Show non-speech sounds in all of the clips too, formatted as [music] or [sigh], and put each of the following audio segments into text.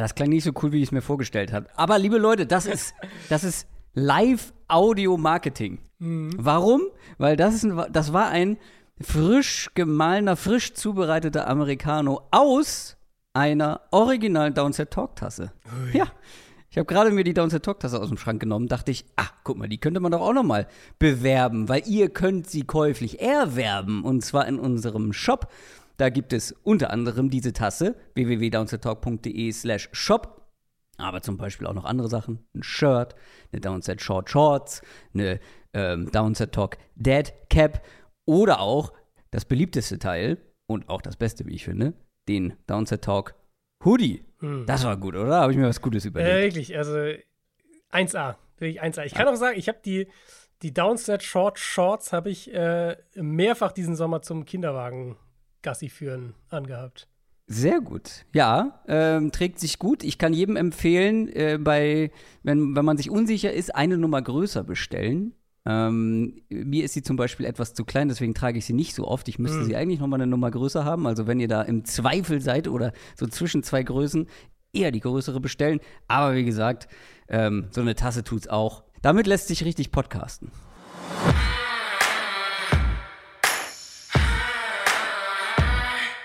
das klang nicht so cool, wie ich es mir vorgestellt habe. Aber liebe Leute, das ist, das ist Live-Audio-Marketing. Mhm. Warum? Weil das, ist ein, das war ein frisch gemahlener, frisch zubereiteter Americano aus einer originalen Downset Talk Tasse. Ja. Ich habe gerade mir die Downset Talk Tasse aus dem Schrank genommen, dachte ich, ah, guck mal, die könnte man doch auch noch mal bewerben, weil ihr könnt sie käuflich erwerben und zwar in unserem Shop. Da gibt es unter anderem diese Tasse www.downsettalk.de slash shop aber zum Beispiel auch noch andere Sachen. Ein Shirt, eine Downset Short Shorts, eine ähm, Downset Talk Dead Cap oder auch das beliebteste Teil und auch das Beste, wie ich finde, den Downset Talk Hoodie. Hm. Das war gut, oder? Habe ich mir was Gutes Äh, überlegt. wirklich, also 1A. Wirklich 1A. Ich kann auch sagen, ich habe die, die Downset Short Shorts habe ich äh, mehrfach diesen Sommer zum Kinderwagen Gassi führen angehabt. Sehr gut. Ja, ähm, trägt sich gut. Ich kann jedem empfehlen, äh, bei, wenn, wenn man sich unsicher ist, eine Nummer größer bestellen. Ähm, mir ist sie zum Beispiel etwas zu klein, deswegen trage ich sie nicht so oft. Ich müsste Hm. sie eigentlich noch mal eine Nummer größer haben. Also wenn ihr da im Zweifel seid oder so zwischen zwei Größen, eher die größere bestellen. Aber wie gesagt, ähm, so eine Tasse tut's auch. Damit lässt sich richtig podcasten.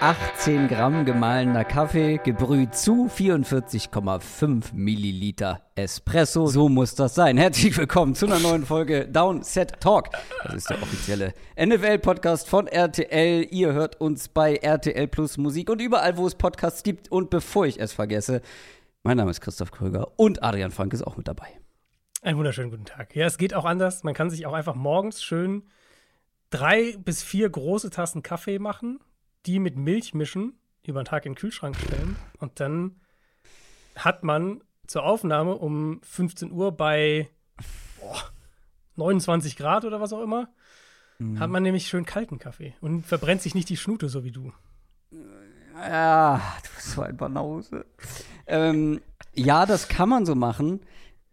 18 Gramm gemahlener Kaffee, gebrüht zu 44,5 Milliliter Espresso. So muss das sein. Herzlich willkommen zu einer neuen Folge Downset Talk. Das ist der offizielle NFL-Podcast von RTL. Ihr hört uns bei RTL Plus Musik und überall, wo es Podcasts gibt. Und bevor ich es vergesse, mein Name ist Christoph Kröger und Adrian Frank ist auch mit dabei. Einen wunderschönen guten Tag. Ja, es geht auch anders. Man kann sich auch einfach morgens schön drei bis vier große Tassen Kaffee machen, die mit Milch mischen, über den Tag in den Kühlschrank stellen und dann hat man zur Aufnahme um 15 Uhr bei boah, 29 Grad oder was auch immer, hat man nämlich schön kalten Kaffee und verbrennt sich nicht die Schnute, so wie du. Ja, du bist so ein Banause. ähm, ja, das kann man so machen.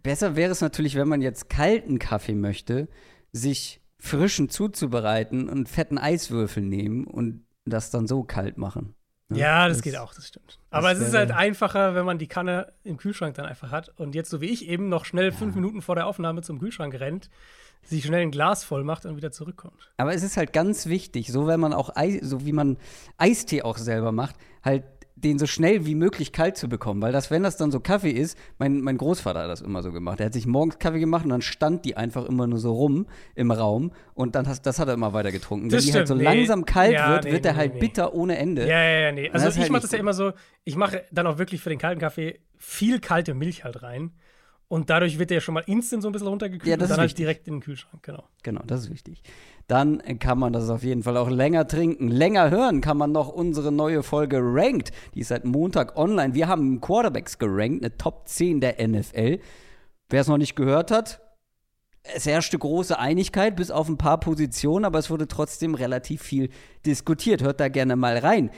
Besser wäre es natürlich, wenn man jetzt kalten Kaffee möchte, sich frischen zuzubereiten und fetten Eiswürfel nehmen und das dann so kalt machen. Ne? Ja, das, geht auch, das stimmt. Aber das es ist halt einfacher, wenn man die Kanne im Kühlschrank dann einfach hat und jetzt, so wie ich eben, noch schnell fünf Minuten vor der Aufnahme zum Kühlschrank rennt, sich schnell ein Glas voll macht und wieder zurückkommt. Aber es ist halt ganz wichtig, so wenn man auch Eis, so wie man Eistee auch selber macht, halt den so schnell wie möglich kalt zu bekommen, weil das, wenn das dann so Kaffee ist, mein, mein Großvater hat das immer so gemacht. Er hat sich morgens Kaffee gemacht und dann stand die einfach immer nur so rum im Raum und dann hast, das hat er immer weiter getrunken. Das wenn die halt so stimmt, nee. langsam kalt Ja, wird, nee, wird er nee, halt bitter ohne Ende. Ja, ja, ja, nee. Also ich halt mache das ja immer so, ich mache dann auch wirklich für den kalten Kaffee viel kalte Milch halt rein. Und dadurch wird der schon mal instant so ein bisschen runtergekühlt Ja, das und ist dann halt direkt in den Kühlschrank, genau. Genau, das ist wichtig. Dann kann man das auf jeden Fall auch länger trinken. Länger hören kann man noch unsere neue Folge Ranked. Die ist seit Montag online. Wir haben Quarterbacks gerankt, eine Top 10 der NFL. Wer es noch nicht gehört hat, es herrschte große Einigkeit bis auf ein paar Positionen, aber es wurde trotzdem relativ viel diskutiert. Hört da gerne mal rein.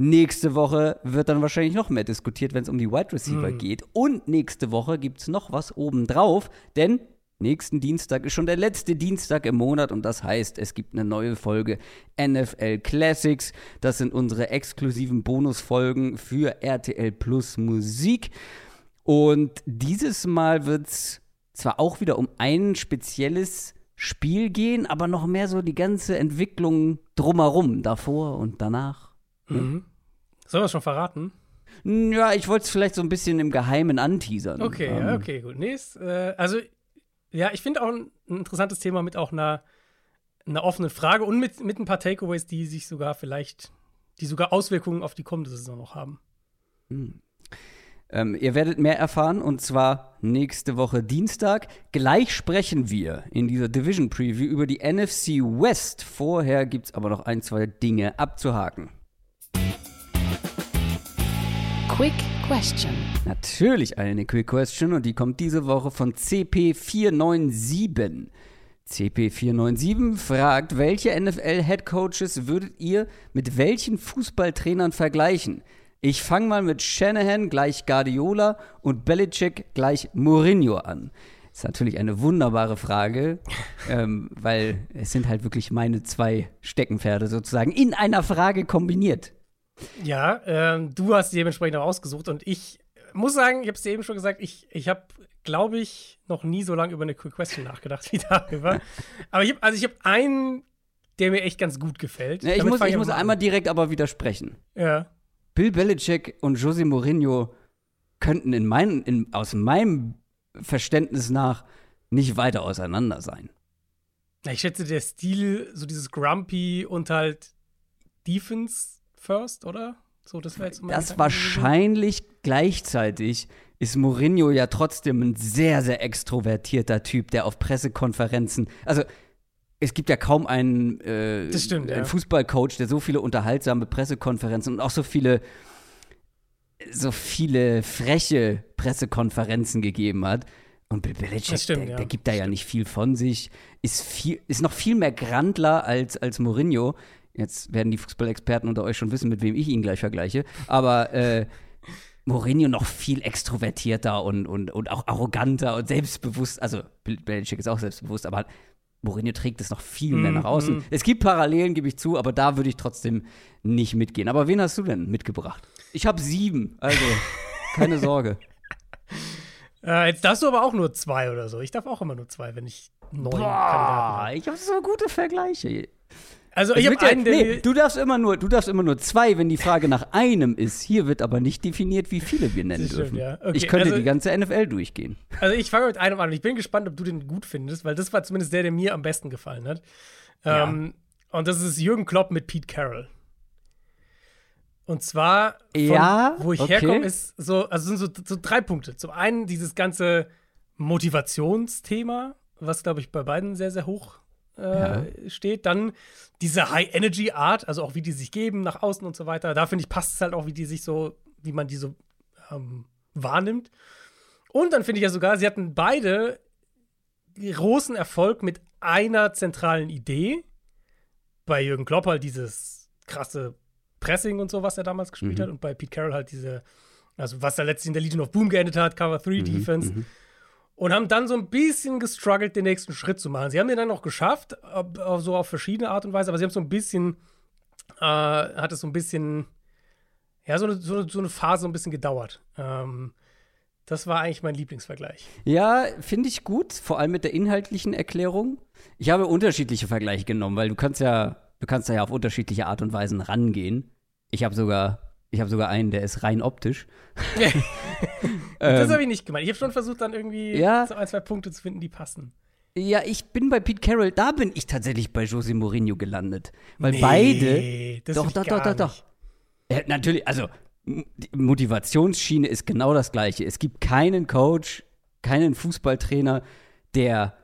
Nächste Woche wird dann wahrscheinlich noch mehr diskutiert, wenn es um die Wide Receiver geht. Und nächste Woche gibt es noch was obendrauf, denn nächsten Dienstag ist schon der letzte Dienstag im Monat und das heißt, es gibt eine neue Folge NFL Classics. Das sind unsere exklusiven Bonusfolgen für RTL Plus Musik. Und dieses Mal wird es zwar auch wieder um ein spezielles Spiel gehen, aber noch mehr so die ganze Entwicklung drumherum, davor und danach. Mhm. Sollen wir es schon verraten? Ja, ich wollte es vielleicht so ein bisschen im Geheimen anteasern. Okay, Ähm, ja, okay, gut. Nee, ist, äh, also, ja, ich finde auch ein, ein interessantes Thema mit auch einer, einer offenen Frage und mit, mit ein paar Takeaways, die sich sogar vielleicht, die sogar Auswirkungen auf die kommende Saison noch haben. Ähm, ihr werdet mehr erfahren und zwar nächste Woche Dienstag. Gleich sprechen wir in dieser Division Preview über die NFC West. Vorher gibt es aber noch ein, zwei Dinge abzuhaken. Quick Question. Natürlich eine Quick Question und die kommt diese Woche von CP497. CP497 fragt, welche NFL-Headcoaches würdet ihr mit welchen Fußballtrainern vergleichen? Ich fange mal mit Shanahan gleich Guardiola und Belichick gleich Mourinho an. Ist natürlich eine wunderbare Frage, [laughs] ähm, weil es sind halt wirklich meine zwei Steckenpferde sozusagen in einer Frage kombiniert. Ja, ähm, du hast dementsprechend auch ausgesucht und ich muss sagen, ich habe es dir eben schon gesagt, ich, ich habe, glaube ich, noch nie so lange über eine Quick Question nachgedacht [laughs] wie darüber. aber ich habe, also ich habe einen, der mir echt ganz gut gefällt. Ja, ich Damit muss, ich muss mal einmal an. direkt aber widersprechen. Ja. Bill Belichick und Jose Mourinho könnten in mein, in, aus meinem Verständnis nach nicht weiter auseinander sein. Ich schätze, der Stil, so dieses Grumpy und halt Defense first, oder? So, das wäre jetzt Das Gedanke gewesen. wahrscheinlich gleichzeitig ist Mourinho ja trotzdem ein sehr, sehr extrovertierter Typ, der auf Pressekonferenzen, also es gibt ja kaum einen, äh, stimmt, einen ja. Fußballcoach, der so viele unterhaltsame Pressekonferenzen und auch so viele, so viele freche Pressekonferenzen gegeben hat. Und Bill Belichick, stimmt, der, ja. der gibt da ja nicht viel von sich, ist, viel, ist noch viel mehr Grandler als, als Mourinho. Jetzt werden die Fußballexperten unter euch schon wissen, mit wem ich ihn gleich vergleiche. Aber äh, Mourinho noch viel extrovertierter und, und, und auch arroganter und selbstbewusst. Also Belichick ist auch selbstbewusst, aber Mourinho trägt es noch viel mehr nach außen. mm. Es gibt Parallelen, gebe ich zu, aber da würde ich trotzdem nicht mitgehen. Aber wen hast du denn mitgebracht? Ich habe sieben, also [laughs] keine Sorge. Äh, jetzt darfst du aber auch nur zwei oder so. Ich darf auch immer nur zwei, wenn ich neun Kandidaten Boah, habe. ich habe so gute Vergleiche. Also ich habe ja- einen, der nee, du darfst immer nur, du darfst immer nur zwei, wenn die Frage nach einem ist. Hier wird aber nicht definiert, wie viele wir nennen stimmt, dürfen. ja. Okay, ich könnte also- die ganze NFL durchgehen. Also ich fange mit einem an ich bin gespannt, ob du den gut findest, weil das war zumindest der, der mir am besten gefallen hat. Ja. Ähm, und das ist Jürgen Klopp mit Pete Carroll. Und zwar, von, Ja, wo ich okay. herkomme, ist so, also sind so, so drei Punkte. Zum einen dieses ganze Motivationsthema, was, glaube ich, bei beiden sehr, sehr hoch äh, Ja. steht. Dann diese High-Energy-Art, also auch wie die sich geben nach außen und so weiter. Da finde ich, passt es halt auch, wie die sich so, wie man die so ähm, wahrnimmt. Und dann finde ich ja sogar, sie hatten beide großen Erfolg mit einer zentralen Idee. Bei Jürgen Klopp halt dieses krasse Pressing und so, was er damals gespielt Mhm. hat. Und bei Pete Carroll halt diese, also was er letztlich in der Legion of Boom geendet hat, Cover 3 Defense. mhm. Und haben dann so ein bisschen gestruggelt, den nächsten Schritt zu machen. Sie haben den dann noch geschafft, so auf verschiedene Art und Weise, aber sie haben so ein bisschen, äh, hat es so ein bisschen, ja, so eine, so eine, so eine Phase so ein bisschen gedauert. Ähm, das war eigentlich mein Lieblingsvergleich. Ja, finde ich gut, vor allem mit der inhaltlichen Erklärung. Ich habe unterschiedliche Vergleiche genommen, weil du kannst ja, du kannst da ja auf unterschiedliche Art und Weisen rangehen. Ich habe sogar, ich habe sogar einen, der ist rein optisch. [laughs] [laughs] das Ähm, habe ich nicht gemeint. Ich habe schon versucht, dann irgendwie Ja. so ein, zwei Punkte zu finden, die passen. Ja, ich bin bei Pete Carroll, da bin ich tatsächlich bei Jose Mourinho gelandet. Weil Nee, beide. das doch, doch, doch, doch, doch. Ja, natürlich, also die Motivationsschiene ist genau das gleiche. Es gibt keinen Coach, keinen Fußballtrainer, der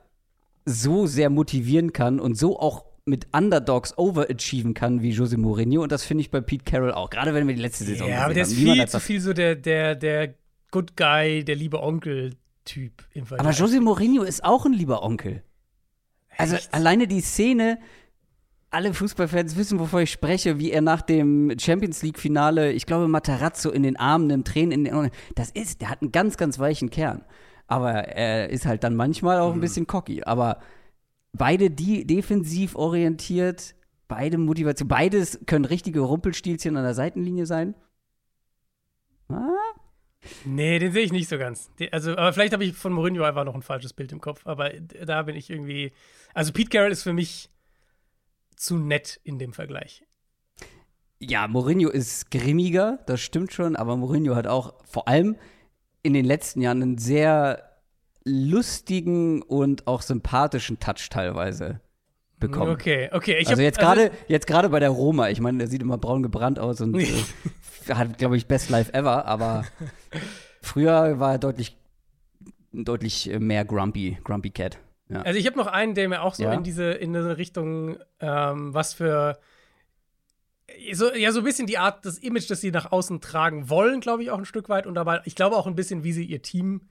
so sehr motivieren kann und so auch mit Underdogs overachieven kann wie Jose Mourinho. Und das finde ich bei Pete Carroll auch. Gerade wenn wir die letzte Saison Ja, aber der ist viel zu viel so der, der, der Good Guy, der liebe Onkel-Typ im Aber Vergleich. Jose Mourinho ist auch ein lieber Onkel. Also Echt? alleine die Szene, alle Fußballfans wissen, wovon ich spreche, wie er nach dem Champions League-Finale, ich glaube, Matarazzo in den Armen nimmt, Tränen in den Augen. Das ist, der hat einen ganz, ganz weichen Kern. Aber er ist halt dann manchmal Mhm. auch ein bisschen cocky. Aber beide die defensiv orientiert, beide Motivation, beides können richtige Rumpelstilzchen an der Seitenlinie sein. Ah? Nee, den sehe ich nicht so ganz. Also, aber vielleicht habe ich von Mourinho einfach noch ein falsches Bild im Kopf. Aber da bin ich irgendwie. Also, Pete Carroll ist für mich zu nett in dem Vergleich. Ja, Mourinho ist grimmiger, das stimmt schon, aber Mourinho hat auch vor allem in den letzten Jahren einen sehr lustigen und auch sympathischen Touch teilweise bekommen. Okay, okay. Ich also hab- jetzt gerade jetzt gerade bei der Roma, ich meine, der sieht immer braun gebrannt aus und äh, hat glaube ich Best Life ever, aber [laughs] früher war er deutlich deutlich äh, mehr grumpy, grumpy Cat. Ja. Also ich habe noch einen, der mir auch so Ja. in diese in diese Richtung, ähm, was für so, ja, so ein bisschen die Art, das Image, das sie nach außen tragen wollen, glaube ich, auch ein Stück weit. Und aber ich glaube auch ein bisschen, wie sie ihr Team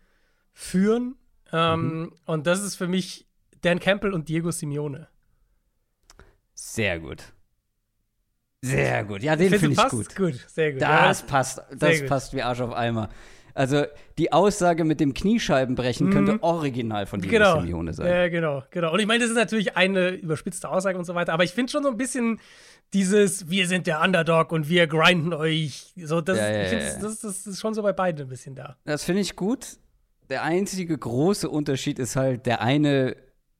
führen. Ähm, Und das ist für mich Dan Campbell und Diego Simeone. Sehr gut. Sehr gut. Ja, den finde ich gut. gut. Sehr gut. Das ja, passt. Das passt wie Arsch auf Eimer. Also die Aussage mit dem Kniescheibenbrechen mhm. könnte original von Diego genau. Simeone sein. Ja, genau, genau. Und ich meine, das ist natürlich eine überspitzte Aussage und so weiter, aber ich finde schon so ein bisschen dieses, wir sind der Underdog und wir grinden euch. So, das, ja, ja, das, das, das, ist schon so bei beiden ein bisschen da. Das finde ich gut. Der einzige große Unterschied ist halt, der eine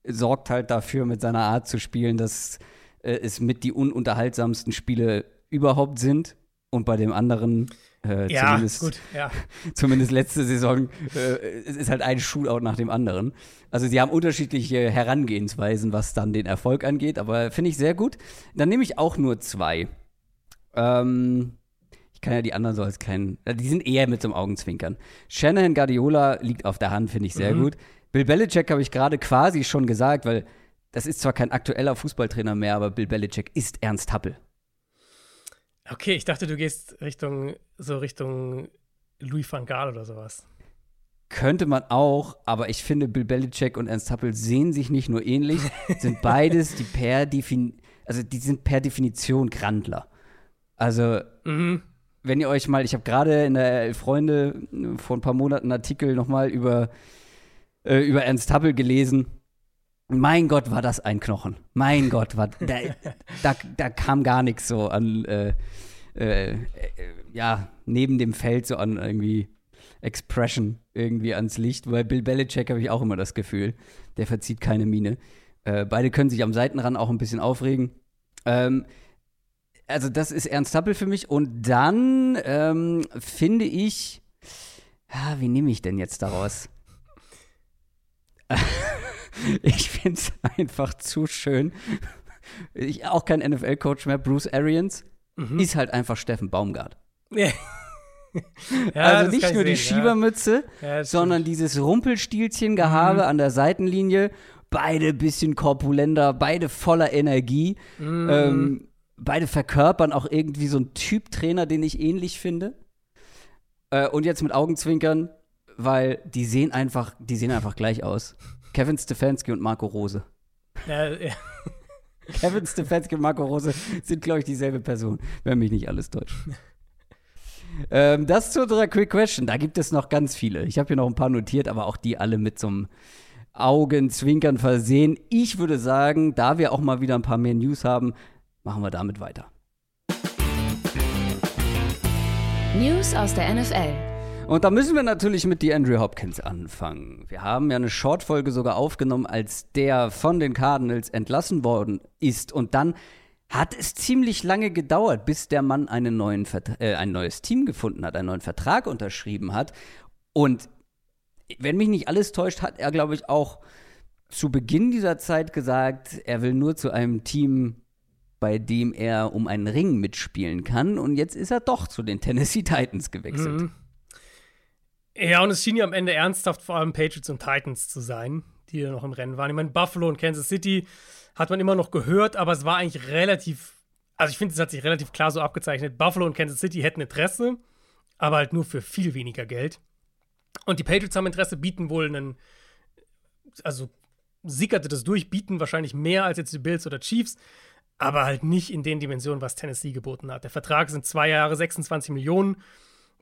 sorgt halt dafür, mit seiner Art zu spielen, dass äh, es mit die ununterhaltsamsten Spiele überhaupt sind. Und bei dem anderen äh, ja, zumindest, gut, ja. [laughs] zumindest letzte Saison äh, ist halt ein Shootout nach dem anderen. Also sie haben unterschiedliche Herangehensweisen, was dann den Erfolg angeht, aber finde ich sehr gut. Dann nehme ich auch nur zwei. Ähm, ich kann ja die anderen so als keinen, die sind eher mit zum Augenzwinkern. Shanahan Guardiola liegt auf der Hand, finde ich sehr mhm. gut. Bill Belichick habe ich gerade quasi schon gesagt, weil das ist zwar kein aktueller Fußballtrainer mehr, aber Bill Belichick ist Ernst Happel. Okay, ich dachte, du gehst Richtung, so Richtung Louis van Gaal oder sowas. Könnte man auch, aber ich finde, Bill Belichick und Ernst Happel sehen sich nicht nur ähnlich, sind beides die per Defin also die sind per Definition Grandler. Also, mhm. wenn ihr euch mal, ich habe gerade in der Freunde vor ein paar Monaten einen Artikel nochmal über, äh, über Ernst Happel gelesen. Mein Gott, war das ein Knochen. Mein Gott, war, da, da, da kam gar nichts so an, äh, äh, ja, neben dem Feld so an irgendwie Expression irgendwie ans Licht, weil Bill Belichick habe ich auch immer das Gefühl, der verzieht keine Miene. Äh, beide können sich am Seitenrand auch ein bisschen aufregen. Ähm, also das ist Ernst Happel für mich. Und dann ähm, finde ich, ja, wie nehme ich denn jetzt daraus? [laughs] ich finde es einfach zu schön. Ich auch kein NFL-Coach mehr. Bruce Arians mhm. ist halt einfach Steffen Baumgart. [laughs] ja, [laughs] also nicht nur sehen, die Schiebermütze, ja. sondern stimmt. dieses Rumpelstilzchen-Gehabe mhm. an der Seitenlinie. Beide bisschen korpulenter, beide voller Energie. Mhm. Ähm, beide verkörpern auch irgendwie so einen Typ Trainer, den ich ähnlich finde. Äh, und jetzt mit Augenzwinkern, weil die sehen einfach, die sehen einfach gleich aus. Kevin Stefanski und Marco Rose. Ja, ja. [laughs] Kevin Stefanski und Marco Rose sind, glaube ich, dieselbe Person, wenn mich nicht alles täuscht. [laughs] ähm, das zu unserer Quick Question. Da gibt es noch ganz viele. Ich habe hier noch ein paar notiert, aber auch die alle mit so einem Augenzwinkern versehen. Ich würde sagen, da wir auch mal wieder ein paar mehr News haben, machen wir damit weiter. News aus der NFL. Und da müssen wir natürlich mit die Andrew Hopkins anfangen. Wir haben ja eine Shortfolge sogar aufgenommen, als der von den Cardinals entlassen worden ist. Und dann hat es ziemlich lange gedauert, bis der Mann einen neuen äh, ein neues Team gefunden hat, einen neuen Vertrag unterschrieben hat. Und wenn mich nicht alles täuscht, hat er, glaube ich, auch zu Beginn dieser Zeit gesagt, er will nur zu einem Team, bei dem er um einen Ring mitspielen kann. Und jetzt ist er doch zu den Tennessee Titans gewechselt. Mhm. Ja, und es schien ja am Ende ernsthaft vor allem Patriots und Titans zu sein, die da noch im Rennen waren. Ich meine, Buffalo und Kansas City hat man immer noch gehört, aber es war eigentlich relativ, also ich finde, es hat sich relativ klar so abgezeichnet. Buffalo und Kansas City hätten Interesse, aber halt nur für viel weniger Geld. Und die Patriots haben Interesse, bieten wohl einen, also sickerte das durch, bieten wahrscheinlich mehr als jetzt die Bills oder Chiefs, aber halt nicht in den Dimensionen, was Tennessee geboten hat. Der Vertrag sind zwei Jahre, 26 Millionen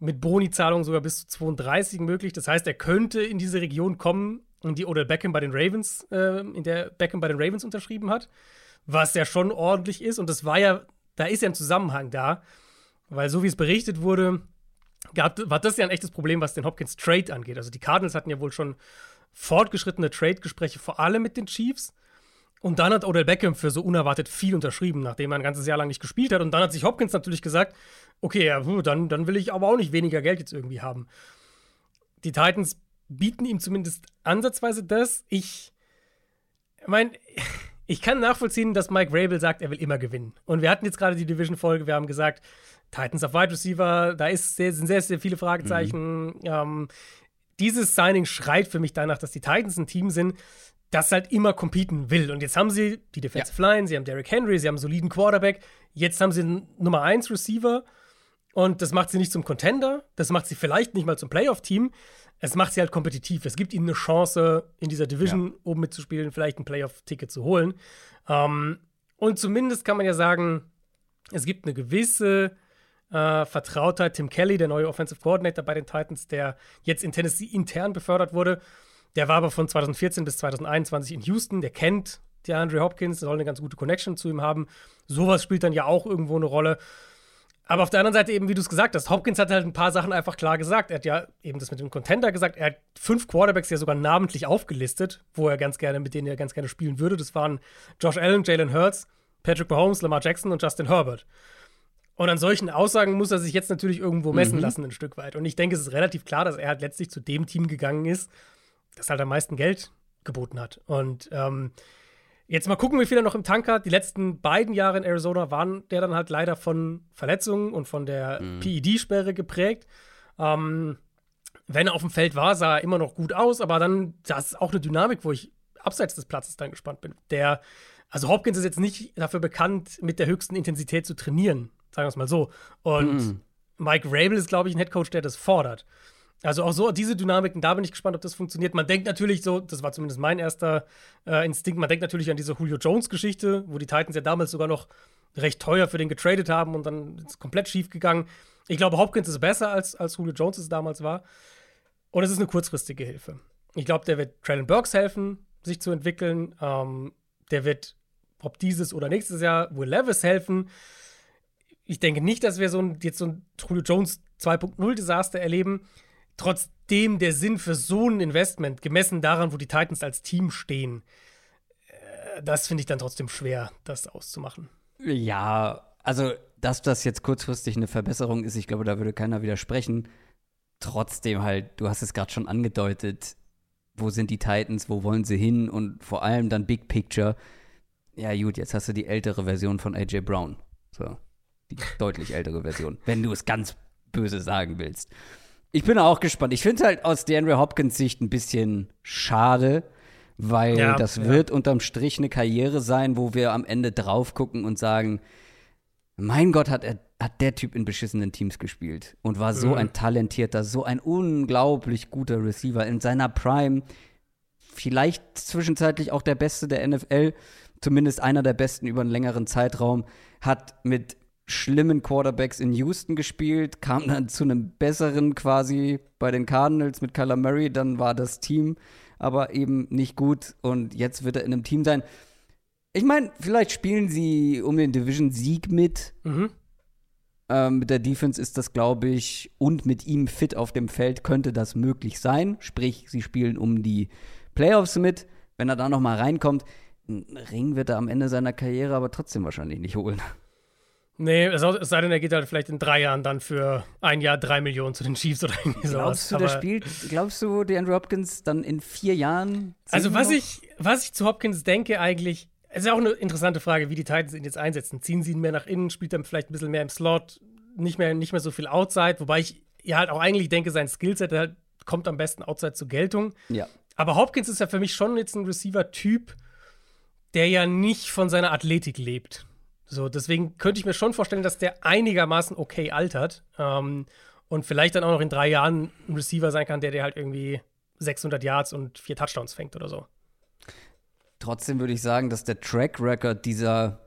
mit Boni-Zahlungen sogar bis zu 32 möglich. Das heißt, er könnte in diese Region kommen, in die Odell Beckham bei den Ravens, äh, in der Beckham bei den Ravens unterschrieben hat, was ja schon ordentlich ist. Und das war ja, da ist ja ein Zusammenhang da, weil so wie es berichtet wurde, gab, war das ja ein echtes Problem, was den Hopkins Trade angeht. Also die Cardinals hatten ja wohl schon fortgeschrittene Trade-Gespräche, vor allem mit den Chiefs. Und dann hat Odell Beckham für so unerwartet viel unterschrieben, nachdem er ein ganzes Jahr lang nicht gespielt hat. Und dann hat sich Hopkins natürlich gesagt, okay, ja, dann, dann will ich aber auch nicht weniger Geld jetzt irgendwie haben. Die Titans bieten ihm zumindest ansatzweise das. Ich meine, [laughs] ich kann nachvollziehen, dass Mike Rabel sagt, er will immer gewinnen. Und wir hatten jetzt gerade die Division-Folge, wir haben gesagt, Titans auf Wide Receiver, da ist sehr, sind sehr, sehr viele Fragezeichen. Mhm. Ähm, dieses Signing schreit für mich danach, dass die Titans ein Team sind, das halt immer competen will. Und jetzt haben sie die Defensive ja. Line, sie haben Derrick Henry, sie haben einen soliden Quarterback. Jetzt haben sie einen Nummer 1 Receiver. Und das macht sie nicht zum Contender, das macht sie vielleicht nicht mal zum Playoff-Team. Es macht sie halt kompetitiv. Es gibt ihnen eine Chance, in dieser Division ja. oben mitzuspielen, vielleicht ein Playoff-Ticket zu holen. Ähm, und zumindest kann man ja sagen, es gibt eine gewisse äh, Vertrautheit. Tim Kelly, der neue Offensive Coordinator bei den Titans, der jetzt in Tennessee intern befördert wurde, der war aber von 2014 bis 2021 in Houston. Der kennt der Andre Hopkins, soll eine ganz gute Connection zu ihm haben. Sowas spielt dann ja auch irgendwo eine Rolle. Aber auf der anderen Seite eben, wie du es gesagt hast, Hopkins hat halt ein paar Sachen einfach klar gesagt. Er hat ja eben das mit dem Contender gesagt. Er hat fünf Quarterbacks ja sogar namentlich aufgelistet, wo er ganz gerne, mit denen er ganz gerne spielen würde. Das waren Josh Allen, Jalen Hurts, Patrick Mahomes, Lamar Jackson und Justin Herbert. Und an solchen Aussagen muss er sich jetzt natürlich irgendwo messen mhm. lassen, ein Stück weit. Und ich denke, es ist relativ klar, dass er halt letztlich zu dem Team gegangen ist, das halt am meisten Geld geboten hat. Und ähm, Jetzt mal gucken, wie viel er noch im Tank hat. Die letzten beiden Jahre in Arizona waren der dann halt leider von Verletzungen und von der mhm. PED-Sperre geprägt. Ähm, wenn er auf dem Feld war, sah er immer noch gut aus, aber dann, das ist auch eine Dynamik, wo ich abseits des Platzes dann gespannt bin. Der, also Hopkins ist jetzt nicht dafür bekannt, mit der höchsten Intensität zu trainieren, sagen wir es mal so. Und mhm. Mike Rabel ist, glaube ich, ein Headcoach, der das fordert. Also auch so diese Dynamiken, da bin ich gespannt, ob das funktioniert. Man denkt natürlich so, das war zumindest mein erster äh, Instinkt, man denkt natürlich an diese Julio Jones-Geschichte, wo die Titans ja damals sogar noch recht teuer für den getradet haben und dann ist es komplett schief gegangen. Ich glaube, Hopkins ist besser, als, als Julio Jones es damals war. Und es ist eine kurzfristige Hilfe. Ich glaube, der wird Traylon Burks helfen, sich zu entwickeln. Ähm, der wird, ob dieses oder nächstes Jahr, Will Levis helfen. Ich denke nicht, dass wir so ein, jetzt so ein Julio Jones 2.0-Desaster erleben. Trotzdem der Sinn für so ein Investment, gemessen daran, wo die Titans als Team stehen, äh, das finde ich dann trotzdem schwer, das auszumachen. Ja, also, dass das jetzt kurzfristig eine Verbesserung ist, ich glaube, da würde keiner widersprechen. Trotzdem halt, du hast es gerade schon angedeutet, wo sind die Titans, wo wollen sie hin und vor allem dann Big Picture. Ja, gut, jetzt hast du die ältere Version von AJ Brown. So, die deutlich ältere Version, wenn du es ganz böse sagen willst. Ich bin auch gespannt. Ich finde es halt aus DeAndre Hopkins Sicht ein bisschen schade, weil ja, das ja. wird unterm Strich eine Karriere sein, wo wir am Ende drauf gucken und sagen, mein Gott, hat, er, hat der Typ in beschissenen Teams gespielt und war so mhm. ein talentierter, so ein unglaublich guter Receiver in seiner Prime. Vielleicht zwischenzeitlich auch der Beste der NFL, zumindest einer der Besten über einen längeren Zeitraum, hat mit schlimmen Quarterbacks in Houston gespielt, kam dann zu einem besseren quasi bei den Cardinals mit Kyler Murray, dann war das Team aber eben nicht gut und jetzt wird er in einem Team sein. Ich meine, vielleicht spielen sie um den Division-Sieg mit. Mhm. Ähm, mit der Defense ist das, glaube ich, und mit ihm fit auf dem Feld könnte das möglich sein. Sprich, sie spielen um die Playoffs mit. Wenn er da noch mal reinkommt, einen Ring wird er am Ende seiner Karriere aber trotzdem wahrscheinlich nicht holen. Nee, es sei denn, er geht halt vielleicht in drei Jahren dann für ein Jahr drei Millionen zu den Chiefs oder irgendwie sowas. Glaubst du, der spielt, glaubst du, der Andrew Hopkins dann in vier Jahren? Also, was ich, was ich zu Hopkins denke, eigentlich, es ist ja auch eine interessante Frage, wie die Titans ihn jetzt einsetzen. Ziehen sie ihn mehr nach innen, spielt er vielleicht ein bisschen mehr im Slot, nicht mehr, nicht mehr so viel Outside, wobei ich ja halt auch eigentlich denke, sein Skillset halt kommt am besten Outside zur Geltung. Ja. Aber Hopkins ist ja für mich schon jetzt ein Receiver-Typ, der ja nicht von seiner Athletik lebt. So, deswegen könnte ich mir schon vorstellen, dass der einigermaßen okay altert ähm, und vielleicht dann auch noch in drei Jahren ein Receiver sein kann, der dir halt irgendwie 600 Yards und vier Touchdowns fängt oder so. Trotzdem würde ich sagen, dass der Track Record dieser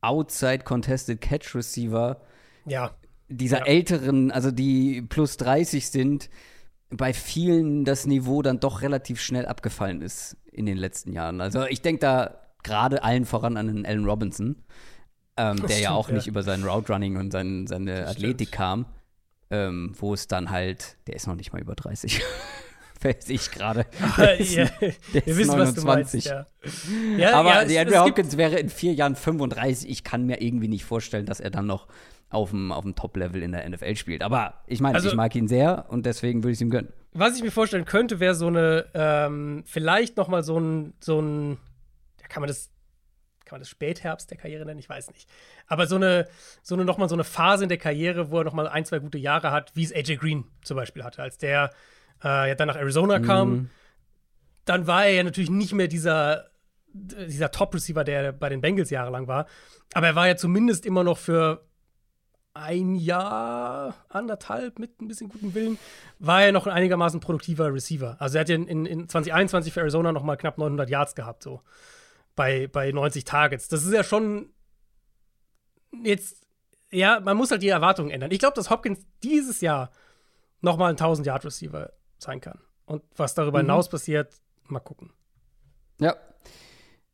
Outside Contested Catch Receiver, ja. dieser ja. älteren, also die plus 30 sind, bei vielen das Niveau dann doch relativ schnell abgefallen ist in den letzten Jahren. Also ich denke da gerade allen voran an den Allen Robinson, ähm, der stimmt, ja auch ja. nicht über sein Route Running und sein, seine das Athletik stimmt. kam, ähm, wo es dann halt, der ist noch nicht mal über 30. Sehe ich gerade. [laughs] ja, wir wissen, 29. was du meinst, ja. ja Aber ja, Andrew Hopkins wäre in vier Jahren 35. Ich kann mir irgendwie nicht vorstellen, dass er dann noch auf dem, auf dem Top-Level in der NFL spielt. Aber ich meine, also, ich mag ihn sehr und deswegen würde ich es ihm gönnen. Was ich mir vorstellen könnte, wäre so eine, ähm, vielleicht noch mal so ein, so ein, ja, kann man das kann man das Spätherbst der Karriere nennen? Ich weiß nicht. Aber so eine, so eine nochmal so eine Phase in der Karriere, wo er nochmal ein, zwei gute Jahre hat, wie es AJ Green zum Beispiel hatte, als der äh, ja dann nach Arizona mhm. kam, dann war er ja natürlich nicht mehr dieser, dieser Top-Receiver, der bei den Bengals jahrelang war. Aber er war ja zumindest immer noch für ein Jahr, anderthalb mit ein bisschen gutem Willen, war er noch ein einigermaßen produktiver Receiver. Also er hat ja in, in 2021 für Arizona noch mal knapp 900 Yards gehabt, so bei, bei 90 Targets. Das ist ja schon jetzt, ja, man muss halt die Erwartungen ändern. Ich glaube, dass Hopkins dieses Jahr noch mal ein 1000 Yard Receiver sein kann. Und was darüber mhm. hinaus passiert, mal gucken. Ja,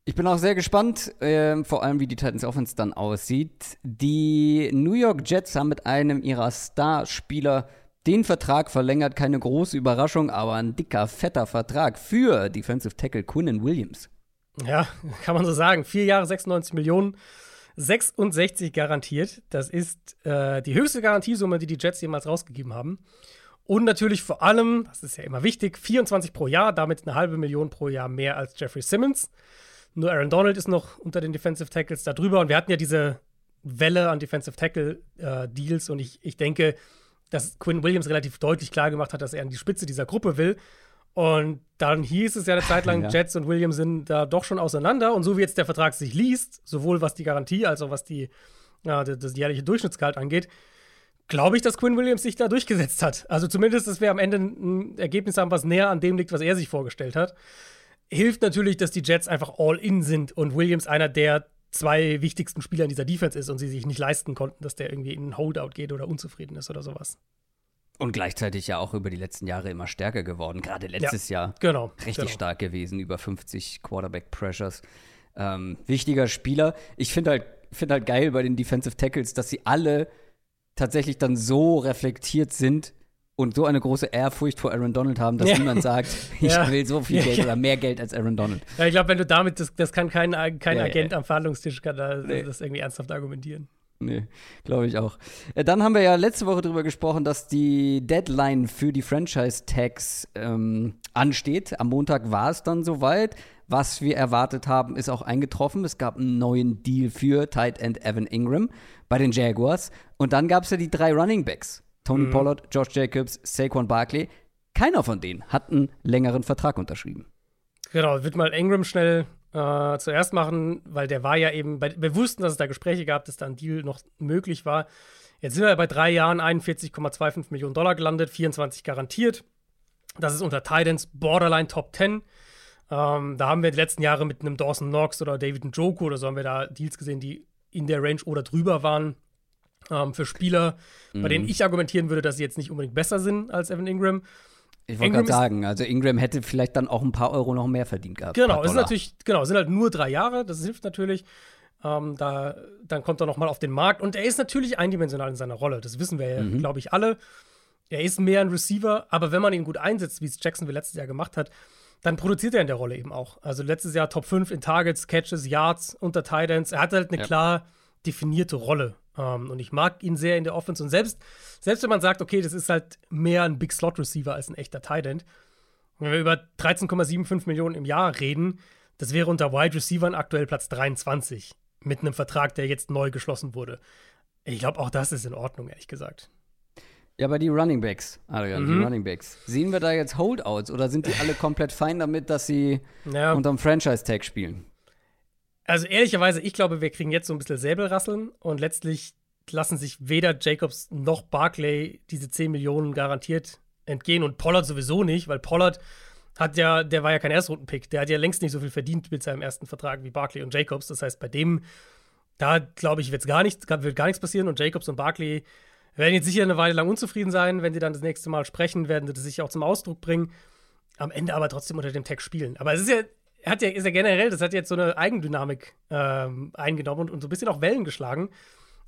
ich bin auch sehr gespannt, äh, vor allem wie die Titans Offense dann aussieht. Die New York Jets haben mit einem ihrer Starspieler den Vertrag verlängert. Keine große Überraschung, aber ein dicker, fetter Vertrag für Defensive Tackle Quinnen Williams. Ja, [laughs] kann man so sagen. Vier Jahre, 96 Millionen, 66 garantiert. Das ist äh, die höchste Garantiesumme, die die Jets jemals rausgegeben haben. Und natürlich vor allem, das ist ja immer wichtig, 24 pro Jahr, damit eine halbe Million pro Jahr mehr als Jeffrey Simmons. Nur Aaron Donald ist noch unter den Defensive Tackles da drüber. Und wir hatten ja diese Welle an Defensive Tackle äh, Deals. Und ich, ich denke, dass Quinn Williams relativ deutlich klar gemacht hat, dass er an die Spitze dieser Gruppe will. Und dann hieß es ja eine Zeit lang, [laughs] ja. Jets und Williams sind da doch schon auseinander. Und so wie jetzt der Vertrag sich liest, sowohl was die Garantie als auch was die, ja, das jährliche Durchschnittsgehalt angeht, glaube ich, dass Quinn Williams sich da durchgesetzt hat. Also zumindest, dass wir am Ende ein Ergebnis haben, was näher an dem liegt, was er sich vorgestellt hat hilft natürlich, dass die Jets einfach all in sind und Williams einer der zwei wichtigsten Spieler in dieser Defense ist und sie sich nicht leisten konnten, dass der irgendwie in einen Holdout geht oder unzufrieden ist oder sowas. Und gleichzeitig ja auch über die letzten Jahre immer stärker geworden. Gerade letztes ja, Jahr genau, richtig genau. stark gewesen, über 50 Quarterback-Pressures. Ähm, wichtiger Spieler. Ich finde halt, find halt geil bei den Defensive Tackles, dass sie alle tatsächlich dann so reflektiert sind, und so eine große Ehrfurcht vor Aaron Donald haben, dass ja. niemand sagt, [laughs] ich ja. will so viel Geld ja. oder mehr Geld als Aaron Donald. Ja, ich glaube, wenn du damit, das, das kann kein, kein Agent am Verhandlungstisch kann da, nee. das irgendwie ernsthaft argumentieren. Nee, glaube ich auch. Äh, dann haben wir ja letzte Woche darüber gesprochen, dass die Deadline für die Franchise-Tags ähm, ansteht. Am Montag war es dann soweit. Was wir erwartet haben, ist auch eingetroffen. Es gab einen neuen Deal für Tight End Evan Ingram bei den Jaguars. Und dann gab es ja die drei Running Backs. Tony mhm. Pollard, Josh Jacobs, Saquon Barkley. Keiner von denen hat einen längeren Vertrag unterschrieben. Genau, wird mal Ingram schnell äh, zuerst machen, weil der war ja eben, bei, wir wussten, dass es da Gespräche gab, dass da ein Deal noch möglich war. Jetzt sind wir bei drei Jahren 41,25 Millionen Dollar gelandet, 24 garantiert. Das ist unter Titans Borderline Top 10. Ähm, da haben wir die letzten Jahre mit einem Dawson Knox oder David Njoku oder so haben wir da Deals gesehen, die in der Range oder drüber waren ähm, für Spieler, mhm. bei denen ich argumentieren würde, dass sie jetzt nicht unbedingt besser sind als Evan Ingram. Ich wollte gerade sagen, also Ingram hätte vielleicht dann auch ein paar Euro noch mehr verdient gehabt. Genau, ist natürlich, genau, sind halt nur drei Jahre, das hilft natürlich. Ähm, da, dann kommt er noch mal auf den Markt und er ist natürlich eindimensional in seiner Rolle. Das wissen wir ja, mhm. glaube ich, alle. Er ist mehr ein Receiver, aber wenn man ihn gut einsetzt, wie es Jacksonville letztes Jahr gemacht hat, dann produziert er in der Rolle eben auch. Also letztes Jahr Top 5 in Targets, Catches, Yards, unter Titans. Er hat halt eine ja. klar definierte Rolle. Um, ähm, und ich mag ihn sehr in der Offense. Und selbst, selbst wenn man sagt, okay, das ist halt mehr ein Big Slot Receiver als ein echter Tight End, wenn wir über 13,75 Millionen im Jahr reden, das wäre unter Wide Receivern aktuell Platz 23 mit einem Vertrag, der jetzt neu geschlossen wurde. Ich glaube, auch das ist in Ordnung, ehrlich gesagt. Ja, aber die Running Backs, Adrian, mhm. die Running Backs. Sehen wir da jetzt Holdouts oder sind die alle komplett fein damit, dass sie ja. unterm Franchise-Tag spielen? Also ehrlicherweise, ich glaube, wir kriegen jetzt so ein bisschen Säbelrasseln und letztlich lassen sich weder Jacobs noch Barclay diese 10 Millionen garantiert entgehen und Pollard sowieso nicht, weil Pollard hat ja, der war ja kein Erstrundenpick, der hat ja längst nicht so viel verdient mit seinem ersten Vertrag wie Barclay und Jacobs. Das heißt, bei dem, da glaube ich, gar nicht, wird gar nichts passieren und Jacobs und Barclay werden jetzt sicher eine Weile lang unzufrieden sein. Wenn sie dann das nächste Mal sprechen, werden sie das sicher auch zum Ausdruck bringen. Am Ende aber trotzdem unter dem Tag spielen. Aber es ist ja, hat ja, ist ja generell, das hat jetzt so eine Eigendynamik ähm, eingenommen und, und, so ein bisschen auch Wellen geschlagen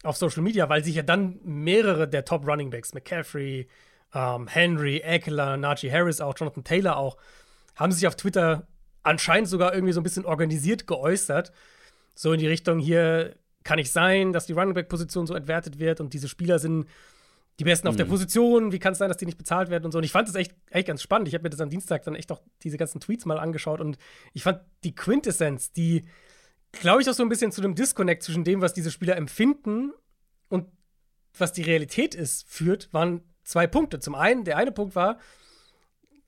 auf Social Media, weil sich ja dann mehrere der Top Running Backs, McCaffrey, ähm, Henry, Eckler, Najee Harris auch, Jonathan Taylor auch, haben sich auf Twitter anscheinend sogar irgendwie so ein bisschen organisiert geäußert. So in die Richtung, hier kann ich sein, dass die Running Back-Position so entwertet wird und diese Spieler sind die Besten auf der mhm. Position, wie kann es sein, dass die nicht bezahlt werden und so. Und ich fand das echt, echt ganz spannend. Ich habe mir das am Dienstag dann echt auch diese ganzen Tweets mal angeschaut und ich fand die Quintessenz, die, glaube ich, auch so ein bisschen zu dem Disconnect zwischen dem, was diese Spieler empfinden und was die Realität ist, führt, waren zwei Punkte. Zum einen, der eine Punkt war,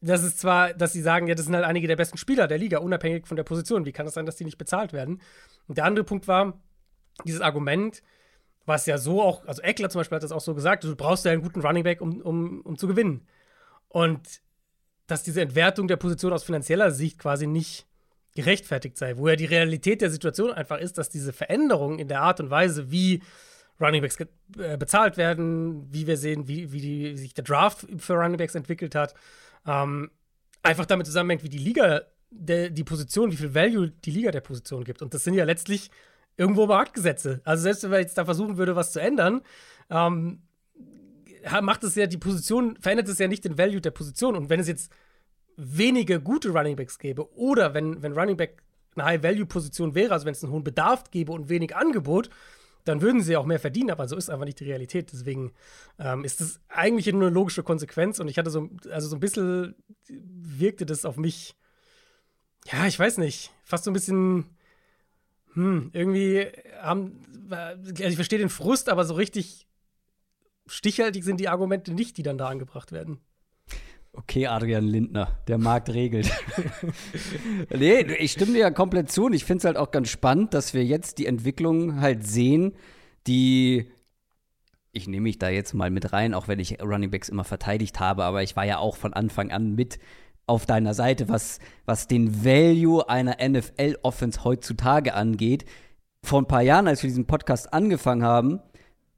dass es zwar, dass sie sagen, ja, das sind halt einige der besten Spieler der Liga, unabhängig von der Position. Wie kann es das sein, dass die nicht bezahlt werden? Und der andere Punkt war, dieses Argument, Was ja so auch, also Eckler zum Beispiel hat das auch so gesagt, du brauchst ja einen guten Running Back, um, um, um zu gewinnen. Und dass diese Entwertung der Position aus finanzieller Sicht quasi nicht gerechtfertigt sei, wo ja die Realität der Situation einfach ist, dass diese Veränderungen in der Art und Weise, wie Runningbacks äh, bezahlt werden, wie wir sehen, wie, wie, die, wie sich der Draft für Runningbacks entwickelt hat, ähm, einfach damit zusammenhängt, wie die Liga, der, die Position, wie viel Value die Liga der Position gibt. Und das sind ja letztlich irgendwo Marktgesetze. Also selbst wenn man jetzt da versuchen würde, was zu ändern, ähm, macht es ja die Position, verändert es ja nicht den Value der Position. Und wenn es jetzt wenige gute Runningbacks gäbe oder wenn, wenn Runningback eine High-Value-Position wäre, also wenn es einen hohen Bedarf gäbe und wenig Angebot, dann würden sie auch mehr verdienen, aber so ist einfach nicht die Realität. Deswegen ähm, ist das eigentlich nur eine logische Konsequenz und ich hatte so, also so ein bisschen wirkte das auf mich, ja, ich weiß nicht, fast so ein bisschen, hm, irgendwie haben, also ich verstehe den Frust, aber so richtig stichhaltig sind die Argumente nicht, die dann da angebracht werden. Okay, Adrian Lindner, der Markt regelt. [laughs] nee, ich stimme dir ja komplett zu und ich finde es halt auch ganz spannend, dass wir jetzt die Entwicklung halt sehen, die ich nehme mich da jetzt mal mit rein, auch wenn ich Running Backs immer verteidigt habe, aber ich war ja auch von Anfang an mit auf deiner Seite, was, was den Value einer NFL-Offense heutzutage angeht. Vor ein paar Jahren, als wir diesen Podcast angefangen haben,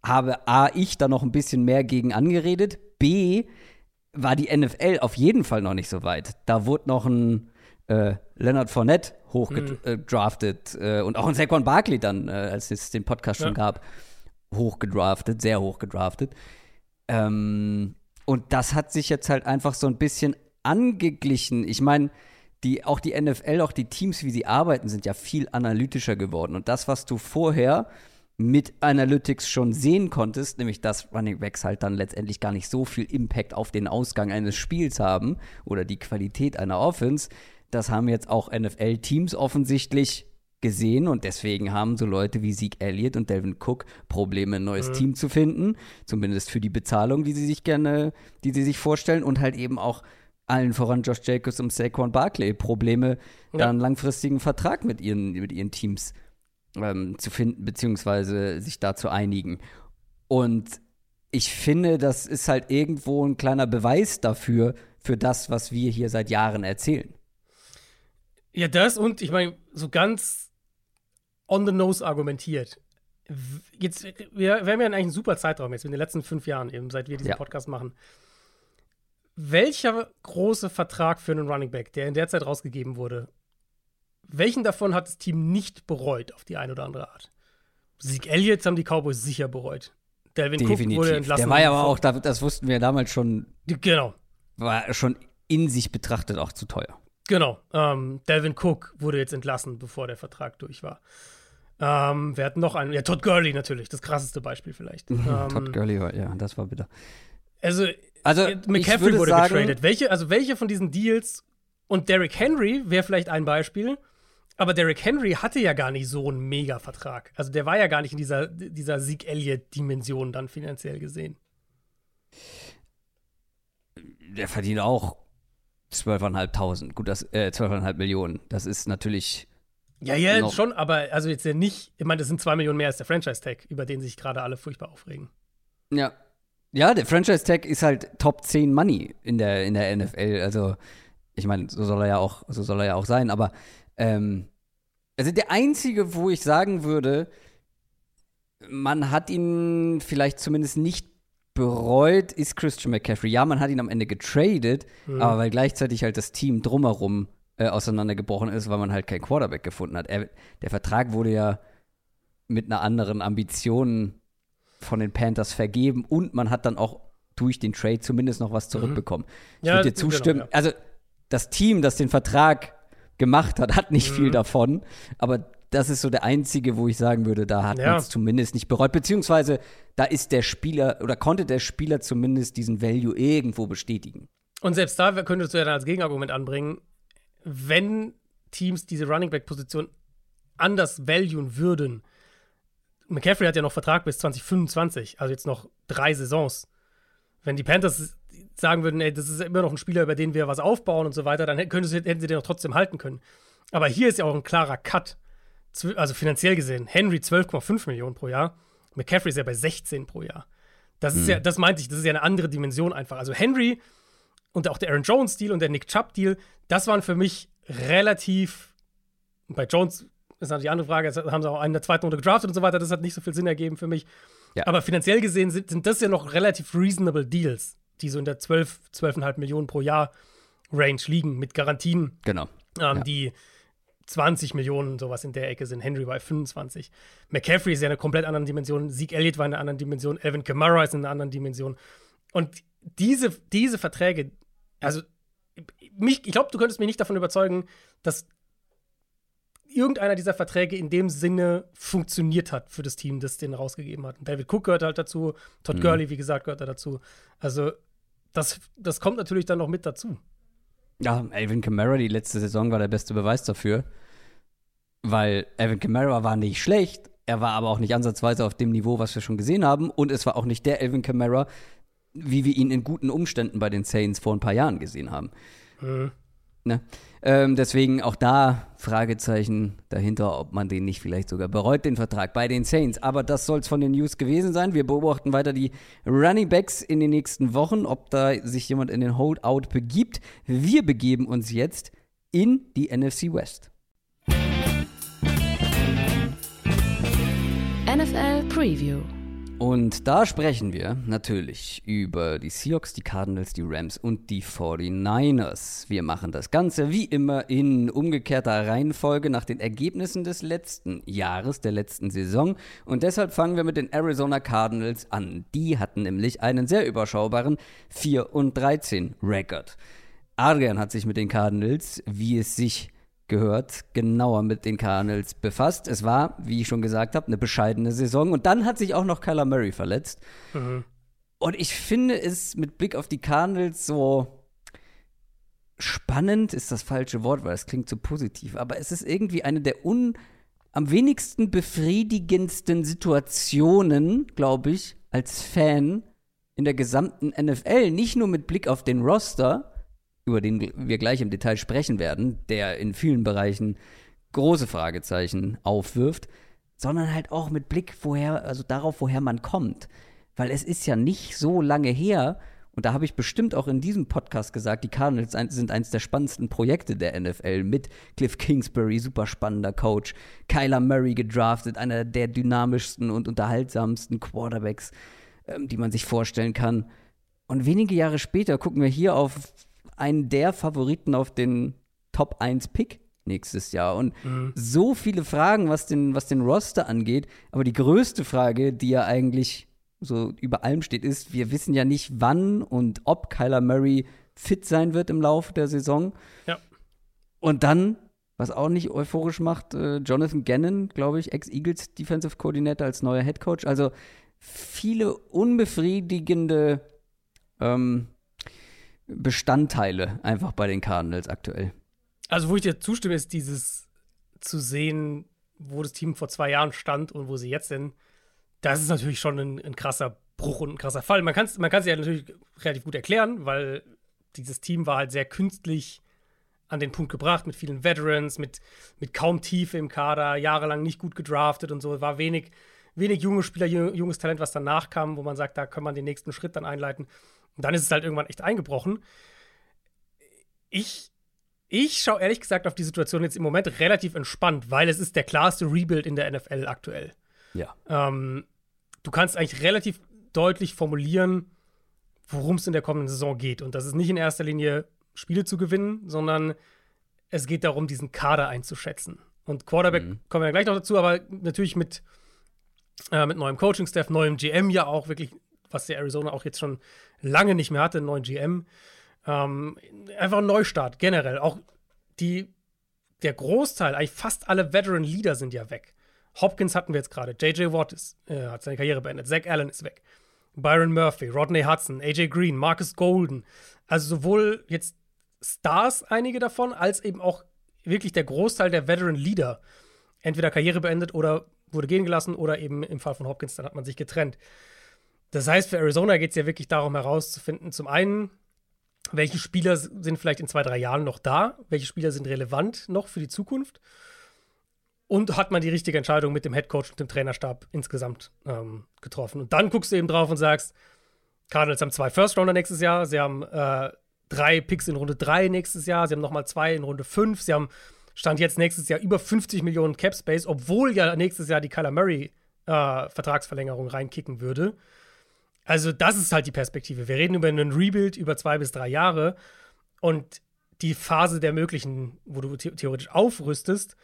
habe A, ich da noch ein bisschen mehr gegen angeredet, B, war die NFL auf jeden Fall noch nicht so weit. Da wurde noch ein äh, Leonard Fournette hochgedraftet mhm. äh, und auch ein Saquon Barkley dann, äh, als es den Podcast ja. schon gab, hochgedraftet, sehr hochgedraftet. Ähm, und das hat sich jetzt halt einfach so ein bisschen angeglichen. Ich meine, die, auch die NFL, auch die Teams, wie sie arbeiten, sind ja viel analytischer geworden. Und das, was du vorher mit Analytics schon sehen konntest, nämlich dass Running Backs halt dann letztendlich gar nicht so viel Impact auf den Ausgang eines Spiels haben oder die Qualität einer Offense, das haben jetzt auch NFL-Teams offensichtlich gesehen und deswegen haben so Leute wie Zeke Elliott und Delvin Cook Probleme, ein neues mhm. Team zu finden, zumindest für die Bezahlung, die sie sich gerne, die sie sich vorstellen und halt eben auch allen voran Josh Jacobs und Saquon Barkley Probleme, ja. da einen langfristigen Vertrag mit ihren, mit ihren Teams ähm, zu finden, beziehungsweise sich da zu einigen. Und ich finde, das ist halt irgendwo ein kleiner Beweis dafür, für das, was wir hier seit Jahren erzählen. Ja, das und ich meine, so ganz on the nose argumentiert. Jetzt, wir, wir haben ja eigentlich einen super Zeitraum jetzt in den letzten fünf Jahren, eben seit wir diesen ja. Podcast machen. Welcher große Vertrag für einen Running Back, der in der Zeit rausgegeben wurde, welchen davon hat das Team nicht bereut auf die eine oder andere Art? Sieg Elliott haben die Cowboys sicher bereut. Delvin Definitiv. Cook wurde entlassen. Der war ja aber auch, das wussten wir damals schon. Genau. War schon in sich betrachtet auch zu teuer. Genau. Ähm, Delvin Cook wurde jetzt entlassen, bevor der Vertrag durch war. Ähm, wir hatten noch einen, ja, Todd Gurley natürlich, das krasseste Beispiel vielleicht. [laughs] ähm, Todd Gurley war, ja, das war bitter. Also, also McCaffrey wurde sagen, getradet. Welche, also welche von diesen Deals und Derrick Henry wäre vielleicht ein Beispiel, aber Derrick Henry hatte ja gar nicht so einen Mega-Vertrag. Also der war ja gar nicht in dieser, dieser Sieg-Elliott-Dimension dann finanziell gesehen. Der verdient auch 12.500. Gut, das, äh, 12,5 Millionen. Das ist natürlich. Ja, ja, schon, aber also jetzt ja nicht, ich meine, das sind 2 Millionen mehr als der Franchise-Tag, über den sich gerade alle furchtbar aufregen. Ja. Ja, der Franchise-Tag ist halt Top 10 Money in der, in der NFL. Also, ich meine, so soll er ja auch, so soll er ja auch sein, aber ähm, also der einzige, wo ich sagen würde, man hat ihn vielleicht zumindest nicht bereut, ist Christian McCaffrey. Ja, man hat ihn am Ende getradet, mhm. aber weil gleichzeitig halt das Team drumherum äh, auseinandergebrochen ist, weil man halt keinen Quarterback gefunden hat. Er, der Vertrag wurde ja mit einer anderen Ambition von den Panthers vergeben und man hat dann auch durch den Trade zumindest noch was zurückbekommen. Mhm. Ich ja, würde dir zustimmen. Genau, ja. Also das Team, das den Vertrag gemacht hat, hat nicht mhm. viel davon. Aber das ist so der einzige, wo ich sagen würde, da hat ja. man es zumindest nicht bereut. Beziehungsweise da ist der Spieler oder konnte der Spieler zumindest diesen Value irgendwo bestätigen. Und selbst da könntest du ja dann als Gegenargument anbringen, wenn Teams diese Running Back Position anders valuen würden. McCaffrey hat ja noch Vertrag bis 2025, also jetzt noch drei Saisons. Wenn die Panthers sagen würden, ey, das ist immer noch ein Spieler, über den wir was aufbauen und so weiter, dann hätten sie, hätten sie den auch trotzdem halten können. Aber hier ist ja auch ein klarer Cut. Also finanziell gesehen, Henry 12,5 Millionen pro Jahr, McCaffrey ist ja bei 16 pro Jahr. Das ist ja, das meinte ich, das ist ja eine andere Dimension einfach. Also Henry und auch der Aaron Jones-Deal und der Nick Chubb-Deal, das waren für mich relativ. Bei Jones ist natürlich die andere Frage, jetzt haben sie auch einen in der zweiten Runde gedraftet und so weiter, das hat nicht so viel Sinn ergeben für mich. Ja. Aber finanziell gesehen sind, sind das ja noch relativ reasonable Deals, die so in der 12, 12,5 Millionen pro Jahr Range liegen, mit Garantien, Genau. ähm, Ja. die 20 Millionen sowas in der Ecke sind. Henry bei 25. McCaffrey ist ja in einer komplett anderen Dimension. Zeke Elliott war in einer anderen Dimension. Alvin Kamara ist in einer anderen Dimension. Und diese, diese Verträge, also mich, ich glaube, du könntest mich nicht davon überzeugen, dass irgendeiner dieser Verträge in dem Sinne funktioniert hat für das Team, das den rausgegeben hat. Und David Cook gehört halt dazu, Todd Gurley, wie gesagt, gehört da dazu. Also, das, das kommt natürlich dann noch mit dazu. Ja, Alvin Kamara, die letzte Saison war der beste Beweis dafür. Weil Alvin Kamara war nicht schlecht, er war aber auch nicht ansatzweise auf dem Niveau, was wir schon gesehen haben. Und es war auch nicht der Alvin Kamara, wie wir ihn in guten Umständen bei den Saints vor ein paar Jahren gesehen haben. Ne? Ähm, deswegen auch da Fragezeichen dahinter, ob man den nicht vielleicht sogar bereut, den Vertrag bei den Saints. Aber das soll es von den News gewesen sein. Wir beobachten weiter die Running Backs in den nächsten Wochen, ob da sich jemand in den Holdout begibt. Wir begeben uns jetzt in die NFC West. NFL Preview. Und da sprechen wir natürlich über die Seahawks, die Cardinals, die Rams und die 49ers. Wir machen das Ganze wie immer in umgekehrter Reihenfolge nach den Ergebnissen des letzten Jahres, der letzten Saison. Und deshalb fangen wir mit den Arizona Cardinals an. Die hatten nämlich einen sehr überschaubaren 4 und 13 Rekord. Adrian hat sich mit den Cardinals, wie es sich gehört, genauer mit den Cardinals befasst. Es war, wie ich schon gesagt habe, eine bescheidene Saison. Und dann hat sich auch noch Kyler Murray verletzt. Und ich finde es mit Blick auf die Cardinals so spannend, ist das falsche Wort, weil es klingt so positiv. Aber es ist irgendwie eine der un am wenigsten befriedigendsten Situationen, glaube ich, als Fan in der gesamten NFL. Nicht nur mit Blick auf den Roster, über den wir gleich im Detail sprechen werden, der in vielen Bereichen große Fragezeichen aufwirft, sondern halt auch mit Blick woher, also darauf, woher man kommt. Weil es ist ja nicht so lange her, und da habe ich bestimmt auch in diesem Podcast gesagt, die Cardinals sind eines der spannendsten Projekte der NFL mit Cliff Kingsbury, super spannender Coach, Kyler Murray gedraftet, einer der dynamischsten und unterhaltsamsten Quarterbacks, ähm, die man sich vorstellen kann. Und wenige Jahre später gucken wir hier auf einen der Favoriten auf den Top 1 Pick nächstes Jahr. Und so viele Fragen, was den, was den Roster angeht. Aber die größte Frage, die ja eigentlich so über allem steht, ist, wir wissen ja nicht, wann und ob Kyler Murray fit sein wird im Laufe der Saison. Ja. Und dann, was auch nicht euphorisch macht, äh, Jonathan Gannon, glaube ich, Ex-Eagles Defensive Coordinator als neuer Head Coach. Also viele unbefriedigende ähm, Bestandteile einfach bei den Cardinals aktuell. Also, wo ich dir zustimme, ist dieses zu sehen, wo das Team vor zwei Jahren stand und wo sie jetzt sind. Das ist natürlich schon ein, ein krasser Bruch und ein krasser Fall. Man kann es man kann's ja natürlich relativ gut erklären, weil dieses Team war halt sehr künstlich an den Punkt gebracht mit vielen Veterans, mit, mit kaum Tiefe im Kader, jahrelang nicht gut gedraftet und so. War wenig, wenig junge Spieler, ju- junges Talent, was danach kam, wo man sagt, da kann man den nächsten Schritt dann einleiten. Und dann ist es halt irgendwann echt eingebrochen. Ich ich schaue ehrlich gesagt auf die Situation jetzt im Moment relativ entspannt, weil es ist der klarste Rebuild in der NFL aktuell. Ja. Ähm, du kannst eigentlich relativ deutlich formulieren, worum es in der kommenden Saison geht. Und das ist nicht in erster Linie Spiele zu gewinnen, sondern es geht darum, diesen Kader einzuschätzen. Und Quarterback kommen wir gleich noch dazu, aber natürlich mit, äh, mit neuem Coaching-Staff, neuem GM ja auch wirklich, was der Arizona auch jetzt schon lange nicht mehr hatte, einen neuen GM. Ähm, einfach ein Neustart, generell. Auch die, der Großteil, eigentlich fast alle Veteran Leader sind ja weg. Hopkins hatten wir jetzt gerade. J.J. Watt ist, äh, hat seine Karriere beendet. Zach Allen ist weg. Byron Murphy, Rodney Hudson, AJ Green, Marcus Golden. Also sowohl jetzt Stars, einige davon, als eben auch wirklich der Großteil der Veteran Leader entweder Karriere beendet oder wurde gehen gelassen oder eben im Fall von Hopkins, dann hat man sich getrennt. Das heißt, für Arizona geht es ja wirklich darum herauszufinden, zum einen, welche Spieler sind vielleicht in zwei, drei Jahren noch da, welche Spieler sind relevant noch für die Zukunft Und hat man die richtige Entscheidung mit dem Headcoach und dem Trainerstab insgesamt ähm, getroffen. Und dann guckst du eben drauf und sagst, Cardinals haben zwei First-Rounder nächstes Jahr, sie haben äh, drei Picks in Runde 3 nächstes Jahr, sie haben nochmal zwei in Runde 5, sie haben Stand jetzt nächstes Jahr über 50 Millionen Cap Space, obwohl ja nächstes Jahr die Kyler Murray äh, Vertragsverlängerung reinkicken würde. Also, das ist halt die Perspektive. Wir reden über einen Rebuild über zwei bis drei Jahre und die Phase der möglichen, wo du the theoretisch aufrüstest,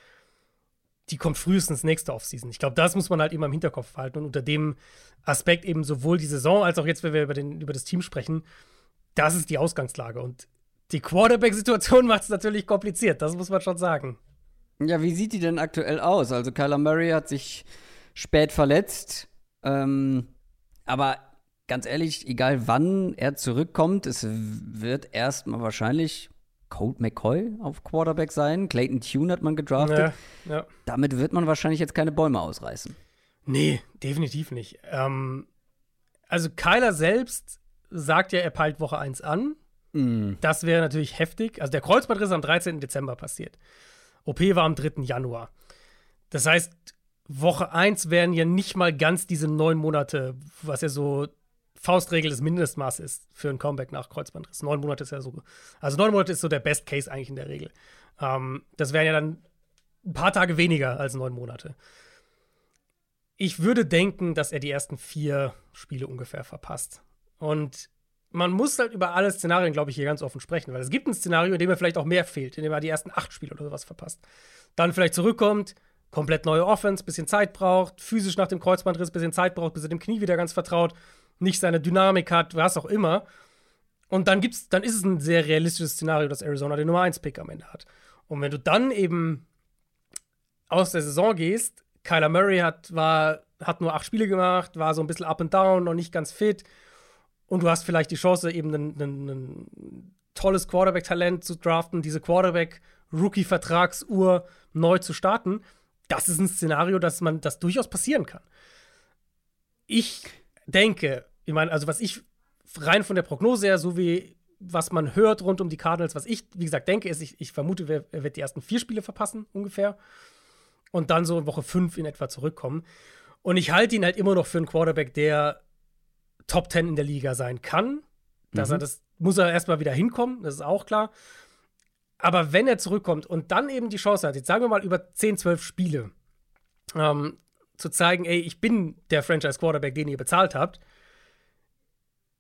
die kommt frühestens nächste Offseason. Ich glaube, das muss man halt immer im Hinterkopf halten und unter dem Aspekt eben sowohl die Saison als auch jetzt, wenn wir über, den, über das Team sprechen, das ist die Ausgangslage. Und die Quarterback-Situation [laughs] macht es natürlich kompliziert, das muss man schon sagen. Ja, wie sieht die denn aktuell aus? Also Kyler Murray hat sich spät verletzt, ähm, aber ganz ehrlich, egal wann er zurückkommt, es wird erstmal wahrscheinlich Colt McCoy auf Quarterback sein. Clayton Tune hat man gedraftet. Ja, ja. Damit wird man wahrscheinlich jetzt keine Bäume ausreißen. Nee, definitiv nicht. Ähm, also Kyler selbst sagt ja, er peilt Woche 1 an. Mm. Das wäre natürlich heftig. Also der Kreuzbandriss ist am 13. Dezember passiert. OP war am 3. Januar. Das heißt, Woche 1 wären ja nicht mal ganz diese neun Monate, was ja so Faustregel des Mindestmaßes ist für ein Comeback nach Kreuzbandriss. Neun Monate ist ja so. Also neun Monate ist so der Best Case eigentlich in der Regel. Ähm, das wären ja dann ein paar Tage weniger als neun Monate. Ich würde denken, dass er die ersten vier Spiele ungefähr verpasst. Und man muss halt über alle Szenarien, glaube ich, hier ganz offen sprechen, weil es gibt ein Szenario, in dem er vielleicht auch mehr fehlt, in dem er die ersten acht Spiele oder sowas verpasst. Dann vielleicht zurückkommt, komplett neue Offense, bisschen Zeit braucht, physisch nach dem Kreuzbandriss bisschen Zeit braucht, bis er dem Knie wieder ganz vertraut, nicht seine Dynamik hat, was auch immer. Und dann gibt's, dann ist es ein sehr realistisches Szenario, dass Arizona den Nummer 1 Pick am Ende hat. Und wenn du dann eben aus der Saison gehst, Kyler Murray hat, war, hat nur acht Spiele gemacht, war so ein bisschen up and down, noch nicht ganz fit. Und du hast vielleicht die Chance, eben ein, tolles Quarterback-Talent zu draften, diese Quarterback-Rookie-Vertragsuhr neu zu starten. Das ist ein Szenario, dass man das durchaus passieren kann. Ich denke, ich meine, also was ich rein von der Prognose her, so wie was man hört rund um die Cardinals, was ich, wie gesagt, denke, ist, ich, ich vermute, er wird die ersten vier Spiele verpassen, ungefähr. Und dann so in Woche fünf in etwa zurückkommen. Und ich halte ihn halt immer noch für einen Quarterback, der Top 10 in der Liga sein kann. Dass mhm. er das muss er erstmal wieder hinkommen, das ist auch klar. Aber wenn er zurückkommt und dann eben die Chance hat, jetzt sagen wir mal über 10, 12 Spiele, ähm, zu zeigen, ey, ich bin der Franchise Quarterback, den ihr bezahlt habt,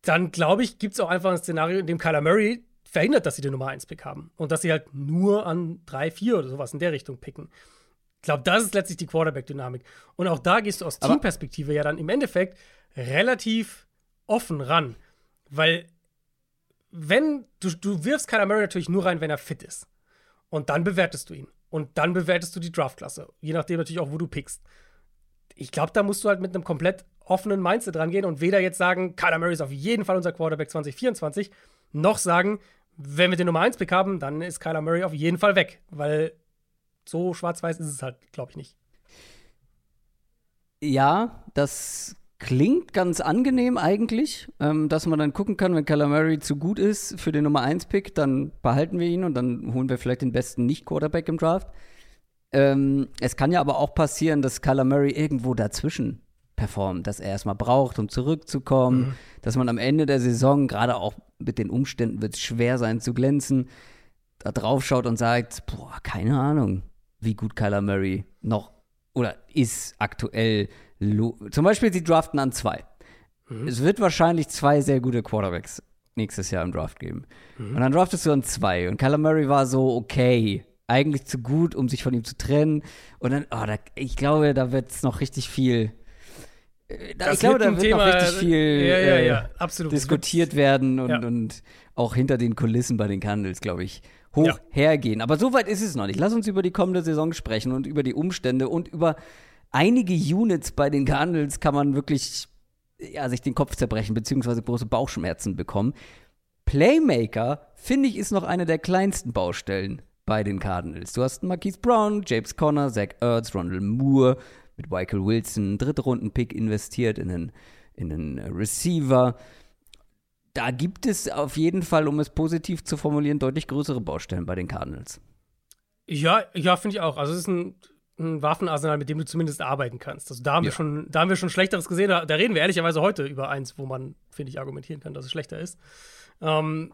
dann glaube ich, gibt es auch einfach ein Szenario, in dem Kyler Murray verhindert, dass sie den Nummer 1 Pick haben und dass sie halt nur an 3, 4 oder sowas in der Richtung picken. Ich glaube, das ist letztlich die Quarterback-Dynamik. Und auch da gehst du aus Teamperspektive ja dann im Endeffekt relativ offen ran. Weil, wenn du, du wirfst Kyler Murray natürlich nur rein, wenn er fit ist. Und dann bewertest du ihn. Und dann bewertest du die Draftklasse. Je nachdem natürlich auch, wo du pickst ich glaube, da musst du halt mit einem komplett offenen Mindset rangehen und weder jetzt sagen, Kyler Murray ist auf jeden Fall unser Quarterback 2024, noch sagen, wenn wir den Nummer 1 Pick haben, dann ist Kyler Murray auf jeden Fall weg, weil so schwarz-weiß ist es halt, glaube ich, nicht. Ja, das klingt ganz angenehm eigentlich, ähm, dass man dann gucken kann, wenn Kyler Murray zu gut ist für den Nummer 1 Pick, dann behalten wir ihn und dann holen wir vielleicht den besten Nicht-Quarterback im Draft. Ähm, es kann ja aber auch passieren, dass Kyler Murray irgendwo dazwischen performt, dass er erstmal braucht, um zurückzukommen, mhm. dass man am Ende der Saison, gerade auch mit den Umständen wird es schwer sein zu glänzen, da drauf schaut und sagt, boah, keine Ahnung, wie gut Kyler Murray noch oder ist aktuell. Zum Beispiel, sie draften an zwei. Mhm. Es wird wahrscheinlich zwei sehr gute Quarterbacks nächstes Jahr im Draft geben. Mhm. Und dann draftest du an zwei. Und Kyler Murray war so okay eigentlich zu gut, um sich von ihm zu trennen. Und dann, oh, da, ich glaube, da wird es noch richtig viel. Äh, da, ich glaube, da wird Thema, noch richtig viel ja, ja, ja, äh, diskutiert werden und, und, auch hinter den Kulissen bei den Candles, glaube ich, hoch hergehen. Aber so weit ist es noch nicht. Lass uns über die kommende Saison sprechen und über die Umstände und über einige Units bei den Candles kann man wirklich ja, sich den Kopf zerbrechen, beziehungsweise große Bauchschmerzen bekommen. Playmaker, finde ich, ist noch eine der kleinsten Baustellen bei den Cardinals. Du hast Marquise Brown, James Conner, Zach Ertz, Ronald Moore, mit Michael Wilson, dritte Runden-Pick investiert in einen, in einen Receiver. Da gibt es auf jeden Fall, um es positiv zu formulieren, deutlich größere Baustellen bei den Cardinals. Ja, ja, finde ich auch. Also es ist ein ein Waffenarsenal, mit dem du zumindest arbeiten kannst. Also da haben Ja. wir schon, da haben wir schon Schlechteres gesehen. Da, da reden wir ehrlicherweise heute über eins, wo man, finde ich, argumentieren kann, dass es schlechter ist. Ähm,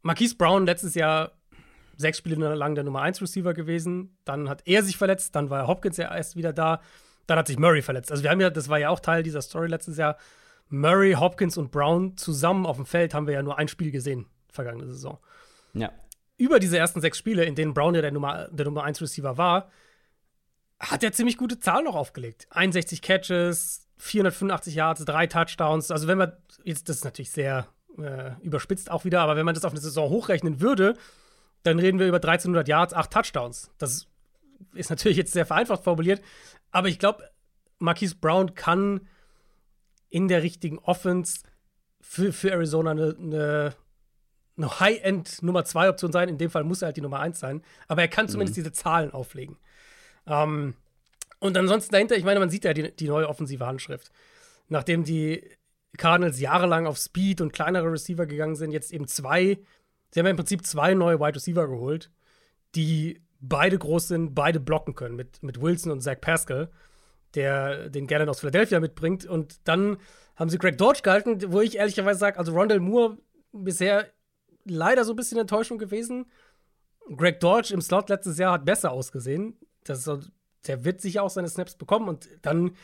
Marquise Brown letztes Jahr sechs Spiele lang der Nummer 1 Receiver gewesen. Dann hat er sich verletzt, dann war Hopkins ja erst wieder da. Dann hat sich Murray verletzt. Also wir haben ja, das war ja auch Teil dieser Story letztes Jahr. Murray, Hopkins und Brown zusammen auf dem Feld haben wir ja nur ein Spiel gesehen, vergangene Saison Ja. über diese ersten sechs Spiele, in denen Brown ja der Nummer, der Nummer 1 Receiver war, hat er ziemlich gute Zahlen noch aufgelegt. 61 Catches, 485 Yards, drei Touchdowns. Also wenn man, jetzt das ist natürlich sehr äh, überspitzt auch wieder, aber wenn man das auf eine Saison hochrechnen würde, dann reden wir über 1300 Yards, acht Touchdowns. Das ist natürlich jetzt sehr vereinfacht formuliert, aber ich glaube, Marquise Brown kann in der richtigen Offense für, für Arizona eine, eine eine High-End Nummer 2 Option sein. In dem Fall muss er halt die Nummer 1 sein. Aber er kann zumindest diese Zahlen auflegen. Ähm, und ansonsten dahinter, ich meine, man sieht ja die, die neue offensive Handschrift. Nachdem die Cardinals jahrelang auf Speed und kleinere Receiver gegangen sind, jetzt eben zwei, sie haben ja im Prinzip zwei neue Wide Receiver geholt, die beide groß sind, beide blocken können, mit, mit Wilson und Zach Pascal, der den Gannon aus Philadelphia mitbringt. Und dann haben sie Greg Dodge gehalten, wo ich ehrlicherweise sage, also Rondell Moore bisher leider so ein bisschen Enttäuschung gewesen. Greg Dodge im Slot letztes Jahr hat besser ausgesehen. Das ist der wird sicher auch seine Snaps bekommen und dann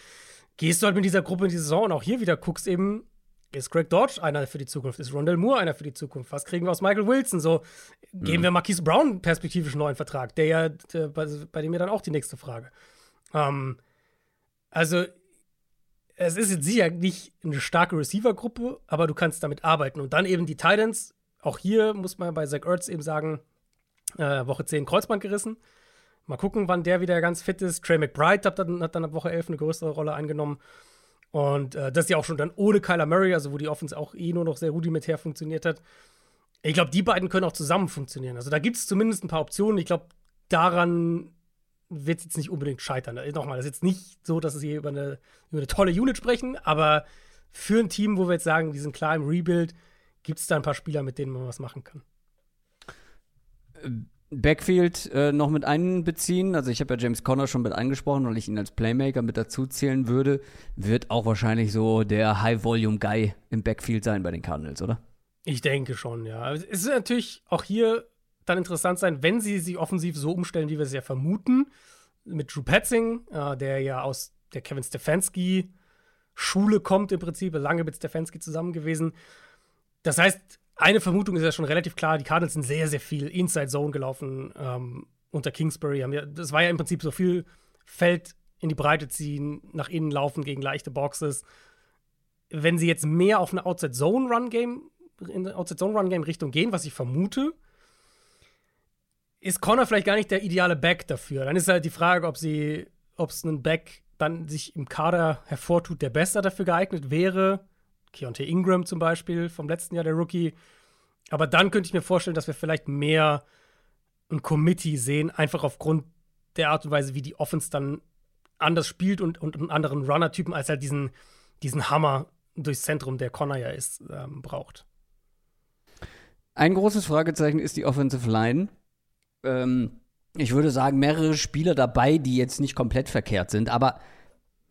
gehst du halt mit dieser Gruppe in die Saison und auch hier wieder guckst eben, ist Greg Dodge einer für die Zukunft? Ist Rondell Moore einer für die Zukunft? Was kriegen wir aus Michael Wilson? So, geben wir Marquise Brown perspektivisch einen neuen Vertrag? Der ja, der, bei, bei dem ja dann auch die nächste Frage. Ähm, also, es ist jetzt sicher nicht eine starke Receiver-Gruppe, aber du kannst damit arbeiten. Und dann eben die Titans. Auch hier muss man bei Zach Ertz eben sagen, äh, Woche 10 Kreuzband gerissen. Mal gucken, wann der wieder ganz fit ist. Trey McBride hat dann, hat dann ab Woche 11 eine größere Rolle eingenommen. Und äh, das ja auch schon dann ohne Kyler Murray, also wo die Offense auch eh nur noch sehr rudimentär funktioniert hat. Ich glaube, die beiden können auch zusammen funktionieren. Also da gibt es zumindest ein paar Optionen. Ich glaube, daran wird es jetzt nicht unbedingt scheitern. Äh, Nochmal, das ist jetzt nicht so, dass wir hier über eine, über eine tolle Unit sprechen, aber für ein Team, wo wir jetzt sagen, die sind klar im Rebuild, gibt es da ein paar Spieler, mit denen man was machen kann. Backfield äh, noch mit einbeziehen. Also ich habe ja James Conner schon mit angesprochen, weil ich ihn als Playmaker mit dazu zählen würde. Wird auch wahrscheinlich so der High-Volume-Guy im Backfield sein bei den Cardinals, oder? Ich denke schon, ja. Also Es ist natürlich auch hier dann interessant sein, wenn sie sich offensiv so umstellen, wie wir es ja vermuten. Mit Drew Petzing, äh, der ja aus der Kevin Stefanski Schule kommt im Prinzip, lange mit Stefanski zusammen gewesen. Das heißt, eine Vermutung ist ja schon relativ klar, die Cardinals sind sehr, sehr viel Inside Zone gelaufen ähm, unter Kingsbury. Das war ja im Prinzip so viel Feld in die Breite ziehen, nach innen laufen gegen leichte Boxes. Wenn sie jetzt mehr auf eine Outside Zone Run Game, in Outside Zone Run Game Richtung gehen, was ich vermute, ist Connor vielleicht gar nicht der ideale Back dafür. Dann ist halt die Frage, ob sie, ob es einen Back dann sich im Kader hervortut, der besser dafür geeignet wäre. Keontae Ingram zum Beispiel, vom letzten Jahr der Rookie. Aber dann könnte ich mir vorstellen, dass wir vielleicht mehr ein Committee sehen, einfach aufgrund der Art und Weise, wie die Offense dann anders spielt und, und einen anderen Runner-Typen als halt diesen, diesen Hammer durchs Zentrum, der Connor ja ist, ähm, braucht. Ein großes Fragezeichen ist die Offensive Line. Ähm, ich würde sagen, mehrere Spieler dabei, die jetzt nicht komplett verkehrt sind, aber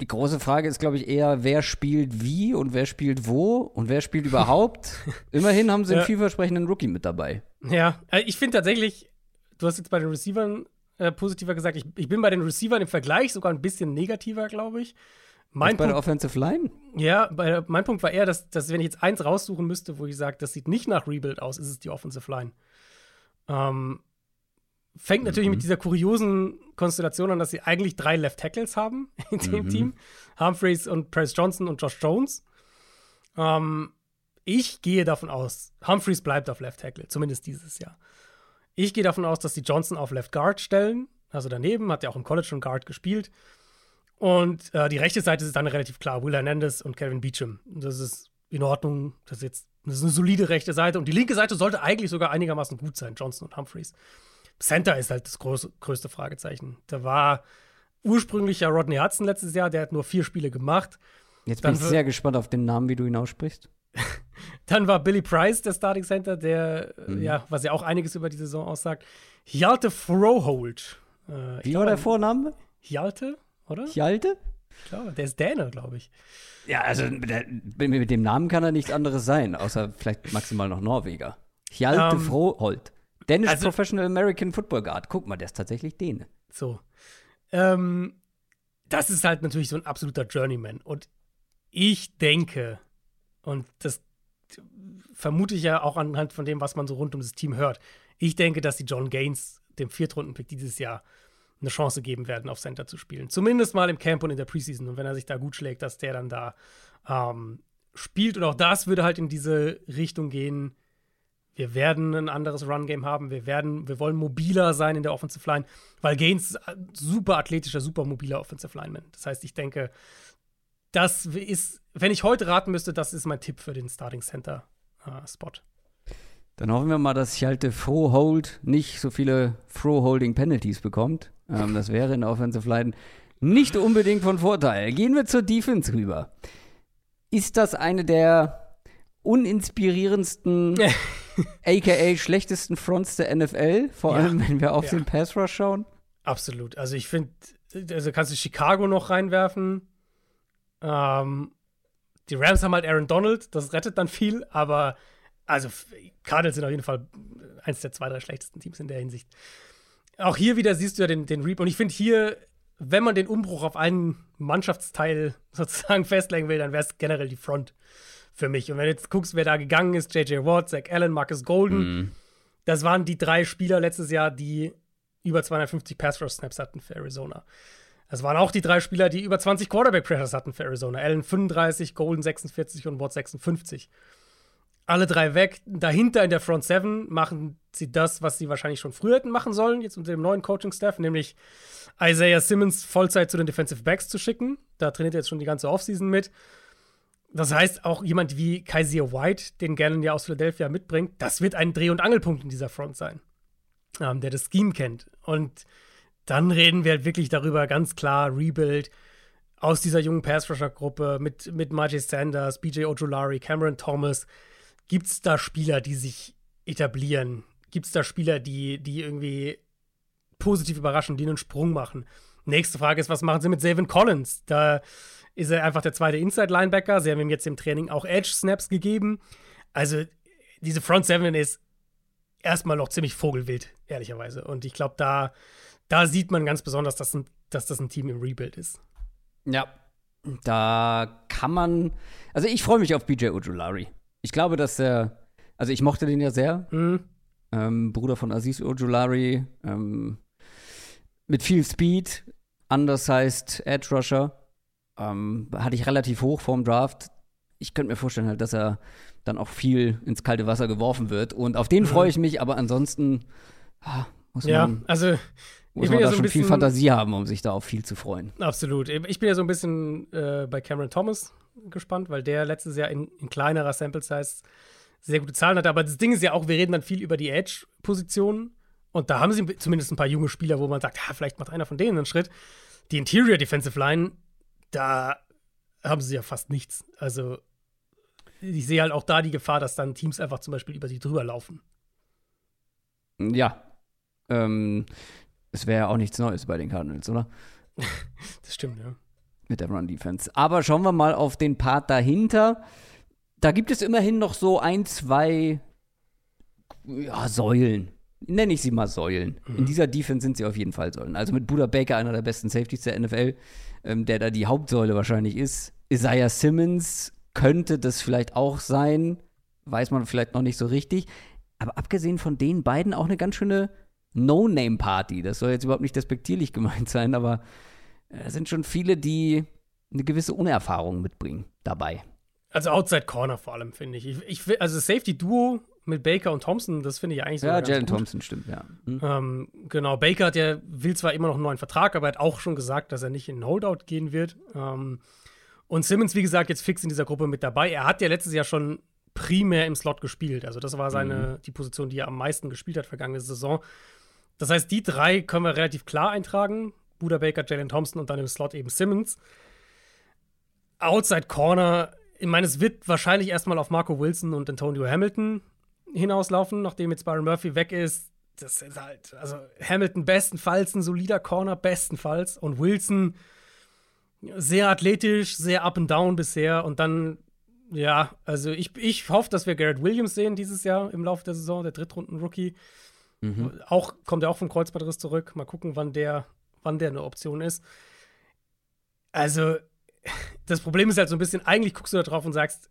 die große Frage ist, glaube ich, eher, wer spielt wie und wer spielt wo und wer spielt überhaupt. [laughs] Immerhin haben sie einen Ja. vielversprechenden Rookie mit dabei. Ja, äh, ich finde tatsächlich, du hast jetzt bei den Receivern äh, positiver gesagt, ich, ich bin bei den Receivern im Vergleich sogar ein bisschen negativer, glaube ich. Mein Auch bei der Punkt, Offensive Line? ja, bei, mein Punkt war eher, dass, dass wenn ich jetzt eins raussuchen müsste, wo ich sage, das sieht nicht nach Rebuild aus, ist es die Offensive Line. Ähm, fängt natürlich mit dieser kuriosen Konstellation an, dass sie eigentlich drei Left Tackles haben [laughs] in dem Team. Humphreys und Price Johnson und Josh Jones. Ähm, ich gehe davon aus, Humphreys bleibt auf Left Tackle, zumindest dieses Jahr. Ich gehe davon aus, dass sie Johnson auf Left Guard stellen. Also daneben hat er auch im College schon Guard gespielt. Und äh, die rechte Seite ist dann relativ klar. Will Hernandez und Kevin Beecham. Das ist in Ordnung. Das ist jetzt das ist eine solide rechte Seite. Und die linke Seite sollte eigentlich sogar einigermaßen gut sein. Johnson und Humphreys. Center ist halt das große, größte Fragezeichen. Da war ursprünglich ja Rodney Hudson letztes Jahr. Der hat nur vier Spiele gemacht. Jetzt Dann bin ich sehr gespannt auf den Namen, wie du ihn aussprichst. [laughs] Dann war Billy Price der Starting Center, der, äh, Mhm. ja, was ja auch einiges über die Saison aussagt. Hjalte Froholt. Äh, Wie war der Vorname? Hjalte, oder? Hjalte? Ich glaube, der ist Däne, glaube ich. Ja, also mit, mit dem Namen kann er nichts anderes sein, außer vielleicht maximal noch Norweger. Hjalte Ähm, Froholt. Danish also- Professional American Football Guard. Guck mal, der ist tatsächlich Däne. So. Ähm, das ist halt natürlich so ein absoluter Journeyman. Und ich denke, und das vermute ich ja auch anhand von dem, was man so rund um das Team hört, ich denke, dass die John Gaines, dem Viertrunden-Pick dieses Jahr, eine Chance geben werden, auf Center zu spielen. Zumindest mal im Camp und in der Preseason. Und wenn er sich da gut schlägt, dass der dann da ähm, spielt. Und auch das würde halt in diese Richtung gehen. Wir werden ein anderes Run-Game haben. Wir werden, wir wollen mobiler sein in der Offensive Line, weil Gaines ist super athletischer, super mobiler Offensive Lineman. Das heißt, ich denke, das ist, wenn ich heute raten müsste, das ist mein Tipp für den Starting Center äh, Spot. Dann hoffen wir mal, dass Hjalte Froholt nicht so viele Froholding Penalties bekommt. Ähm, das wäre in der Offensive Line nicht unbedingt von Vorteil. Gehen wir zur Defense rüber. Ist das eine der uninspirierendsten, [laughs] aka schlechtesten Fronts der NFL? Vor Ja. allem, wenn wir auf Ja. den Pass Rush schauen. Absolut. Also ich finde, also kannst du Chicago noch reinwerfen. Ähm, die Rams haben halt Aaron Donald, das rettet dann viel, aber also Cardinals sind auf jeden Fall eins der zwei, drei schlechtesten Teams in der Hinsicht. Auch hier wieder siehst du ja den, den Reap. Und ich finde hier, wenn man den Umbruch auf einen Mannschaftsteil [laughs] sozusagen festlegen will, dann wäre es generell die Front für mich. Und wenn du jetzt guckst, wer da gegangen ist, J.J. Watt, Zach Allen, Marcus Golden, das waren die drei Spieler letztes Jahr, die über 250 Pass-Rush-Snaps hatten für Arizona. Das waren auch die drei Spieler, die über 20 Quarterback-Pressures hatten für Arizona. Allen 35, Golden 46 und Watt 56. Alle drei weg. Dahinter in der Front Seven machen sie das, was sie wahrscheinlich schon früher hätten machen sollen, jetzt unter dem neuen Coaching-Staff, nämlich Isaiah Simmons Vollzeit zu den Defensive Backs zu schicken. Da trainiert er jetzt schon die ganze Offseason mit. Das heißt, auch jemand wie Kaiser White, den Gannon ja aus Philadelphia mitbringt, das wird ein Dreh- und Angelpunkt in dieser Front sein, ähm, der das Scheme kennt. Und dann reden wir halt wirklich darüber, ganz klar, Rebuild aus dieser jungen Pass-Rusher-Gruppe mit, mit Margie Sanders, BJ Ojolari, Cameron Thomas. Gibt es da Spieler, die sich etablieren? Gibt es da Spieler, die, die irgendwie positiv überraschen, die einen Sprung machen? Nächste Frage ist, was machen sie mit Savin Collins? Da ist er einfach der zweite Inside-Linebacker. Sie haben ihm jetzt im Training auch Edge-Snaps gegeben. Also, diese Front Seven ist erstmal noch ziemlich vogelwild, ehrlicherweise. Und ich glaube, da, da sieht man ganz besonders, dass, ein, dass das ein Team im Rebuild ist. Ja. Da kann man. Also ich freue mich auf BJ Ojulari. Ich glaube, dass er. Also ich mochte den ja sehr. Mhm. Ähm, Bruder von Aziz Ojulari. Ähm, mit viel Speed. Undersized Edge Rusher. Ähm, hatte ich relativ hoch vorm Draft. Ich könnte mir vorstellen, halt, dass er dann auch viel ins kalte Wasser geworfen wird. Und auf den freue ich mich, aber ansonsten ah, muss Ja, man, also muss ich man ja da so schon viel Fantasie haben, um sich da auf viel zu freuen. Absolut. Ich bin ja so ein bisschen äh, bei Cameron Thomas gespannt, weil der letztes Jahr in, in kleinerer Sample Size sehr gute Zahlen hatte. Aber das Ding ist ja auch, wir reden dann viel über die Edge-Positionen. Und da haben sie zumindest ein paar junge Spieler, wo man sagt, ja, vielleicht macht einer von denen einen Schritt. Die Interior Defensive Line, da haben sie ja fast nichts. Also ich sehe halt auch da die Gefahr, dass dann Teams einfach zum Beispiel über sie drüber laufen. Ja. Ähm, es wäre ja auch nichts Neues bei den Cardinals, oder? [laughs] Das stimmt, ja. Mit der Run-Defense. Aber schauen wir mal auf den Part dahinter. Da gibt es immerhin noch so ein, zwei ja, Säulen. Nenne ich sie mal Säulen. In dieser Defense sind sie auf jeden Fall Säulen. Also mit Buda Baker, einer der besten Safeties der NFL, ähm, der da die Hauptsäule wahrscheinlich ist. Isaiah Simmons könnte das vielleicht auch sein. Weiß man vielleicht noch nicht so richtig. Aber abgesehen von den beiden auch eine ganz schöne No-Name-Party. Das soll jetzt überhaupt nicht despektierlich [laughs] gemeint sein, aber äh, es sind schon viele, die eine gewisse Unerfahrung mitbringen dabei. Also Outside Corner vor allem, finde ich. ich, ich also das Safety-Duo mit Baker und Thompson, das finde ich eigentlich sogar Ja, Jalen. Thompson stimmt, ja. Hm. Ähm, genau, Baker hat ja, will zwar immer noch einen neuen Vertrag, aber er hat auch schon gesagt, dass er nicht in Holdout gehen wird. Ähm, und Simmons, wie gesagt, jetzt fix in dieser Gruppe mit dabei. Er hat ja letztes Jahr schon primär im Slot gespielt. Also das war seine, die Position, die er am meisten gespielt hat vergangene Saison. Das heißt, die drei können wir relativ klar eintragen. Buda Baker, Jalen Thompson und dann im Slot eben Simmons. Outside Corner, ich meine, es wird wahrscheinlich erstmal auf Marco Wilson und Antonio Hamilton hinauslaufen, nachdem jetzt Byron Murphy weg ist. das ist halt, also Hamilton bestenfalls ein solider Corner, bestenfalls. Und Wilson sehr athletisch, sehr up and down bisher. Und dann, ja, also ich, ich hoffe, dass wir Garrett Williams sehen dieses Jahr im Laufe der Saison, der Drittrunden-Rookie. Mhm. Auch, kommt er auch vom Kreuzbandriss zurück. Mal gucken, wann der, wann der eine Option ist. Also, das Problem ist halt so ein bisschen, eigentlich guckst du da drauf und sagst,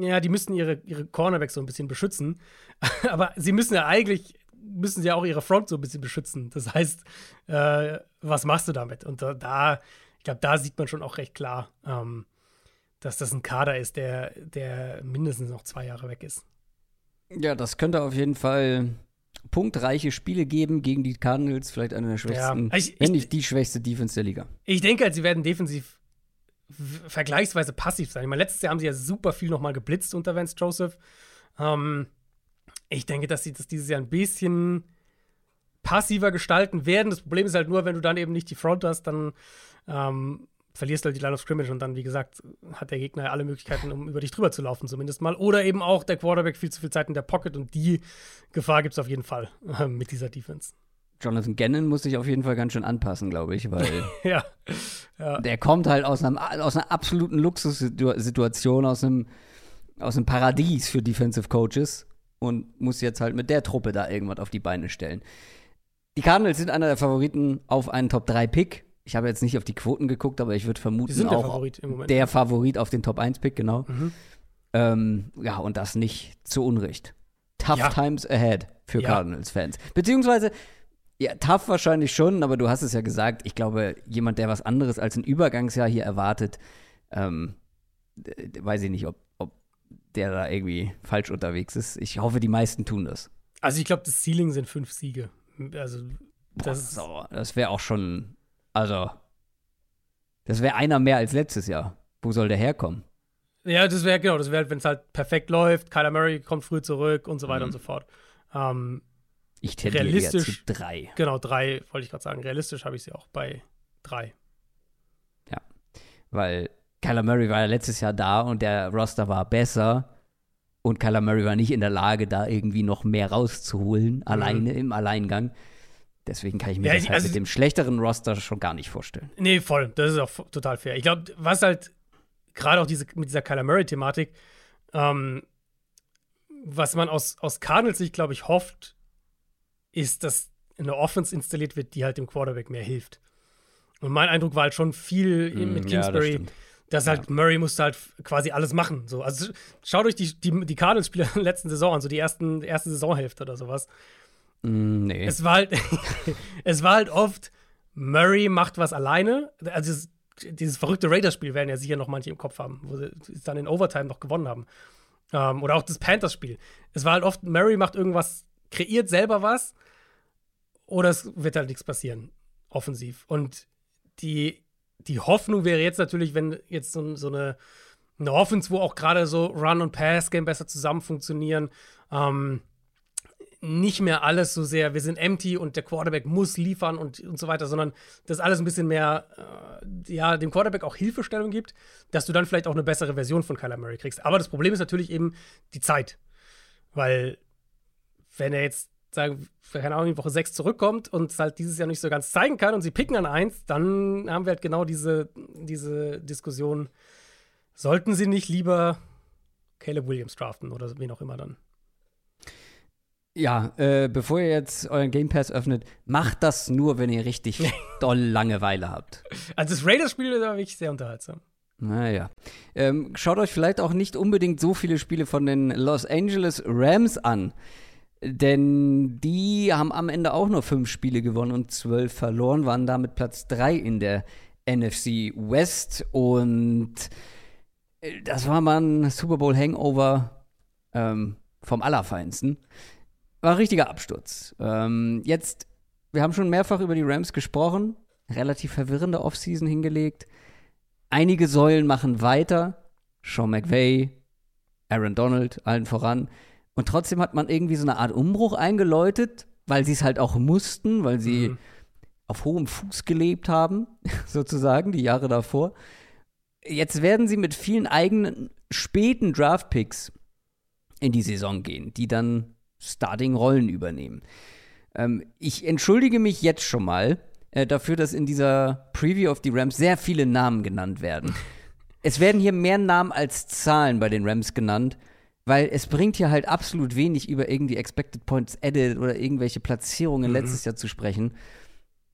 ja, die müssen ihre, ihre Cornerbacks so ein bisschen beschützen. [laughs] Aber sie müssen ja eigentlich, müssen sie ja auch ihre Front so ein bisschen beschützen. Das heißt, äh, was machst du damit? Und da, da ich glaube, da sieht man schon auch recht klar, ähm, dass das ein Kader ist, der, der mindestens noch zwei Jahre weg ist. Ja, das könnte auf jeden Fall punktreiche Spiele geben gegen die Cardinals, vielleicht eine der schwächsten, ja, ich, wenn nicht die schwächste Defense der Liga. Ich denke, halt, sie werden defensiv vergleichsweise passiv sein. Ich meine, letztes Jahr haben sie ja super viel nochmal geblitzt unter Vance Joseph. Ähm, ich denke, dass sie das dieses Jahr ein bisschen passiver gestalten werden. Das Problem ist halt nur, wenn du dann eben nicht die Front hast, dann ähm, verlierst du halt die Line of Scrimmage und dann, wie gesagt, hat der Gegner alle Möglichkeiten, um über dich drüber zu laufen, zumindest mal. Oder eben auch der Quarterback viel zu viel Zeit in der Pocket und die Gefahr gibt es auf jeden Fall äh, [laughs] mit dieser Defense. Jonathan Gannon muss sich auf jeden Fall ganz schön anpassen, glaube ich, weil [laughs] ja. ja. der kommt halt aus, einem, aus einer absoluten Luxussituation, aus einem, aus einem Paradies für Defensive Coaches und muss jetzt halt mit der Truppe da irgendwas auf die Beine stellen. Die Cardinals sind einer der Favoriten auf einen Top-3-Pick. Ich habe jetzt nicht auf die Quoten geguckt, aber ich würde vermuten, sind auch der Favorit. Der Favorit auf den Top-1-Pick, genau. Mhm. Ähm, ja, und das nicht zu Unrecht. Tough ja. times ahead für. Cardinals-Fans. Beziehungsweise, ja, tough wahrscheinlich schon, aber du hast es ja gesagt, ich glaube, jemand, der was anderes als ein Übergangsjahr hier erwartet, ähm, weiß ich nicht, ob, ob der da irgendwie falsch unterwegs ist. Ich hoffe, die meisten tun das. Also ich glaube, das Ceiling sind fünf Siege. Also das, so, das wäre auch schon, also das wäre einer mehr als letztes Jahr. Wo soll der herkommen? Ja, das wäre genau, das wäre, wenn es halt perfekt läuft, Kyler Murray kommt früh zurück und so weiter mhm. und so fort. Ähm, ich tendiere realistisch zu drei. Genau, drei, wollte ich gerade sagen. Realistisch habe ich sie auch bei drei. Ja, weil Kyler Murray war ja letztes Jahr da und der Roster war besser. Und Kyler Murray war nicht in der Lage, da irgendwie noch mehr rauszuholen, mhm. alleine im Alleingang. Deswegen kann ich mir ja, das halt also, mit dem schlechteren Roster schon gar nicht vorstellen. Nee, voll. Das ist auch total fair. Ich glaube, was halt gerade auch diese, mit dieser Kyler Murray-Thematik, ähm, was man aus, aus Cardinals Sicht, glaube ich, hofft, ist, dass eine Offense installiert wird, die halt dem Quarterback mehr hilft. Und mein Eindruck war halt schon viel mm, mit Kingsbury, ja, das dass halt ja. Murray musste halt quasi alles machen. So. Also schaut euch die, die, die Cardinals-Spieler [laughs] der letzten Saison an, so die ersten, erste Saisonhälfte oder sowas. Mm, nee. Es war halt, [laughs] es war halt oft, Murray macht was alleine. Also dieses verrückte Raiders-Spiel werden ja sicher noch manche im Kopf haben, wo sie es dann in Overtime noch gewonnen haben. Ähm, oder auch das Panthers-Spiel. Es war halt oft, Murray macht irgendwas, kreiert selber was oder es wird halt nichts passieren, offensiv. Und die, die Hoffnung wäre jetzt natürlich, wenn jetzt so, so eine, eine Offense, wo auch gerade so Run- und Pass-Game besser zusammen funktionieren, ähm, nicht mehr alles so sehr, wir sind empty und der Quarterback muss liefern und, und so weiter, sondern dass alles ein bisschen mehr, äh, ja, dem Quarterback auch Hilfestellung gibt, dass du dann vielleicht auch eine bessere Version von Kyler Murray kriegst. Aber das Problem ist natürlich eben die Zeit. Weil, wenn er jetzt sagen, keine Ahnung, in Woche 6 zurückkommt und es halt dieses Jahr nicht so ganz zeigen kann und sie picken an eins, dann haben wir halt genau diese, diese Diskussion. Sollten sie nicht lieber Caleb Williams draften oder wen auch immer dann? Ja, äh, bevor ihr jetzt euren Game Pass öffnet, macht das nur, wenn ihr richtig [laughs] doll Langeweile habt. Also das Raiders-Spiel war wirklich sehr unterhaltsam. Naja. Ähm, schaut euch vielleicht auch nicht unbedingt so viele Spiele von den Los Angeles Rams an. Denn die haben am Ende auch nur fünf Spiele gewonnen und zwölf verloren, waren damit Platz drei in der NFC West. Und äh, das war mal ein Super Bowl Hangover ähm, vom Allerfeinsten. War ein richtiger Absturz. Ähm, jetzt, wir haben schon mehrfach über die Rams gesprochen. Relativ verwirrende Offseason hingelegt. Einige Säulen machen weiter. Sean McVay, Aaron Donald, allen voran. Und trotzdem hat man irgendwie so eine Art Umbruch eingeläutet, weil sie es halt auch mussten, weil sie mhm. auf hohem Fuß gelebt haben, [laughs] sozusagen, die Jahre davor. Jetzt werden sie mit vielen eigenen späten Draftpicks in die Saison gehen, die dann Starting-Rollen übernehmen. Ähm, ich entschuldige mich jetzt schon mal äh, dafür, dass in dieser Preview of die Rams sehr viele Namen genannt werden. es werden hier mehr Namen als Zahlen bei den Rams genannt, weil es bringt hier halt absolut wenig über irgendwie Expected Points Edit oder irgendwelche Platzierungen mhm. letztes Jahr zu sprechen,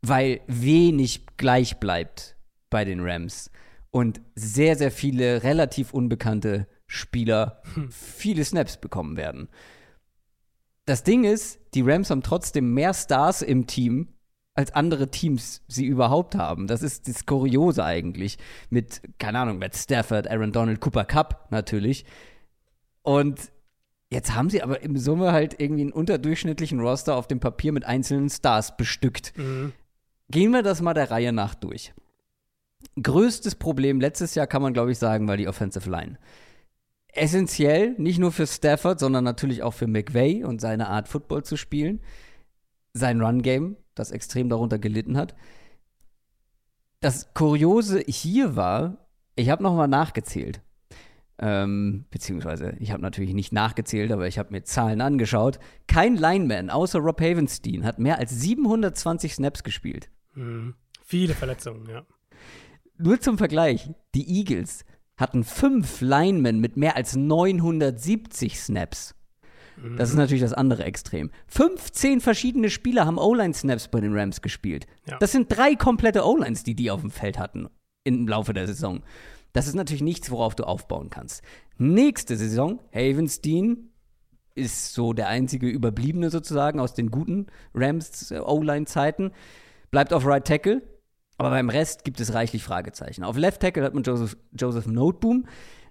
weil wenig gleich bleibt bei den Rams und sehr, sehr viele relativ unbekannte Spieler hm. viele Snaps bekommen werden. Das Ding ist, die Rams haben trotzdem mehr Stars im Team, als andere Teams sie überhaupt haben. Das ist das Kuriose eigentlich. Mit, keine Ahnung, Matt Stafford, Aaron Donald, Cooper Cup natürlich. Und jetzt haben sie aber im Summe halt irgendwie einen unterdurchschnittlichen Roster auf dem Papier mit einzelnen Stars bestückt. Mhm. Gehen wir das mal der Reihe nach durch. Größtes Problem letztes Jahr kann man, glaube ich, sagen, war die Offensive Line essentiell, nicht nur für Stafford, sondern natürlich auch für McVay und seine Art, Football zu spielen. Sein Run-Game, das extrem darunter gelitten hat. Das Kuriose hier war, ich habe nochmal nachgezählt. Ähm, beziehungsweise, ich habe natürlich nicht nachgezählt, aber ich habe mir Zahlen angeschaut. Kein Lineman außer Rob Havenstein hat mehr als 720 Snaps gespielt. Mhm. Viele Verletzungen, ja. Nur zum Vergleich, die Eagles hatten fünf Linemen mit mehr als 970 Snaps. Das ist natürlich das andere Extrem. 15 verschiedene Spieler haben O-Line-Snaps bei den Rams gespielt. Ja. Das sind drei komplette O-Lines, die die auf dem Feld hatten im Laufe der Saison. Das ist natürlich nichts, worauf du aufbauen kannst. Nächste Saison, Havenstein ist so der einzige Überbliebene sozusagen aus den guten Rams O-Line-Zeiten. Bleibt auf Right Tackle, aber beim Rest gibt es reichlich Fragezeichen. Auf Left Tackle hat man Joseph, Joseph Noteboom.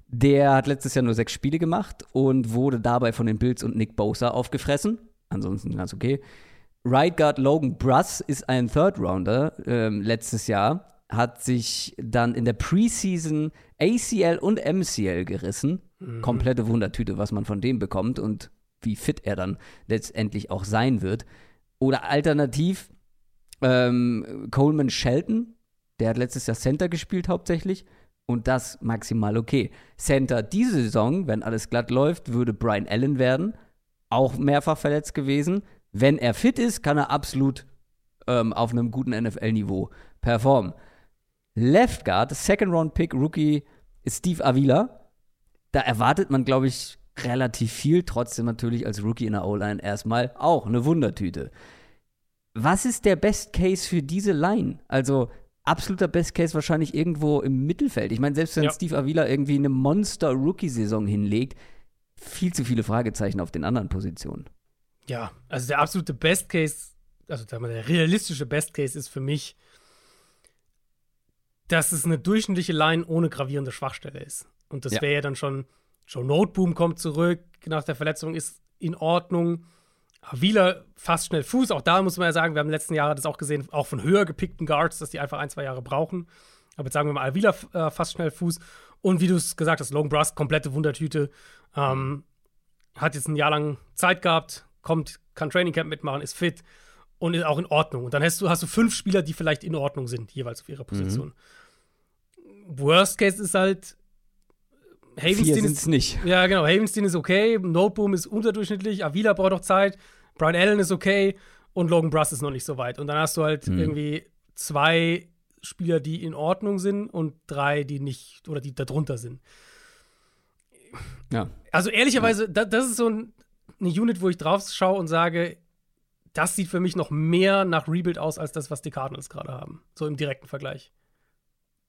Der hat letztes Jahr nur sechs Spiele gemacht und wurde dabei von den Bills und Nick Bosa aufgefressen. Ansonsten ganz okay. Right Guard Logan Bruss ist ein Third Rounder ähm, letztes Jahr. Hat sich dann in der Preseason ACL und MCL gerissen. Mhm. Komplette Wundertüte, was man von dem bekommt und wie fit er dann letztendlich auch sein wird. Oder alternativ ähm, Coleman Shelton, der hat letztes Jahr Center gespielt hauptsächlich. Und das maximal okay. Center diese Saison, wenn alles glatt läuft, würde Brian Allen werden. Auch mehrfach verletzt gewesen. Wenn er fit ist, kann er absolut ähm, auf einem guten NFL-Niveau performen. Left Guard, Second Round Pick, Rookie ist Steve Avila. Da erwartet man, glaube ich, relativ viel. Trotzdem natürlich als Rookie in der O-Line erstmal auch eine Wundertüte was ist der Best Case für diese Line? Also absoluter Best Case wahrscheinlich irgendwo im Mittelfeld. Ich meine, selbst wenn ja. Steve Avila irgendwie eine Monster-Rookie-Saison hinlegt, viel zu viele Fragezeichen auf den anderen Positionen. Ja, also der absolute Best Case, also der realistische Best Case ist für mich, dass es eine durchschnittliche Line ohne gravierende Schwachstelle ist. Und das ja. wäre ja dann schon, Joe Noteboom kommt zurück nach der Verletzung, ist in Ordnung. Wieler fast schnell Fuß. Auch da muss man ja sagen, wir haben in den letzten Jahren das auch gesehen, auch von höher gepickten Guards, dass die einfach ein, zwei Jahre brauchen. Aber jetzt sagen wir mal, Wieler äh, fast schnell Fuß. Und wie du es gesagt hast, Logan Bruss, komplette Wundertüte. Ähm, hat jetzt ein Jahr lang Zeit gehabt, kommt, kann Training Camp mitmachen, ist fit und ist auch in Ordnung. Und dann hast du, hast du fünf Spieler, die vielleicht in Ordnung sind, jeweils auf ihrer Position. Mhm. Worst Case ist halt, Havenstein ist nicht. Ja, genau. Havenstein ist okay, Noteboom ist unterdurchschnittlich, Avila braucht noch Zeit, Brian Allen ist okay und Logan Bruss ist noch nicht so weit. Und dann hast du halt mhm. irgendwie zwei Spieler, die in Ordnung sind und drei, die nicht oder die darunter sind. Ja. Also ehrlicherweise, ja. da, das ist so ein, eine Unit, wo ich drauf schaue und sage, das sieht für mich noch mehr nach Rebuild aus als das, was die Cardinals gerade haben. So im direkten Vergleich.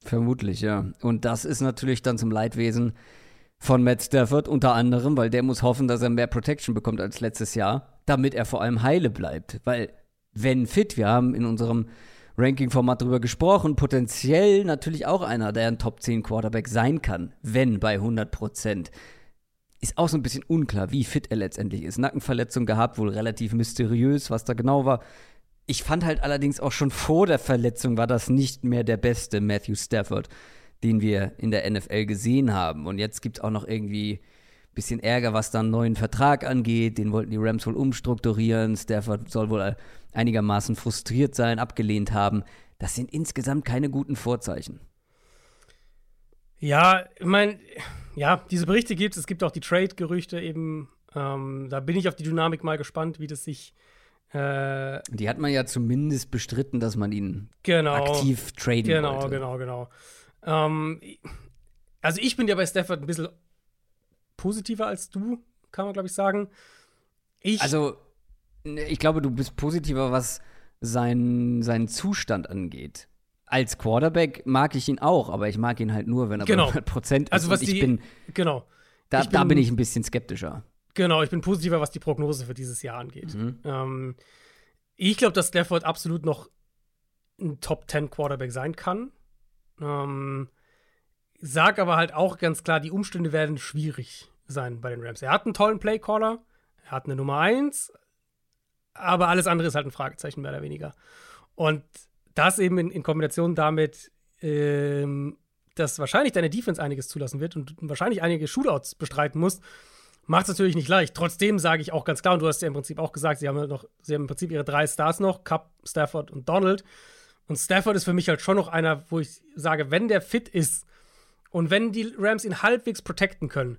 Vermutlich, ja. Und das ist natürlich dann zum Leidwesen von Matt Stafford unter anderem, weil der muss hoffen, dass er mehr Protection bekommt als letztes Jahr, damit er vor allem heile bleibt. Weil, wenn fit, wir haben in unserem Ranking-Format darüber gesprochen, potenziell natürlich auch einer, der ein Top 10 Quarterback sein kann, wenn bei 100 Prozent. Ist auch so ein bisschen unklar, wie fit er letztendlich ist. Nackenverletzung gehabt, wohl relativ mysteriös, was da genau war. Ich fand halt allerdings auch schon vor der Verletzung war das nicht mehr der beste Matthew Stafford, den wir in der NFL gesehen haben. Und jetzt gibt es auch noch irgendwie ein bisschen Ärger, was dann einen neuen Vertrag angeht. Den wollten die Rams wohl umstrukturieren. Stafford soll wohl einigermaßen frustriert sein, abgelehnt haben. Das sind insgesamt keine guten Vorzeichen. Ja, ich meine, ja, diese Berichte gibt es. Es gibt auch die Trade-Gerüchte eben. Ähm, da bin ich auf die Dynamik mal gespannt, wie das sich Äh, Die hat man ja zumindest bestritten, dass man ihn genau. aktiv traden Genau, wollte. genau, genau. Ähm, also ich bin ja bei Stafford ein bisschen positiver als du, kann man glaube ich sagen. Ich, Also, ne, ich glaube, du bist positiver, was seinen, seinen Zustand angeht. Als Quarterback mag ich ihn auch, aber ich mag ihn halt nur, wenn er Genau. bei 100% ist. Also was ich die- bin, genau, da, ich da bin- bin ich ein bisschen skeptischer. genau, ich bin positiver, was die Prognose für dieses Jahr angeht. Ähm, ich glaube, dass Stafford absolut noch ein Top 10 Quarterback sein kann. Ähm, sag aber halt auch ganz klar, die Umstände werden schwierig sein bei den Rams. Er hat einen tollen Playcaller, er hat eine Nummer 1, aber alles andere ist halt ein Fragezeichen, mehr oder weniger. Und das eben in, in Kombination damit, ähm, dass wahrscheinlich deine Defense einiges zulassen wird und wahrscheinlich einige Shootouts bestreiten musst, macht es natürlich nicht leicht. Trotzdem sage ich auch ganz klar, und du hast ja im Prinzip auch gesagt, sie haben ja noch, sie haben im Prinzip ihre drei Stars noch, Cup, Stafford und Donald. Und Stafford ist für mich halt schon noch einer, wo ich sage, wenn der fit ist und wenn die Rams ihn halbwegs protecten können,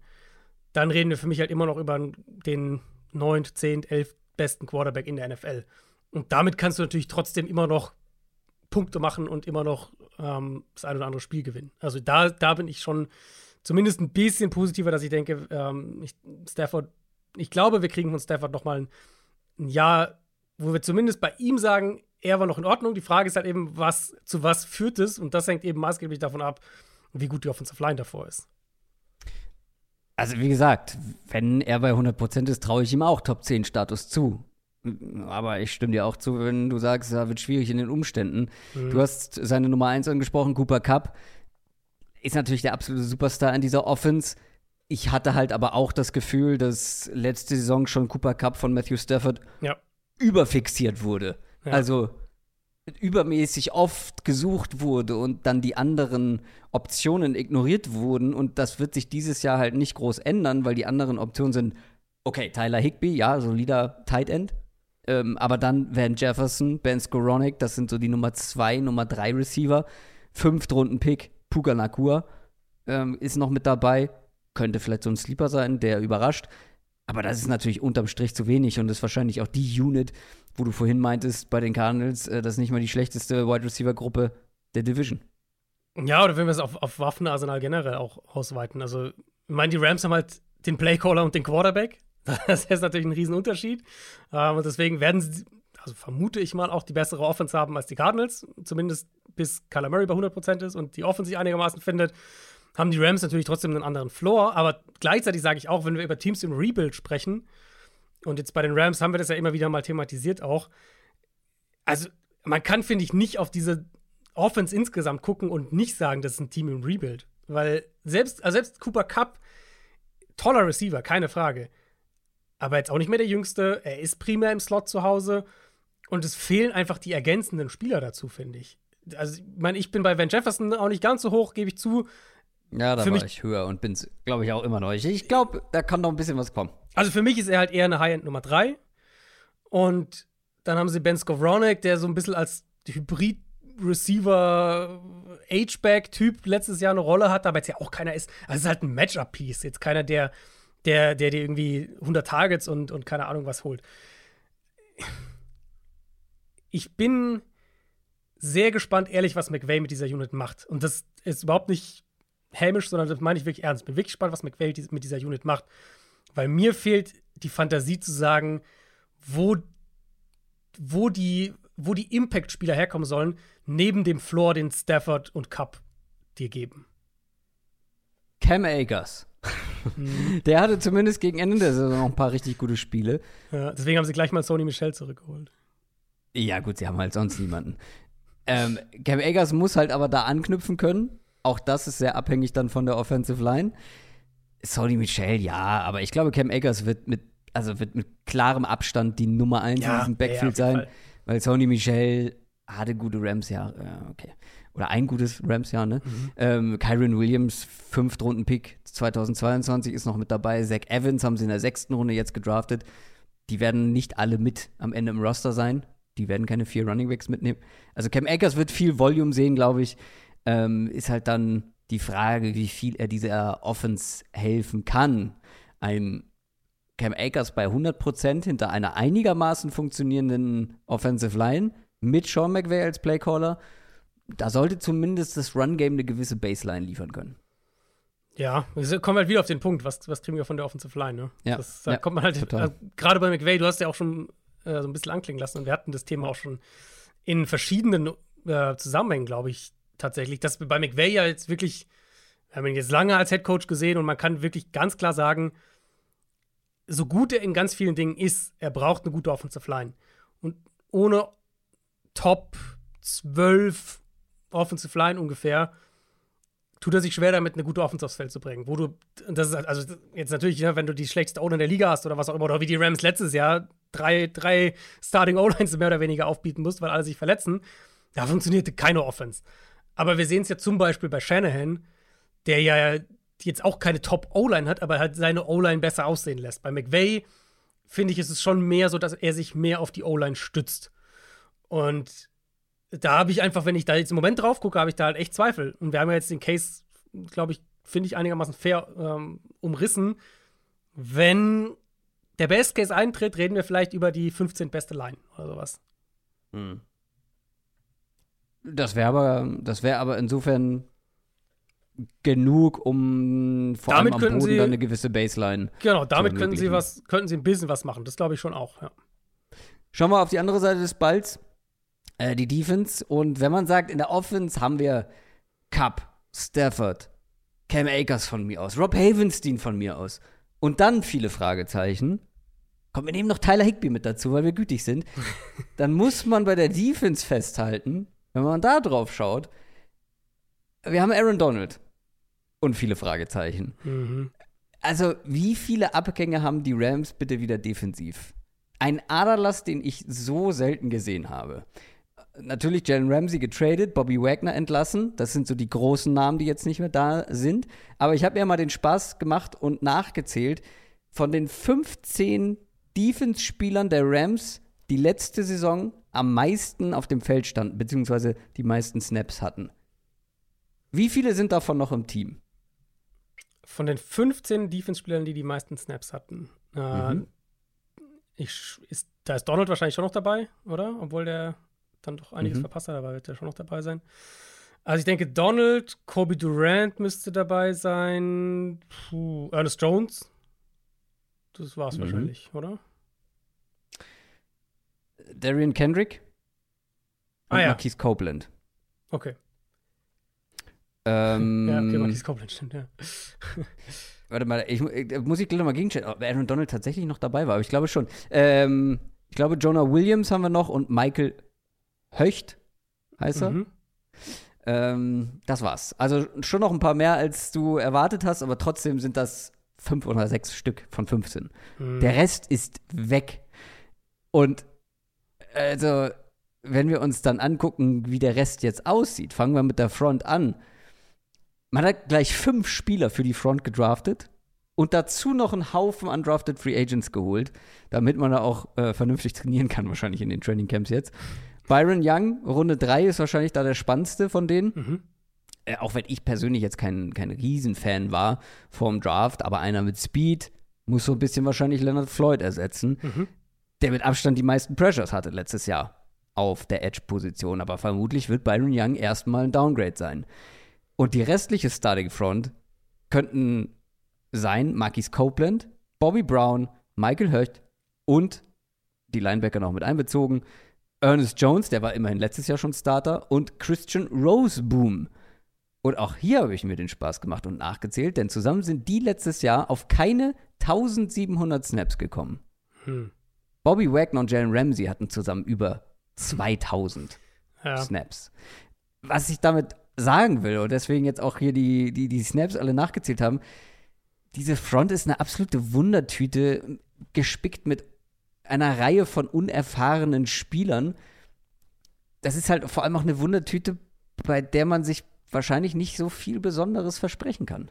dann reden wir für mich halt immer noch über den 9., 10., 11. besten Quarterback in der NFL. Und damit kannst du natürlich trotzdem immer noch Punkte machen und immer noch ähm, das ein oder andere Spiel gewinnen. Also da, da bin ich schon zumindest ein bisschen positiver, dass ich denke, ähm, ich, Stafford, ich glaube, wir kriegen von Stafford noch mal ein, ein Jahr, wo wir zumindest bei ihm sagen, er war noch in Ordnung. Die Frage ist halt eben, was zu was führt es? Und das hängt eben maßgeblich davon ab, wie gut die Offensive Line davor ist. Also, wie gesagt, wenn er bei 100% ist, traue ich ihm auch Top 10 Status zu. Aber ich stimme dir auch zu, wenn du sagst, er wird schwierig in den Umständen. Du hast seine Nummer 1 angesprochen, Cooper Cup. Ist natürlich der absolute Superstar in dieser Offense. Ich hatte halt aber auch das Gefühl, dass letzte Saison schon Cooper Cup von Matthew Stafford Ja. überfixiert wurde. Ja. Also übermäßig oft gesucht wurde und dann die anderen Optionen ignoriert wurden. Und das wird sich dieses Jahr halt nicht groß ändern, weil die anderen Optionen sind, okay, Tyler Higby, ja, solider Tight End. Ähm, aber dann Van Jefferson, Ben Skoronik, das sind so die Nummer 2, Nummer 3 Receiver. Fünftrunden-Pick, Puka Nakua ähm, ist noch mit dabei. Könnte vielleicht so ein Sleeper sein, der überrascht. Aber das ist natürlich unterm Strich zu wenig und ist wahrscheinlich auch die Unit, wo du vorhin meintest bei den Cardinals, äh, das ist nicht mal die schlechteste Wide Receiver Gruppe der Division. Ja, oder wenn wir es auf, auf Waffenarsenal generell auch ausweiten. Also, ich meine, die Rams haben halt den Playcaller und den Quarterback. [laughs] Das ist natürlich ein Riesenunterschied. Ähm, und deswegen werden sie, also vermute ich mal, auch die bessere Offense haben als die Cardinals. Zumindest bis Kyler Murray bei 100% ist und die Offense sich einigermaßen findet, haben die Rams natürlich trotzdem einen anderen Floor. Aber gleichzeitig sage ich auch, wenn wir über Teams im Rebuild sprechen, und jetzt bei den Rams haben wir das ja immer wieder mal thematisiert auch, also man kann, finde ich, nicht auf diese Offense insgesamt gucken und nicht sagen, das ist ein Team im Rebuild. Weil selbst, also selbst Cooper Cup, toller Receiver, keine Frage. Aber jetzt auch nicht mehr der Jüngste. Er ist primär im Slot zu Hause. Und es fehlen einfach die ergänzenden Spieler dazu, finde ich. Also, ich meine, ich bin bei Van Jefferson auch nicht ganz so hoch, gebe ich zu. Ja, da Für war mich- ich höher und bin glaube ich, auch immer noch. Ich, ich glaube, da kann noch ein bisschen was kommen. Also für mich ist er halt eher eine High-End Nummer 3. Und dann haben sie Ben Skowronek, der so ein bisschen als Hybrid-Receiver H-Back-Typ letztes Jahr eine Rolle hat, aber jetzt ja auch keiner ist. Also es ist halt ein Matchup-Piece. Jetzt keiner, der, der, der dir irgendwie 100 Targets und, und keine Ahnung was holt. Ich bin sehr gespannt, ehrlich, was McVay mit dieser Unit macht. Und das ist überhaupt nicht hämisch, sondern das meine ich wirklich ernst. Bin wirklich gespannt, was McVay mit dieser Unit macht. Weil mir fehlt die Fantasie zu sagen, wo, wo die, wo die Impact-Spieler herkommen sollen, neben dem Floor, den Stafford und Cup dir geben. Cam Akers. Der hatte zumindest gegen Ende der Saison noch ein paar richtig gute Spiele. Ja, deswegen haben sie gleich mal Sony Michel zurückgeholt. Ja, gut, sie haben halt sonst niemanden. Ähm, Cam Akers muss halt aber da anknüpfen können. Auch das ist sehr abhängig dann von der Offensive Line. Sony Michel, ja, aber ich glaube, Cam Akers wird mit, also wird mit klarem Abstand die Nummer 1 Ja, in diesem ja, Backfield jeden sein. Fall. Weil Sony Michel hatte gute Rams-Jahre, ja, okay. Oder ein gutes Rams-Jahr, ne? Mhm. Ähm, Kyron Williams, Fünftrunden-Pick 2022 ist noch mit dabei. Zach Evans haben sie in der sechsten Runde jetzt gedraftet. Die werden nicht alle mit am Ende im Roster sein. Die werden keine vier Runningbacks mitnehmen. Also Cam Akers wird viel Volume sehen, glaube ich. Ähm, ist halt dann die Frage, wie viel er dieser Offense helfen kann. Ein Cam Akers bei 100% hinter einer einigermaßen funktionierenden Offensive Line mit Sean McVay als Playcaller. Da sollte zumindest das Run-Game eine gewisse Baseline liefern können. Ja, wir kommen halt wieder auf den Punkt, was, was kriegen wir von der Offensive Line, ne? Ja, Das, da ja, kommt man halt, äh, gerade bei McVay, du hast ja auch schon äh, so ein bisschen anklingen lassen und wir hatten das Thema auch schon in verschiedenen äh, Zusammenhängen, glaube ich, tatsächlich, dass wir bei McVay ja jetzt wirklich, wir haben ihn jetzt lange als Headcoach gesehen und man kann wirklich ganz klar sagen, so gut er in ganz vielen Dingen ist, er braucht eine gute Offensive Line. Und ohne Top 12 Offensive Line ungefähr, tut er sich schwer damit, eine gute Offense aufs Feld zu bringen. Wo du, das ist also jetzt natürlich, ja, wenn du die schlechteste O-Line der Liga hast oder was auch immer, oder wie die Rams letztes Jahr drei, drei Starting O-Lines mehr oder weniger aufbieten musst, weil alle sich verletzen, da funktionierte keine Offense. Aber wir sehen es ja zum Beispiel bei Shanahan, der ja jetzt auch keine Top-O-Line hat, aber halt seine O-Line besser aussehen lässt. Bei McVay finde ich, ist es schon mehr so, dass er sich mehr auf die O-Line stützt. Und da habe ich einfach, wenn ich da jetzt im Moment drauf gucke, habe ich da halt echt Zweifel. Und wir haben ja jetzt den Case, glaube ich, finde ich einigermaßen fair ähm, umrissen. Wenn der Best Case eintritt, reden wir vielleicht über die 15 beste Line oder sowas. Das wäre aber, das wäre aber insofern genug, um vor Damit allem am Boden Sie- dann eine gewisse Baseline. Genau, damit könnten sie was, könnten sie ein bisschen was machen. Das glaube ich schon auch, ja. Schauen wir auf die andere Seite des Balls, äh, die Defense. Und wenn man sagt, in der Offense haben wir Cup, Stafford, Cam Akers von mir aus, Rob Havenstein von mir aus und dann viele Fragezeichen. Kommt, wir nehmen noch Tyler Higby mit dazu, weil wir gütig sind. [laughs] dann muss man bei der Defense festhalten, wenn man da drauf schaut, wir haben Aaron Donald und viele Fragezeichen. Mhm. Also, wie viele Abgänge haben die Rams bitte wieder defensiv? Ein Aderlass, den ich so selten gesehen habe. Natürlich Jalen Ramsey getradet, Bobby Wagner entlassen. Das sind so die großen Namen, die jetzt nicht mehr da sind. Aber ich habe mir mal den Spaß gemacht und nachgezählt. Von den 15 Defense-Spielern der Rams, die letzte Saison am meisten auf dem Feld standen, beziehungsweise die meisten Snaps hatten. Wie viele sind davon noch im Team? Von den 15 Defense-Spielern, die die meisten Snaps hatten, äh, Mhm. ich, ist, da ist Donald wahrscheinlich schon noch dabei, oder? Obwohl der dann doch einiges Mhm. verpasst hat, aber wird der schon noch dabei sein. Also ich denke, Donald, Kobe Durant müsste dabei sein, Puh, Ernest Jones. Das war's Mhm. wahrscheinlich, oder? Darian Kendrick und Ah, ja. Marquise Copeland. Okay. Ähm, [laughs] Ja, okay, Marquis Copeland, stimmt, ja. [laughs] Warte mal, ich, ich, muss ich gleich nochmal gegenchecken, ob Aaron Donald tatsächlich noch dabei war, aber ich glaube schon. Ähm, ich glaube, Jonah Williams haben wir noch und Michael Höcht heißt er. Mhm. Ähm, das war's. Also schon noch ein paar mehr, als du erwartet hast, aber trotzdem sind das fünf oder sechs Stück von 15. Mhm. Der Rest ist weg. Und also, wenn wir uns dann angucken, wie der Rest jetzt aussieht, fangen wir mit der Front an. Man hat gleich fünf Spieler für die Front gedraftet und dazu noch einen Haufen undrafted Free Agents geholt, damit man da auch äh, vernünftig trainieren kann, wahrscheinlich in den Training Camps jetzt. Byron Young, Runde 3 ist wahrscheinlich da der spannendste von denen. Mhm. Äh, auch wenn ich persönlich jetzt kein, kein Riesenfan war vom Draft, aber einer mit Speed muss so ein bisschen wahrscheinlich Leonard Floyd ersetzen, Mhm. der mit Abstand die meisten Pressures hatte letztes Jahr auf der Edge-Position. Aber vermutlich wird Byron Young erstmal ein Downgrade sein. Und die restliche Starting Front könnten sein Marquis Copeland, Bobby Brown, Michael Höcht und die Linebacker noch mit einbezogen. Ernest Jones, der war immerhin letztes Jahr schon Starter, und Christian Roseboom. Und auch hier habe ich mir den Spaß gemacht und nachgezählt, denn zusammen sind die letztes Jahr auf keine 1700 Snaps gekommen. Hm. Bobby Wagner und Jalen Ramsey hatten zusammen über 2000 Ja. Snaps. Was ich damit sagen will, und deswegen jetzt auch hier die, die, die Snaps alle nachgezählt haben, diese Front ist eine absolute Wundertüte, gespickt mit einer Reihe von unerfahrenen Spielern. Das ist halt vor allem auch eine Wundertüte, bei der man sich wahrscheinlich nicht so viel Besonderes versprechen kann.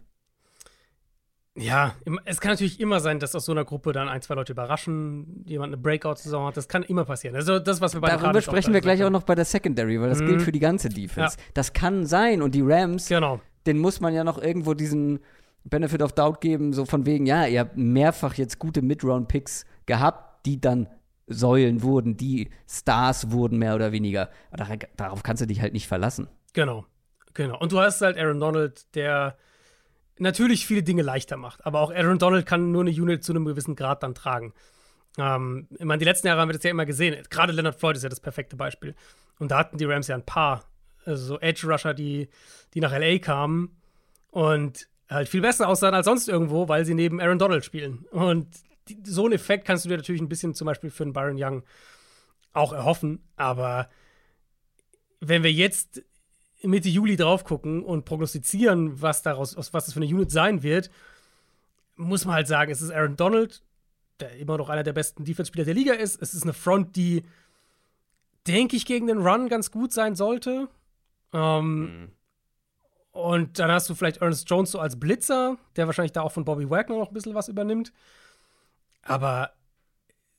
Ja, es kann natürlich immer sein, dass aus so einer Gruppe dann ein, zwei Leute überraschen, jemand eine Breakout-Saison hat. Das kann immer passieren. Also das, was wir bei Darüber sprechen wir gleich auch noch bei der Secondary, weil das Mhm. gilt für die ganze Defense. Das kann sein und die Rams Genau. den muss man ja noch irgendwo diesen Benefit of Doubt geben, so von wegen, ja, ihr habt mehrfach jetzt gute Mid-Round-Picks gehabt, die dann Säulen wurden, die Stars wurden, mehr oder weniger. Aber darauf kannst du dich halt nicht verlassen. Genau, genau. Und du hast halt Aaron Donald, der natürlich viele Dinge leichter macht. Aber auch Aaron Donald kann nur eine Unit zu einem gewissen Grad dann tragen. Ähm, ich meine, die letzten Jahre haben wir das ja immer gesehen. Gerade Leonard Floyd ist ja das perfekte Beispiel. Und da hatten die Rams ja ein paar, also so Edge-Rusher, die, die nach LA kamen und halt viel besser aussahen als sonst irgendwo, weil sie neben Aaron Donald spielen. Und die, so einen Effekt kannst du dir natürlich ein bisschen zum Beispiel für einen Byron Young auch erhoffen. Aber wenn wir jetzt Mitte Juli drauf gucken und prognostizieren, was daraus, was das für eine Unit sein wird, muss man halt sagen, es ist Aaron Donald, der immer noch einer der besten Defense-Spieler der Liga ist. Es ist eine Front, die, denke ich, gegen den Run ganz gut sein sollte. Ähm, mhm. Und dann hast du vielleicht Ernest Jones so als Blitzer, der wahrscheinlich da auch von Bobby Wagner noch ein bisschen was übernimmt. Aber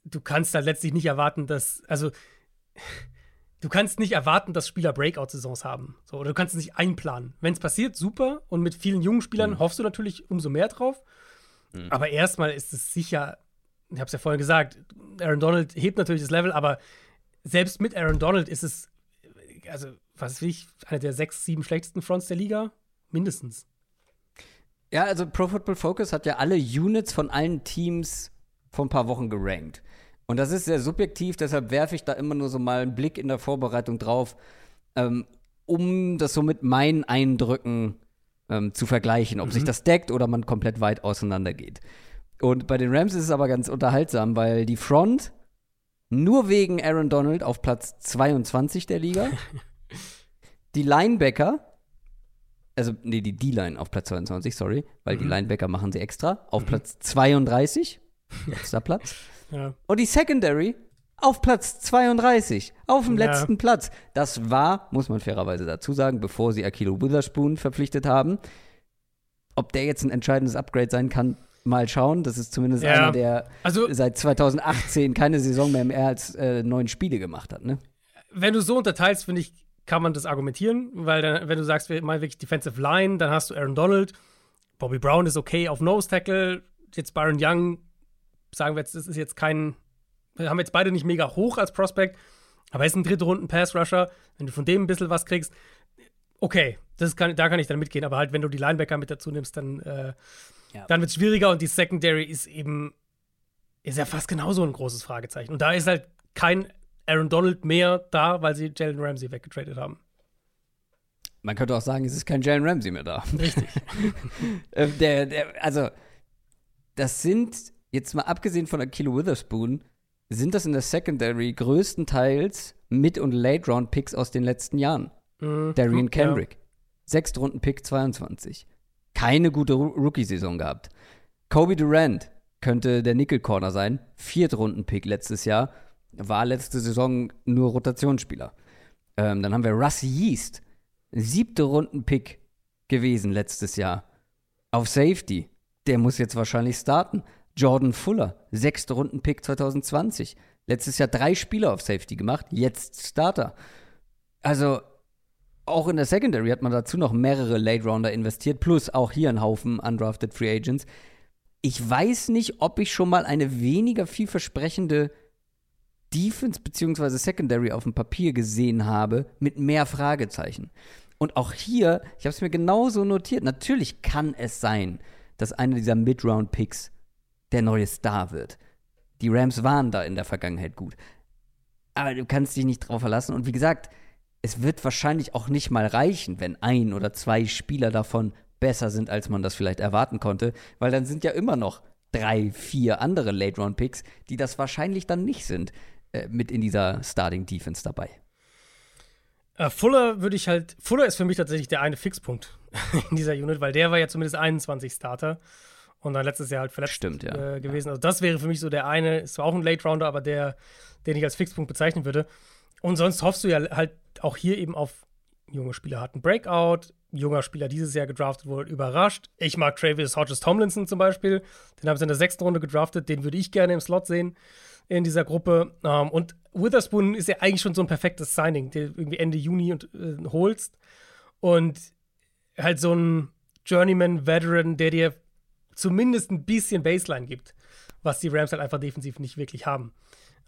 du kannst halt letztlich nicht erwarten, dass, also, du kannst nicht erwarten, dass Spieler Breakout-Saisons haben. So, oder du kannst es nicht einplanen. Wenn es passiert, super. Und mit vielen jungen Spielern mhm. hoffst du natürlich umso mehr drauf. Mhm. Aber erstmal ist es sicher, ich habe es ja vorhin gesagt, Aaron Donald hebt natürlich das Level, aber selbst mit Aaron Donald ist es, also, was weiß ich, eine der sechs, sieben schlechtesten Fronts der Liga. Mindestens. Ja, also Pro Football Focus hat ja alle Units von allen Teams vor ein paar Wochen gerankt. Und das ist sehr subjektiv, deshalb werfe ich da immer nur so mal einen Blick in der Vorbereitung drauf, ähm, um das so mit meinen Eindrücken ähm, zu vergleichen, ob mhm. sich das deckt oder man komplett weit auseinander geht. Und bei den Rams ist es aber ganz unterhaltsam, weil die Front nur wegen Aaron Donald auf Platz 22 der Liga, [laughs] die Linebacker, also nee, die D-Line auf Platz 22, sorry, weil mhm. die Linebacker machen sie extra, auf mhm. Platz 32 Letzter Platz. [laughs] Ja. Und die Secondary auf Platz 32, auf dem ja. letzten Platz. Das war, muss man fairerweise dazu sagen, bevor sie Akilo Witherspoon verpflichtet haben. Ob der jetzt ein entscheidendes Upgrade sein kann, mal schauen. Das ist zumindest ja. einer, der also, seit 2018 keine Saison mehr mehr als äh, neun Spiele gemacht hat. Ne? Wenn du so unterteilst, finde ich, kann man das argumentieren, weil dann, wenn du sagst, mal wirklich Defensive Line, dann hast du Aaron Donald, Bobby Brown ist okay auf Nose Tackle, jetzt Byron Young sagen wir jetzt, das ist jetzt kein, wir haben jetzt beide nicht mega hoch als Prospect, aber er ist ein dritte Runden Pass Rusher. Wenn du von dem ein bisschen was kriegst, okay, das kann, da kann ich dann mitgehen. Aber halt, wenn du die Linebacker mit dazu nimmst, dann, äh, ja. dann wird es schwieriger und die Secondary ist eben, ist ja fast genauso ein großes Fragezeichen. Und da ist halt kein Aaron Donald mehr da, weil sie Jalen Ramsey weggetradet haben. Man könnte auch sagen, es ist kein Jalen Ramsey mehr da. Richtig. [laughs] Äh, der, der, also, das sind jetzt mal abgesehen von Akilo Witherspoon, sind das in der Secondary größtenteils Mid- und Late-Round-Picks aus den letzten Jahren. Mhm. Darian Kendrick. Ja. Sechstrunden-Pick 22. Keine gute Rookie-Saison gehabt. Kobe Durant könnte der Nickel-Corner sein. Viertrunden-Pick letztes Jahr. War letzte Saison nur Rotationsspieler. Ähm, dann haben wir Russ Yeast. Siebte Runden-Pick gewesen letztes Jahr. Auf Safety. Der muss jetzt wahrscheinlich starten. Jordan Fuller, sechste Runden-Pick 2020. Letztes Jahr drei Spieler auf Safety gemacht, jetzt Starter. Also, auch in der Secondary hat man dazu noch mehrere Late-Rounder investiert, plus auch hier ein Haufen undrafted Free Agents. Ich weiß nicht, ob ich schon mal eine weniger vielversprechende Defense bzw. Secondary auf dem Papier gesehen habe mit mehr Fragezeichen. Und auch hier, ich habe es mir genauso notiert, natürlich kann es sein, dass einer dieser Mid-Round-Picks der neue Star wird. Die Rams waren da in der Vergangenheit gut. Aber du kannst dich nicht drauf verlassen. Und wie gesagt, es wird wahrscheinlich auch nicht mal reichen, wenn ein oder zwei Spieler davon besser sind, als man das vielleicht erwarten konnte, weil dann sind ja immer noch drei, vier andere Late-Round-Picks, die das wahrscheinlich dann nicht sind, äh, mit in dieser Starting-Defense dabei. Uh, Fuller würde ich halt, Fuller ist für mich tatsächlich der eine Fixpunkt [laughs] in dieser Unit, weil der war ja zumindest 21 Starter und dann letztes Jahr halt verletzt Stimmt, ja. äh, gewesen. Also das wäre für mich so der eine, ist zwar auch ein Late Rounder, aber der, den ich als Fixpunkt bezeichnen würde. Und sonst hoffst du ja halt auch hier eben auf junge Spieler hatten Breakout, junger Spieler dieses Jahr gedraftet wurde, überrascht. Ich mag Travis Hodges Tomlinson zum Beispiel, den haben sie in der sechsten Runde gedraftet, den würde ich gerne im Slot sehen in dieser Gruppe. Um, ähm, und Witherspoon ist ja eigentlich schon so ein perfektes Signing, den irgendwie Ende Juni und, äh, holst. Und halt so ein Journeyman-Veteran, der dir zumindest ein bisschen Baseline gibt, was die Rams halt einfach defensiv nicht wirklich haben.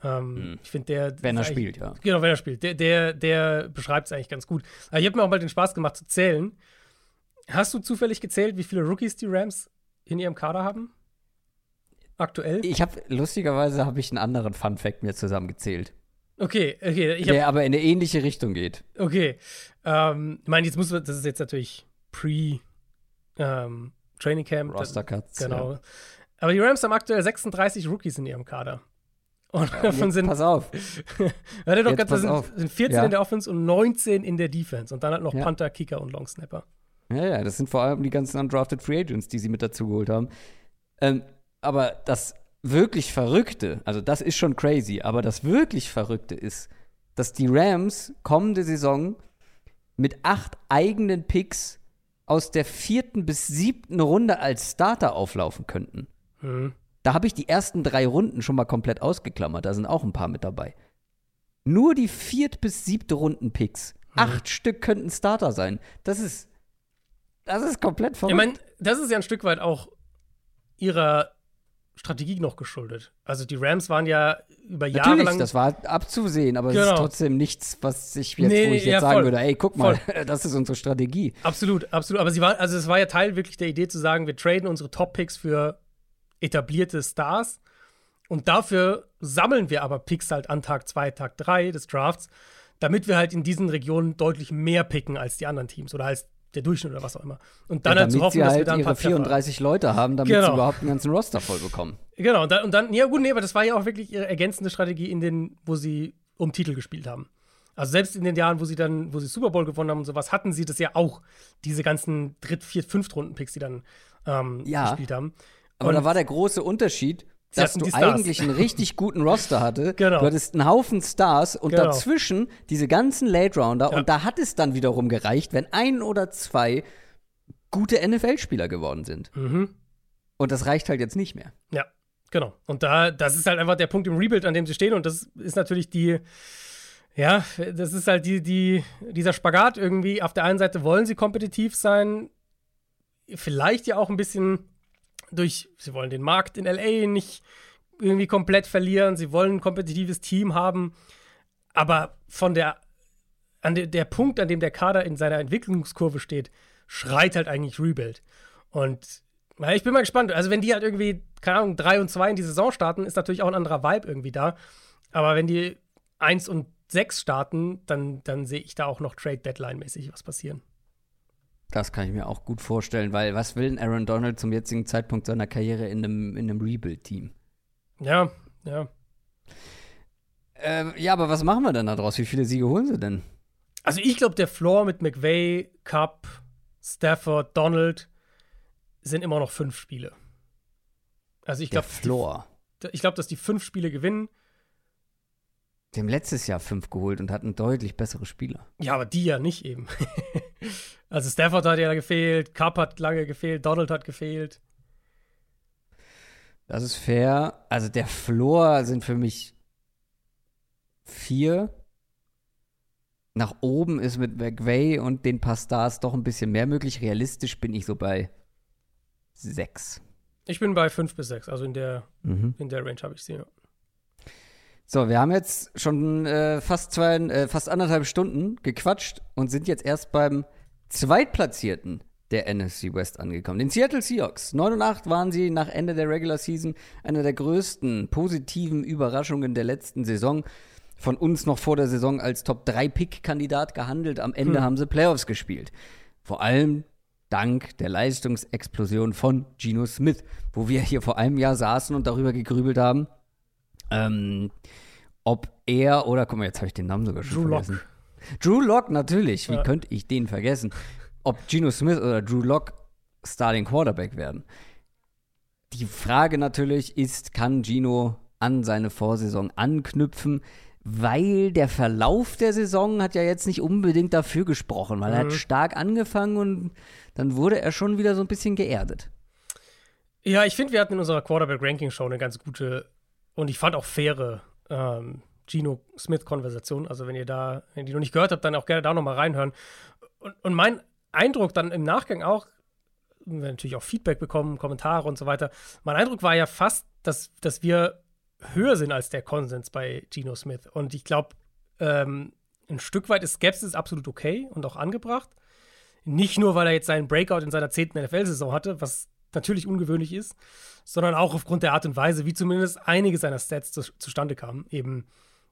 Ähm, hm. Ich finde, der. Wenn er spielt, ja. Genau, wenn er spielt. Der, der, der beschreibt es eigentlich ganz gut. Aber ich habe mir auch mal den Spaß gemacht zu zählen. Hast du zufällig gezählt, wie viele Rookies die Rams in ihrem Kader haben? Aktuell? Ich habe, lustigerweise habe ich einen anderen Fun-Fact mir zusammengezählt. Okay, okay. der aber in eine ähnliche Richtung geht. Okay. Ähm, ich meine, jetzt muss das ist jetzt natürlich pre ähm, Training Camp. Roster Cuts. Genau. Ja. Aber die Rams haben aktuell 36 Rookies in ihrem Kader. Und ja, davon sind. Pass auf. [laughs] warte doch ganz, sind, sind 14 ja. in der Offense und 19 in der Defense. Und dann halt noch ja. Panther, Kicker und Long Snapper. Ja, ja, das sind vor allem die ganzen undrafted Free Agents, die sie mit dazu geholt haben. Ähm, aber das wirklich Verrückte, also das ist schon crazy, aber das wirklich Verrückte ist, dass die Rams kommende Saison mit acht eigenen Picks aus der vierten bis siebten Runde als Starter auflaufen könnten. Mhm. Da habe ich die ersten drei Runden schon mal komplett ausgeklammert. Da sind auch ein paar mit dabei. Nur die viert bis siebte Runden-Picks. Mhm. Acht Stück könnten Starter sein. Das ist, das ist komplett verrückt. Ich meine, das ist ja ein Stück weit auch ihrer Strategie noch geschuldet. Also die Rams waren ja über Jahre Natürlich, lang. das war abzusehen, aber genau. es ist genau. trotzdem nichts, was ich jetzt, nee, wo ich jetzt ja, sagen würde, ey, guck mal, voll. [laughs] das ist unsere Strategie. Absolut, absolut. Aber sie waren, also es war ja Teil wirklich der Idee zu sagen, wir traden unsere Top-Picks für etablierte Stars und dafür sammeln wir aber Picks halt an Tag 2, Tag 3 des Drafts, damit wir halt in diesen Regionen deutlich mehr picken als die anderen Teams oder als der Durchschnitt oder was auch immer. Und dann ja, halt zu hoffen, sie dass halt wir dann ihre 34 Leute haben, damit genau. sie überhaupt einen ganzen Roster voll bekommen. Genau, und dann, und dann, ja gut, nee, aber das war ja auch wirklich ihre ergänzende Strategie in den, wo sie um Titel gespielt haben. Also selbst in den Jahren, wo sie dann, wo sie Super Bowl gewonnen haben und sowas, hatten sie das ja auch, diese ganzen Dritt-, Viert-, Fünft-Runden-Picks, die dann ähm, ja, gespielt haben. Aber da war der große Unterschied, dass du eigentlich einen richtig [laughs] guten Roster hatte. Genau. Du hattest einen Haufen Stars und genau. dazwischen diese ganzen Late Rounder. Ja. Und da hat es dann wiederum gereicht, wenn ein oder zwei gute NFL-Spieler geworden sind. Mhm. Und das reicht halt jetzt nicht mehr. Ja, genau. Und da, das ist halt einfach der Punkt im Rebuild, an dem sie stehen. Und das ist natürlich die, ja, das ist halt die, die, dieser Spagat irgendwie. Auf der einen Seite wollen sie kompetitiv sein, vielleicht ja auch ein bisschen durch, sie wollen den Markt in LA nicht irgendwie komplett verlieren, sie wollen ein kompetitives Team haben, aber von der, an de, der Punkt, an dem der Kader in seiner Entwicklungskurve steht, schreit halt eigentlich Rebuild. Und na, ich bin mal gespannt. Also, wenn die halt irgendwie, keine Ahnung, 3 und 2 in die Saison starten, ist natürlich auch ein anderer Vibe irgendwie da. Aber wenn die 1 und 6 starten, dann, dann sehe ich da auch noch Trade-Deadline-mäßig was passieren. Das kann ich mir auch gut vorstellen, weil was will ein Aaron Donald zum jetzigen Zeitpunkt seiner Karriere in einem, in einem Rebuild-Team? Ja, ja. Äh, ja, aber was machen wir denn daraus? Wie viele Siege holen sie denn? Also ich glaube, der Floor mit McVay, Cup, Stafford, Donald sind immer noch fünf Spiele. Also ich glaube, ich glaube, dass die fünf Spiele gewinnen. Die haben letztes Jahr fünf geholt und hatten deutlich bessere Spieler. Ja, aber die ja nicht eben. [laughs] also Stafford hat ja gefehlt, Cup hat lange gefehlt, Donald hat gefehlt. Das ist fair. Also der Floor sind für mich vier. Nach oben ist mit McVay und den paar Stars doch ein bisschen mehr möglich. Realistisch bin ich so bei sechs. Ich bin bei fünf bis sechs. Also in der, mhm. in der Range habe ich sie. Ja. So, wir haben jetzt schon äh, fast, zwei, äh, fast anderthalb Stunden gequatscht und sind jetzt erst beim Zweitplatzierten der NFC West angekommen. Den Seattle Seahawks. 9 und 8 waren sie nach Ende der Regular Season eine der größten positiven Überraschungen der letzten Saison. Von uns noch vor der Saison als Top-3-Pick-Kandidat gehandelt. Am Ende hm. haben sie Playoffs gespielt. Vor allem dank der Leistungsexplosion von Geno Smith, wo wir hier vor einem Jahr saßen und darüber gegrübelt haben, ähm, ob er oder, guck mal, jetzt habe ich den Namen sogar schon Drew vergessen. Lock. Drew Lock, natürlich. Wie ja. könnte ich den vergessen? Ob Geno Smith oder Drew Lock Starting Quarterback werden. Die Frage natürlich ist, kann Gino an seine Vorsaison anknüpfen? Weil der Verlauf der Saison hat ja jetzt nicht unbedingt dafür gesprochen, weil mhm. er hat mhm. stark angefangen und dann wurde er schon wieder so ein bisschen geerdet. Ja, ich finde, wir hatten in unserer Quarterback-Ranking-Show eine ganz gute und ich fand auch faire ähm, Gino Smith-Konversation. Also wenn ihr da, wenn ihr die noch nicht gehört habt, dann auch gerne da nochmal reinhören. Und, und mein Eindruck dann im Nachgang auch, wir natürlich auch Feedback bekommen, Kommentare und so weiter. Mein Eindruck war ja fast, dass, dass wir höher sind als der Konsens bei Geno Smith. Und ich glaube, ähm, ein Stück weit ist Skepsis absolut okay und auch angebracht. Nicht nur, weil er jetzt seinen Breakout in seiner zehnten NFL-Saison hatte, was natürlich ungewöhnlich ist, sondern auch aufgrund der Art und Weise, wie zumindest einige seiner Stats zu, zustande kamen. Eben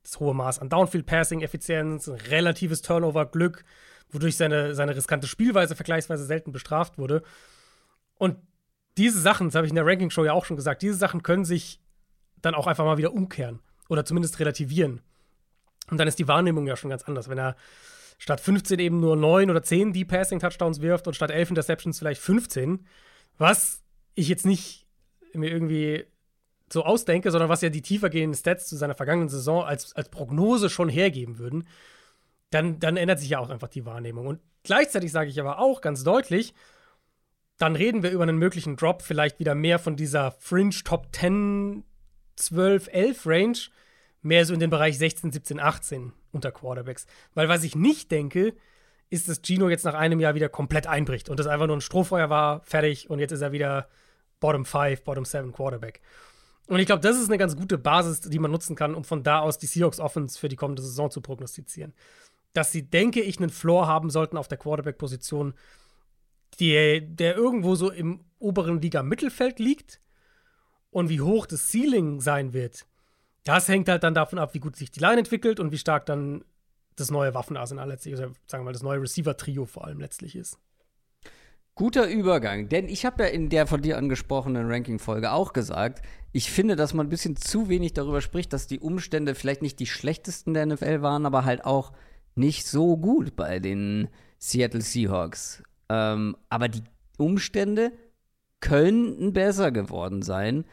das hohe Maß an Downfield-Passing-Effizienz, relatives Turnover-Glück, wodurch seine, seine riskante Spielweise vergleichsweise selten bestraft wurde. Und diese Sachen, das habe ich in der Ranking-Show ja auch schon gesagt, diese Sachen können sich dann auch einfach mal wieder umkehren oder zumindest relativieren. Und dann ist die Wahrnehmung ja schon ganz anders. Wenn er statt 15 eben nur 9 oder 10 Deep Passing Touchdowns wirft und statt 11 Interceptions vielleicht 15, was ich jetzt nicht mir irgendwie so ausdenke, sondern was ja die tiefergehenden Stats zu seiner vergangenen Saison als, als Prognose schon hergeben würden, dann, dann ändert sich ja auch einfach die Wahrnehmung. Und gleichzeitig sage ich aber auch ganz deutlich, dann reden wir über einen möglichen Drop, vielleicht wieder mehr von dieser Fringe Top 10, 12, 11 Range, mehr so in den Bereich 16, 17, 18 unter Quarterbacks. Weil was ich nicht denke, ist, dass Gino jetzt nach einem Jahr wieder komplett einbricht und das einfach nur ein Strohfeuer war, fertig und jetzt ist er wieder Bottom 5, Bottom 7 Quarterback. Und ich glaube, das ist eine ganz gute Basis, die man nutzen kann, um von da aus die Seahawks Offense für die kommende Saison zu prognostizieren. Dass sie, denke ich, einen Floor haben sollten auf der Quarterback-Position, der irgendwo so im oberen Liga-Mittelfeld liegt. Und wie hoch das Ceiling sein wird, das hängt halt dann davon ab, wie gut sich die Line entwickelt und wie stark dann das neue Waffenarsenal letztlich, oder sagen wir mal, das neue Receiver-Trio vor allem letztlich ist. Guter Übergang, denn ich habe ja in der von dir angesprochenen Ranking-Folge auch gesagt, ich finde, dass man ein bisschen zu wenig darüber spricht, dass die Umstände vielleicht nicht die schlechtesten der NFL waren, aber halt auch nicht so gut bei den Seattle Seahawks. Ähm, aber die Umstände könnten besser geworden sein.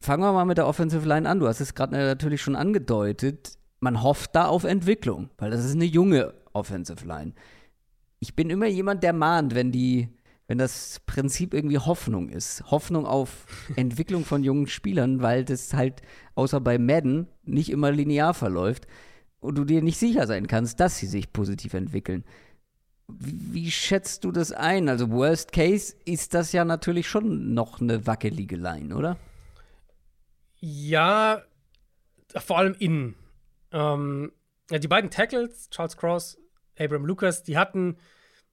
Fangen wir mal mit der Offensive Line an. Du hast es gerade natürlich schon angedeutet. Man hofft da auf Entwicklung, weil das ist eine junge Offensive Line. Ich bin immer jemand, der mahnt, wenn die wenn das Prinzip irgendwie Hoffnung ist. Hoffnung auf [laughs] Entwicklung von jungen Spielern, weil das halt außer bei Madden nicht immer linear verläuft und du dir nicht sicher sein kannst, dass sie sich positiv entwickeln. Wie, wie schätzt du das ein? Also Worst Case ist das ja natürlich schon noch eine wackelige Line, oder? Ja, vor allem innen. Ähm, ja, die beiden Tackles, Charles Cross, Abram Lucas, die hatten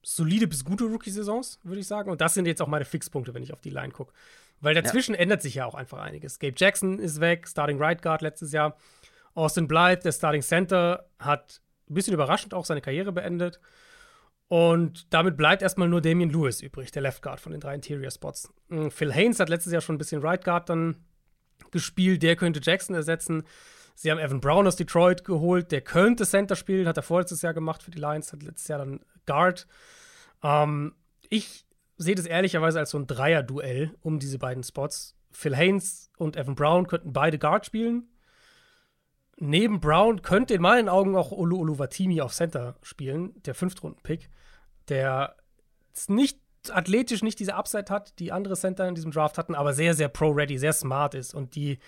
solide bis gute Rookie-Saisons, würde ich sagen. Und das sind jetzt auch meine Fixpunkte, wenn ich auf die Line gucke. Weil dazwischen ja. ändert sich ja auch einfach einiges. Gabe Jackson ist weg, Starting Right Guard letztes Jahr. Austin Blythe, der Starting Center, hat ein bisschen überraschend auch seine Karriere beendet. Und damit bleibt erstmal nur Damian Lewis übrig, der Left Guard von den drei Interior Spots. Hm, Phil Haynes hat letztes Jahr schon ein bisschen Right Guard dann gespielt, der könnte Jackson ersetzen. Sie haben Evan Brown aus Detroit geholt, der könnte Center spielen, hat er vorletztes Jahr gemacht für die Lions, hat letztes Jahr dann Guard. Ähm, ich sehe das ehrlicherweise als so ein Dreier-Duell um diese beiden Spots. Phil Haynes und Evan Brown könnten beide Guard spielen. Neben Brown könnte in meinen Augen auch Olu Oluwatimi auf Center spielen, der Fünftrunden-Pick, der nicht athletisch nicht diese Upside hat, die andere Center in diesem Draft hatten, aber sehr, sehr pro-ready, sehr smart ist und die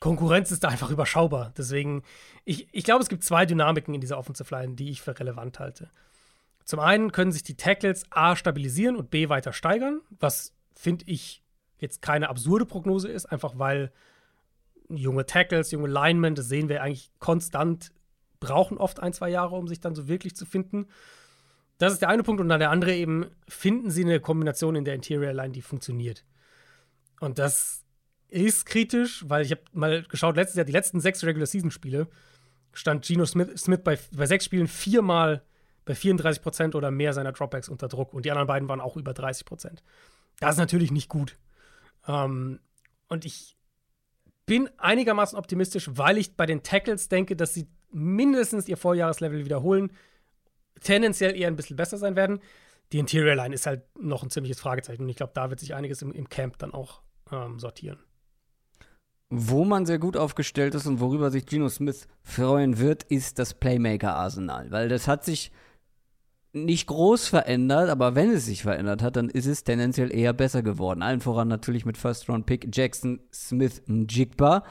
Konkurrenz ist da einfach überschaubar. Deswegen, ich, ich glaube, es gibt zwei Dynamiken in dieser Offensive Line, die ich für relevant halte. Zum einen können sich die Tackles A stabilisieren und B weiter steigern, was finde ich jetzt keine absurde Prognose ist, einfach weil junge Tackles, junge Linemen, das sehen wir eigentlich konstant, brauchen oft ein, zwei Jahre, um sich dann so wirklich zu finden. Das ist der eine Punkt. Und dann der andere eben, finden sie eine Kombination in der Interior Line, die funktioniert. Und das ist kritisch, weil ich habe mal geschaut, letztes Jahr, die letzten sechs Regular Season Spiele, stand Geno Smith, Smith bei, bei sechs Spielen viermal bei 34 Prozent oder mehr seiner Dropbacks unter Druck. Und die anderen beiden waren auch über 30 Prozent. Das ist natürlich nicht gut. Ähm, und ich bin einigermaßen optimistisch, weil ich bei den Tackles denke, dass sie mindestens ihr Vorjahreslevel wiederholen, tendenziell eher ein bisschen besser sein werden. Die Interior Line ist halt noch ein ziemliches Fragezeichen und ich glaube, da wird sich einiges im, im Camp dann auch ähm, sortieren. Wo man sehr gut aufgestellt ist und worüber sich Geno Smith freuen wird, ist das Playmaker-Arsenal, weil das hat sich nicht groß verändert, aber wenn es sich verändert hat, dann ist es tendenziell eher besser geworden. Allen voran natürlich mit First Round Pick Jackson Smith Njigba,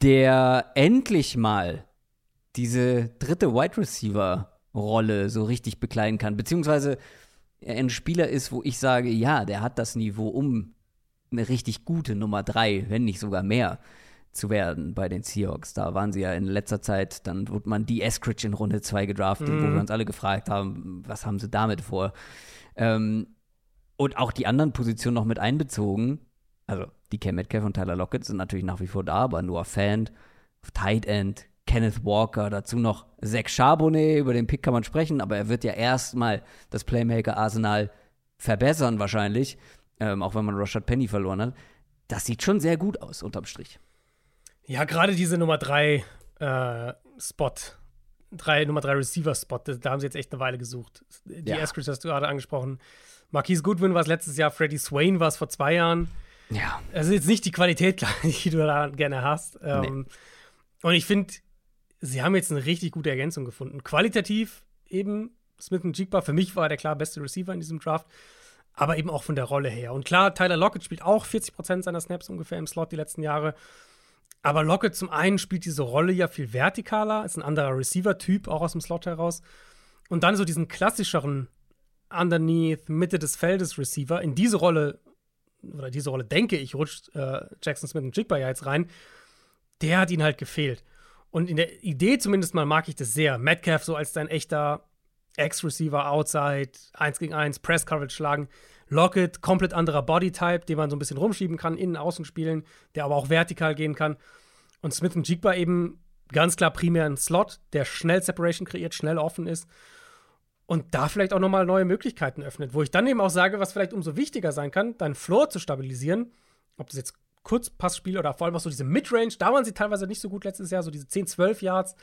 der endlich mal diese dritte Wide Receiver Rolle so richtig bekleiden kann, beziehungsweise ein Spieler ist, wo ich sage, ja, der hat das Niveau, um eine richtig gute Nummer drei, wenn nicht sogar mehr, zu werden bei den Seahawks. Da waren sie ja in letzter Zeit, dann wurde man die Eskridge in Runde 2 gedraftet, mhm. wo wir uns alle gefragt haben, was haben sie damit vor? Ähm, und auch die anderen Positionen noch mit einbezogen. Also die Cam Metcalf und Tyler Lockett sind natürlich nach wie vor da, aber nur Fan, Tight End, Kenneth Walker, dazu noch Zach Charbonnet, über den Pick kann man sprechen, aber er wird ja erstmal das Playmaker-Arsenal verbessern wahrscheinlich, ähm, auch wenn man Rashad Penny verloren hat. Das sieht schon sehr gut aus, unterm Strich. Ja, gerade diese Nummer 3 äh, Spot, drei, Nummer 3 Receiver-Spot, da haben sie jetzt echt eine Weile gesucht. Die ja. Eskridge hast du gerade angesprochen. Marquise Goodwin war es letztes Jahr, Freddie Swain war es vor zwei Jahren. Ja. Also jetzt nicht die Qualität, [laughs] die du da gerne hast. Ähm, nee. Und ich finde, sie haben jetzt eine richtig gute Ergänzung gefunden. Qualitativ eben Smith und Jigba, für mich war er der klar beste Receiver in diesem Draft, aber eben auch von der Rolle her. Und klar, Tyler Lockett spielt auch 40% seiner Snaps ungefähr im Slot die letzten Jahre. Aber Lockett zum einen spielt diese Rolle ja viel vertikaler, ist ein anderer Receiver-Typ, auch aus dem Slot heraus. Und dann so diesen klassischeren Underneath, Mitte des Feldes Receiver. In diese Rolle, oder diese Rolle, denke ich, rutscht äh, Jackson Smith und Jigba ja jetzt rein. Der hat ihn halt gefehlt. Und in der Idee zumindest mal mag ich das sehr. Metcalf so als dein echter Ex-Receiver, Outside, 1 gegen 1, Press-Coverage schlagen. Lockett, komplett anderer Bodytype, den man so ein bisschen rumschieben kann, innen, außen spielen, der aber auch vertikal gehen kann. Und Smith und Jigba eben ganz klar primär ein Slot, der schnell Separation kreiert, schnell offen ist und da vielleicht auch nochmal neue Möglichkeiten öffnet. Wo ich dann eben auch sage, was vielleicht umso wichtiger sein kann, deinen Floor zu stabilisieren, ob das jetzt Kurzpassspiel oder vor allem auch so diese Midrange, da waren sie teilweise nicht so gut letztes Jahr, so diese 10, 12 Yards.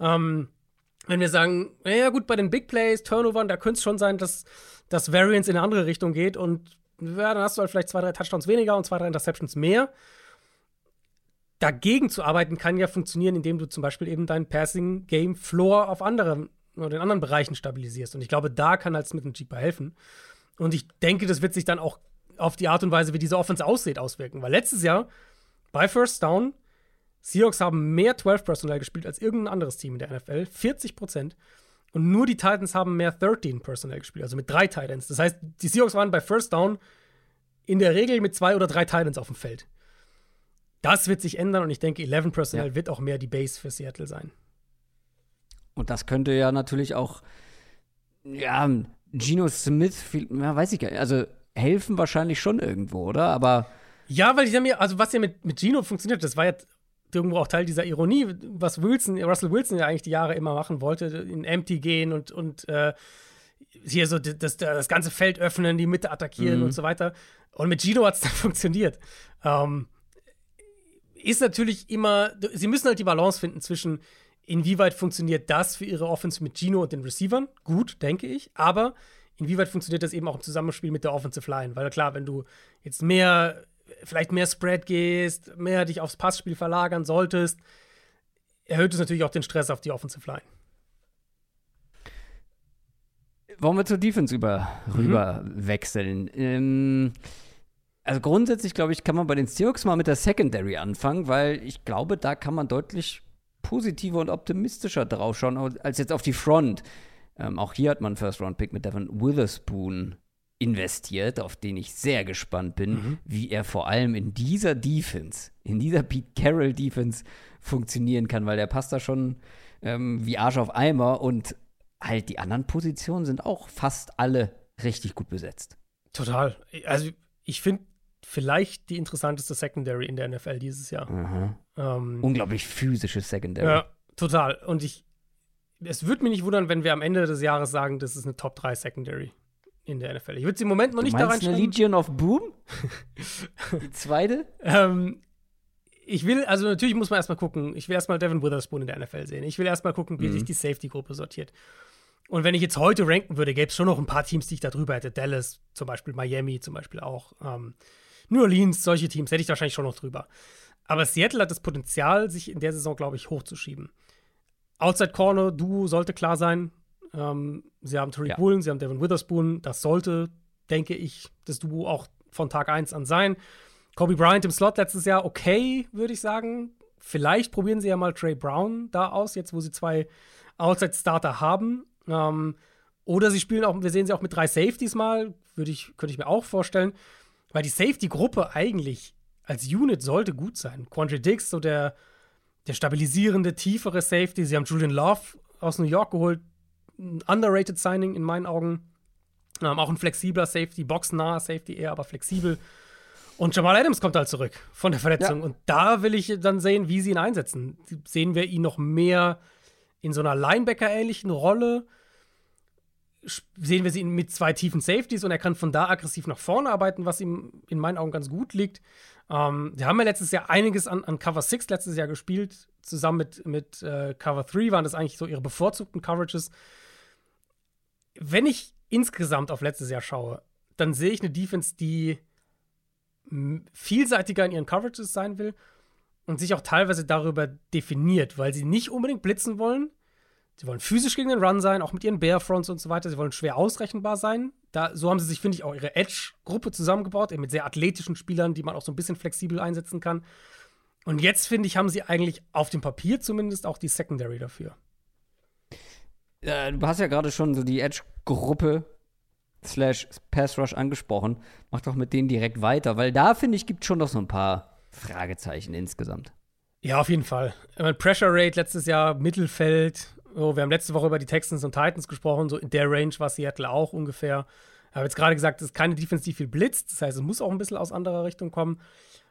Ähm, wenn wir sagen, naja, gut, bei den Big Plays, Turnovern, da könnte es schon sein, dass das Variance in eine andere Richtung geht und ja, dann hast du halt vielleicht zwei, drei Touchdowns weniger und zwei, drei Interceptions mehr. Dagegen zu arbeiten kann ja funktionieren, indem du zum Beispiel eben deinen Passing Game Floor auf anderen oder in anderen Bereichen stabilisierst. Und ich glaube, da kann halt Smith und Jeep helfen. Und ich denke, das wird sich dann auch auf die Art und Weise, wie diese Offense aussieht, auswirken. Weil letztes Jahr bei First Down Seahawks haben mehr 12 Personnel gespielt als irgendein anderes Team in der NFL, 40 Prozent. Und nur die Titans haben mehr 13 Personnel gespielt, also mit drei Titans. Das heißt, die Seahawks waren bei First Down in der Regel mit zwei oder drei Titans auf dem Feld. Das wird sich ändern und ich denke, 11 Personnel ja. wird auch mehr die Base für Seattle sein. Und das könnte ja natürlich auch, ja, Geno Smith, viel, ja, weiß ich gar nicht, also helfen wahrscheinlich schon irgendwo, oder? Aber. Ja, weil die haben ja, also was ja mit, mit Gino funktioniert, das war ja irgendwo auch Teil dieser Ironie, was Wilson, Russell Wilson ja eigentlich die Jahre immer machen wollte, in Empty gehen und, und äh, hier so das, das ganze Feld öffnen, die Mitte attackieren mhm. und so weiter. Und mit Gino hat es [laughs] dann funktioniert. Ähm, ist natürlich immer, sie müssen halt die Balance finden zwischen, inwieweit funktioniert das für ihre Offense mit Gino und den Receivern? Gut, denke ich. Aber inwieweit funktioniert das eben auch im Zusammenspiel mit der Offensive Line? Weil klar, wenn du jetzt mehr vielleicht mehr Spread gehst, mehr dich aufs Passspiel verlagern solltest, erhöht es natürlich auch den Stress auf die Offensive Line. Wollen wir zur Defense über, mhm. rüber wechseln? Ähm, also grundsätzlich, glaube ich, kann man bei den Seahawks mal mit der Secondary anfangen, weil ich glaube, da kann man deutlich positiver und optimistischer draufschauen als jetzt auf die Front. Ähm, auch hier hat man First-Round-Pick mit Devin Witherspoon investiert, auf den ich sehr gespannt bin, mhm. wie er vor allem in dieser Defense, in dieser Pete Carroll Defense funktionieren kann, weil der passt da schon ähm, wie Arsch auf Eimer und halt die anderen Positionen sind auch fast alle richtig gut besetzt. Total. Also ich finde vielleicht die interessanteste Secondary in der NFL dieses Jahr. Mhm. Ähm, Unglaublich physisches Secondary. Ja, total. Und ich, es würde mich nicht wundern, wenn wir am Ende des Jahres sagen, das ist eine Top 3 Secondary in der NFL. Ich würde sie im Moment noch du nicht da reinschreiben. eine Legion of Boom? [laughs] Die zweite? ähm, ich will, also natürlich muss man erstmal gucken, ich will erstmal Devin Witherspoon in der NFL sehen. Ich will erstmal gucken, wie mhm. sich die Safety-Gruppe sortiert. Und wenn ich jetzt heute ranken würde, gäbe es schon noch ein paar Teams, die ich da drüber hätte. Dallas zum Beispiel, Miami zum Beispiel auch. Ähm, New Orleans, solche Teams hätte ich wahrscheinlich schon noch drüber. Aber Seattle hat das Potenzial, sich in der Saison, glaube ich, hochzuschieben. Outside Corner, Duo sollte klar sein. Ähm, sie haben Tariq ja. Woolen, sie haben Devin Witherspoon. Das sollte, denke ich, das Duo auch von Tag 1 an sein. Kobe Bryant im Slot letztes Jahr okay, würde ich sagen. Vielleicht probieren sie ja mal Trey Brown da aus, jetzt wo sie zwei Outside-Starter haben. Ähm, Oder sie spielen auch, wir sehen sie auch mit drei Safeties mal, würde ich, könnte ich mir auch vorstellen. Weil die Safety-Gruppe eigentlich als Unit sollte gut sein. Quandre Dix, so der, der stabilisierende, tiefere Safety. Sie haben Julian Love aus New York geholt. Ein underrated Signing in meinen Augen. Ähm, auch ein flexibler Safety, boxnaher Safety eher, aber flexibel. Und Jamal Adams kommt halt zurück von der Verletzung. Ja. Und da will ich dann sehen, wie sie ihn einsetzen. Sehen wir ihn noch mehr in so einer Linebacker-ähnlichen Rolle? Sehen wir sie mit zwei tiefen Safeties und er kann von da aggressiv nach vorne arbeiten, was ihm in meinen Augen ganz gut liegt. Ähm, die haben ja letztes Jahr einiges an, an Cover 6 letztes Jahr gespielt. Zusammen mit, mit äh, Cover 3 waren das eigentlich so ihre bevorzugten Coverages. Wenn ich insgesamt auf letztes Jahr schaue, dann sehe ich eine Defense, die vielseitiger in ihren Coverages sein will und sich auch teilweise darüber definiert, weil sie nicht unbedingt blitzen wollen. Sie wollen physisch gegen den Run sein, auch mit ihren Barefronts und so weiter. Sie wollen schwer ausrechenbar sein. Da, so haben sie sich, finde ich, auch ihre Edge-Gruppe zusammengebaut, eben mit sehr athletischen Spielern, die man auch so ein bisschen flexibel einsetzen kann. Und jetzt, finde ich, haben sie eigentlich auf dem Papier zumindest auch die Secondary dafür. Ja, du hast ja gerade schon so die Edge-Gruppe slash Pass Rush angesprochen. Mach doch mit denen direkt weiter, weil da, finde ich, gibt es schon noch so ein paar Fragezeichen insgesamt. Ja, auf jeden Fall. Pressure Rate letztes Jahr Mittelfeld. Oh, wir haben letzte Woche über die Texans und Titans gesprochen. So in der Range war Seattle auch ungefähr. Ich habe jetzt gerade gesagt, es ist keine Defense, die viel blitzt. Das heißt, es muss auch ein bisschen aus anderer Richtung kommen.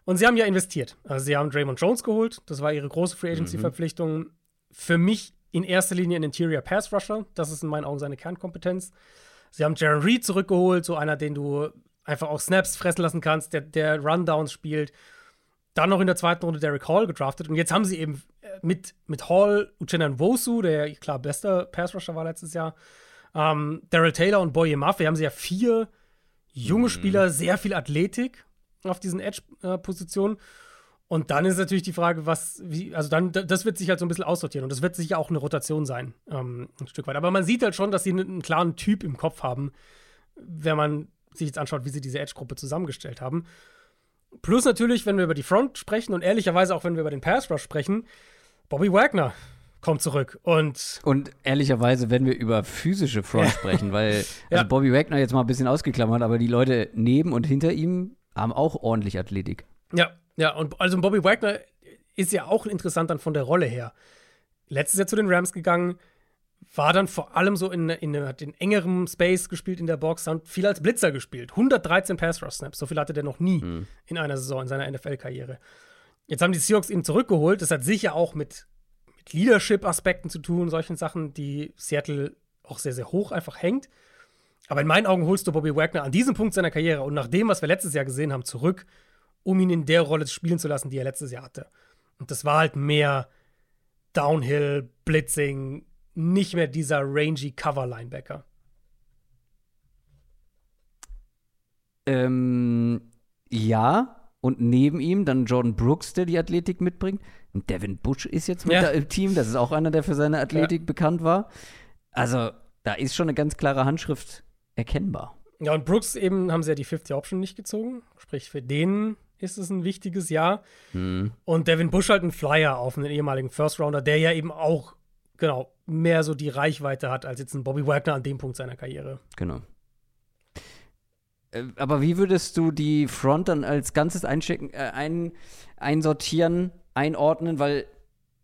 Und sie haben ja investiert. Also, sie haben Draymond Jones geholt. Das war ihre große Free Agency-Verpflichtung. Mhm. Für mich in erster Linie ein Interior Pass Rusher. Das ist in meinen Augen seine Kernkompetenz. Sie haben Jaron Reed zurückgeholt, so einer, den du einfach auch Snaps fressen lassen kannst, der, der Rundowns spielt. Dann noch in der zweiten Runde Derek Hall gedraftet. Und jetzt haben sie eben äh, mit, mit Hall, Uchenna Nwosu, der klar bester Pass-Rusher war letztes Jahr, ähm, Daryl Taylor und Boye Maffei, haben sie ja vier junge mhm. Spieler, sehr viel Athletik auf diesen Edge-Positionen. Und dann ist natürlich die Frage, was, wie, also dann, das wird sich halt so ein bisschen aussortieren und das wird sicher auch eine Rotation sein, ähm, ein Stück weit. Aber man sieht halt schon, dass sie einen, klaren Typ im Kopf haben, wenn man sich jetzt anschaut, wie sie diese Edge-Gruppe zusammengestellt haben. Plus natürlich, wenn wir über die Front sprechen und ehrlicherweise auch, wenn wir über den Pass Rush sprechen, Bobby Wagner kommt zurück und und ehrlicherweise, wenn wir über physische Front [laughs] sprechen, weil also ja. Bobby Wagner jetzt mal ein bisschen ausgeklammert, aber die Leute neben und hinter ihm haben auch ordentlich Athletik. Ja, ja, und also Bobby Wagner ist ja auch interessant dann von der Rolle her. Letztes Jahr zu den Rams gegangen, war dann vor allem so in, in, hat in engerem Space gespielt in der Box, hat viel als Blitzer gespielt. 113 Pass-Rush-Snaps, so viel hatte der noch nie mhm. in einer Saison in seiner NFL-Karriere. Jetzt haben die Seahawks ihn zurückgeholt. Das hat sicher auch mit, mit Leadership-Aspekten zu tun, solchen Sachen, die Seattle auch sehr, sehr hoch einfach hängt. Aber in meinen Augen holst du Bobby Wagner an diesem Punkt seiner Karriere und nach dem, was wir letztes Jahr gesehen haben, zurück um ihn in der Rolle spielen zu lassen, die er letztes Jahr hatte. Und das war halt mehr Downhill, Blitzing, nicht mehr dieser rangy Cover-Linebacker. Ähm, ja, und neben ihm dann Jordan Brooks, der die Athletik mitbringt. Und Devin Bush ist jetzt mit ja. im Team. Das ist auch einer, der für seine Athletik ja. bekannt war. Also, da ist schon eine ganz klare Handschrift erkennbar. Ja, und Brooks eben haben sie ja die 50 Option nicht gezogen. Sprich, für den ist es ein wichtiges Jahr. Mhm. Und Devin Bush halt ein Flyer auf einen ehemaligen First Rounder, der ja eben auch, genau, mehr so die Reichweite hat als jetzt ein Bobby Wagner an dem Punkt seiner Karriere. Genau. Äh, aber wie würdest du die Front dann als Ganzes einschicken, äh, ein, einsortieren, einordnen? Weil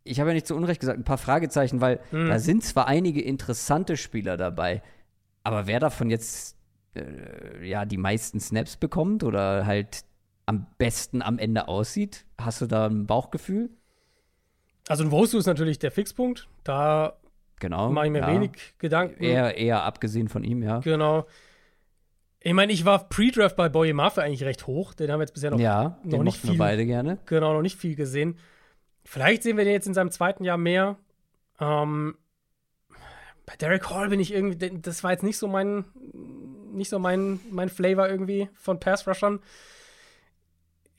ich habe ja nicht zu Unrecht gesagt, ein paar Fragezeichen, weil mhm. da sind zwar einige interessante Spieler dabei, aber wer davon jetzt äh, ja die meisten Snaps bekommt oder halt am besten am Ende aussieht? Hast du da ein Bauchgefühl? Also ein Wosu ist natürlich der Fixpunkt. Da genau, mache ich mir ja. wenig Gedanken. Eher, eher abgesehen von ihm, ja. Genau. Ich meine, ich war Pre-Draft bei Boye Maffe eigentlich recht hoch. Den haben wir jetzt bisher noch, ja, noch nicht viel. beide gerne. Genau, noch nicht viel gesehen. Vielleicht sehen wir den jetzt in seinem zweiten Jahr mehr. Ähm, bei Derek Hall bin ich irgendwie, das war jetzt nicht so mein, nicht so mein, mein Flavor irgendwie von Pass-Rushern.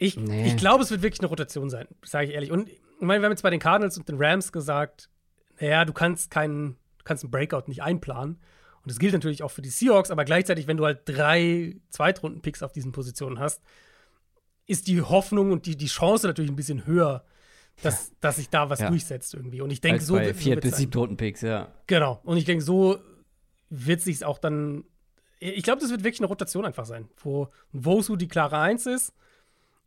Ich, nee. ich glaube, es wird wirklich eine Rotation sein, sage ich ehrlich. Und ich meine, wir haben jetzt bei den Cardinals und den Rams gesagt, naja, du kannst keinen, du kannst einen Breakout nicht einplanen. Und das gilt natürlich auch für die Seahawks, aber gleichzeitig, wenn du halt drei Zweitrunden-Picks auf diesen Positionen hast, ist die Hoffnung und die, die Chance natürlich ein bisschen höher, dass, ja. dass sich da was ja. durchsetzt irgendwie. Und ich denke, so wird Vier- bis siebten Picks, ja. Genau. Und ich denke, so wird sich auch dann. Ich glaube, das wird wirklich eine Rotation einfach sein, wo Wosu die klare Eins ist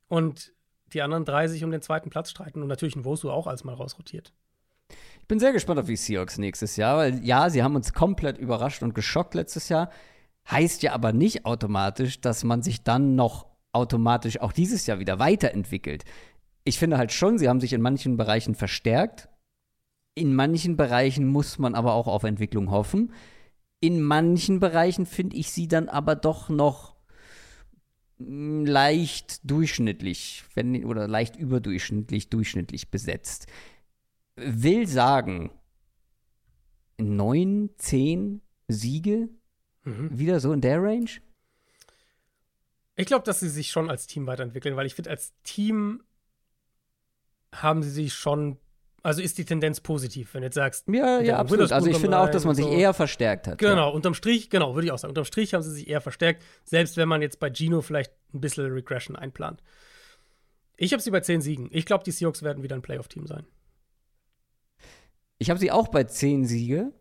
und die anderen drei sich um den zweiten Platz streiten und natürlich ein Wosu auch als mal rausrotiert. Ich bin sehr gespannt auf die Seahawks nächstes Jahr, weil ja, sie haben uns komplett überrascht und geschockt letztes Jahr. Heißt ja aber nicht automatisch, dass man sich dann noch automatisch auch dieses Jahr wieder weiterentwickelt. Ich finde halt schon, sie haben sich in manchen Bereichen verstärkt. In manchen Bereichen muss man aber auch auf Entwicklung hoffen. In manchen Bereichen finde ich sie dann aber doch noch leicht durchschnittlich, wenn, oder leicht überdurchschnittlich, durchschnittlich besetzt. Will sagen, neun, zehn Siege, Mhm. wieder so in der Range? Ich glaube, dass sie sich schon als Team weiterentwickeln, weil ich finde, als Team haben sie sich schon. Also ist die Tendenz positiv, wenn du jetzt sagst. Ja, ja, absolut. Also ich finde auch, dass man sich so. eher verstärkt hat. Genau, unterm Strich, genau, würde ich auch sagen. Unterm Strich haben sie sich eher verstärkt, selbst wenn man jetzt bei Gino vielleicht ein bisschen Regression einplant. Ich habe sie bei 10 Siegen. Ich glaube, die Seahawks werden wieder ein Playoff-Team sein. Ich habe sie auch bei 10 Siege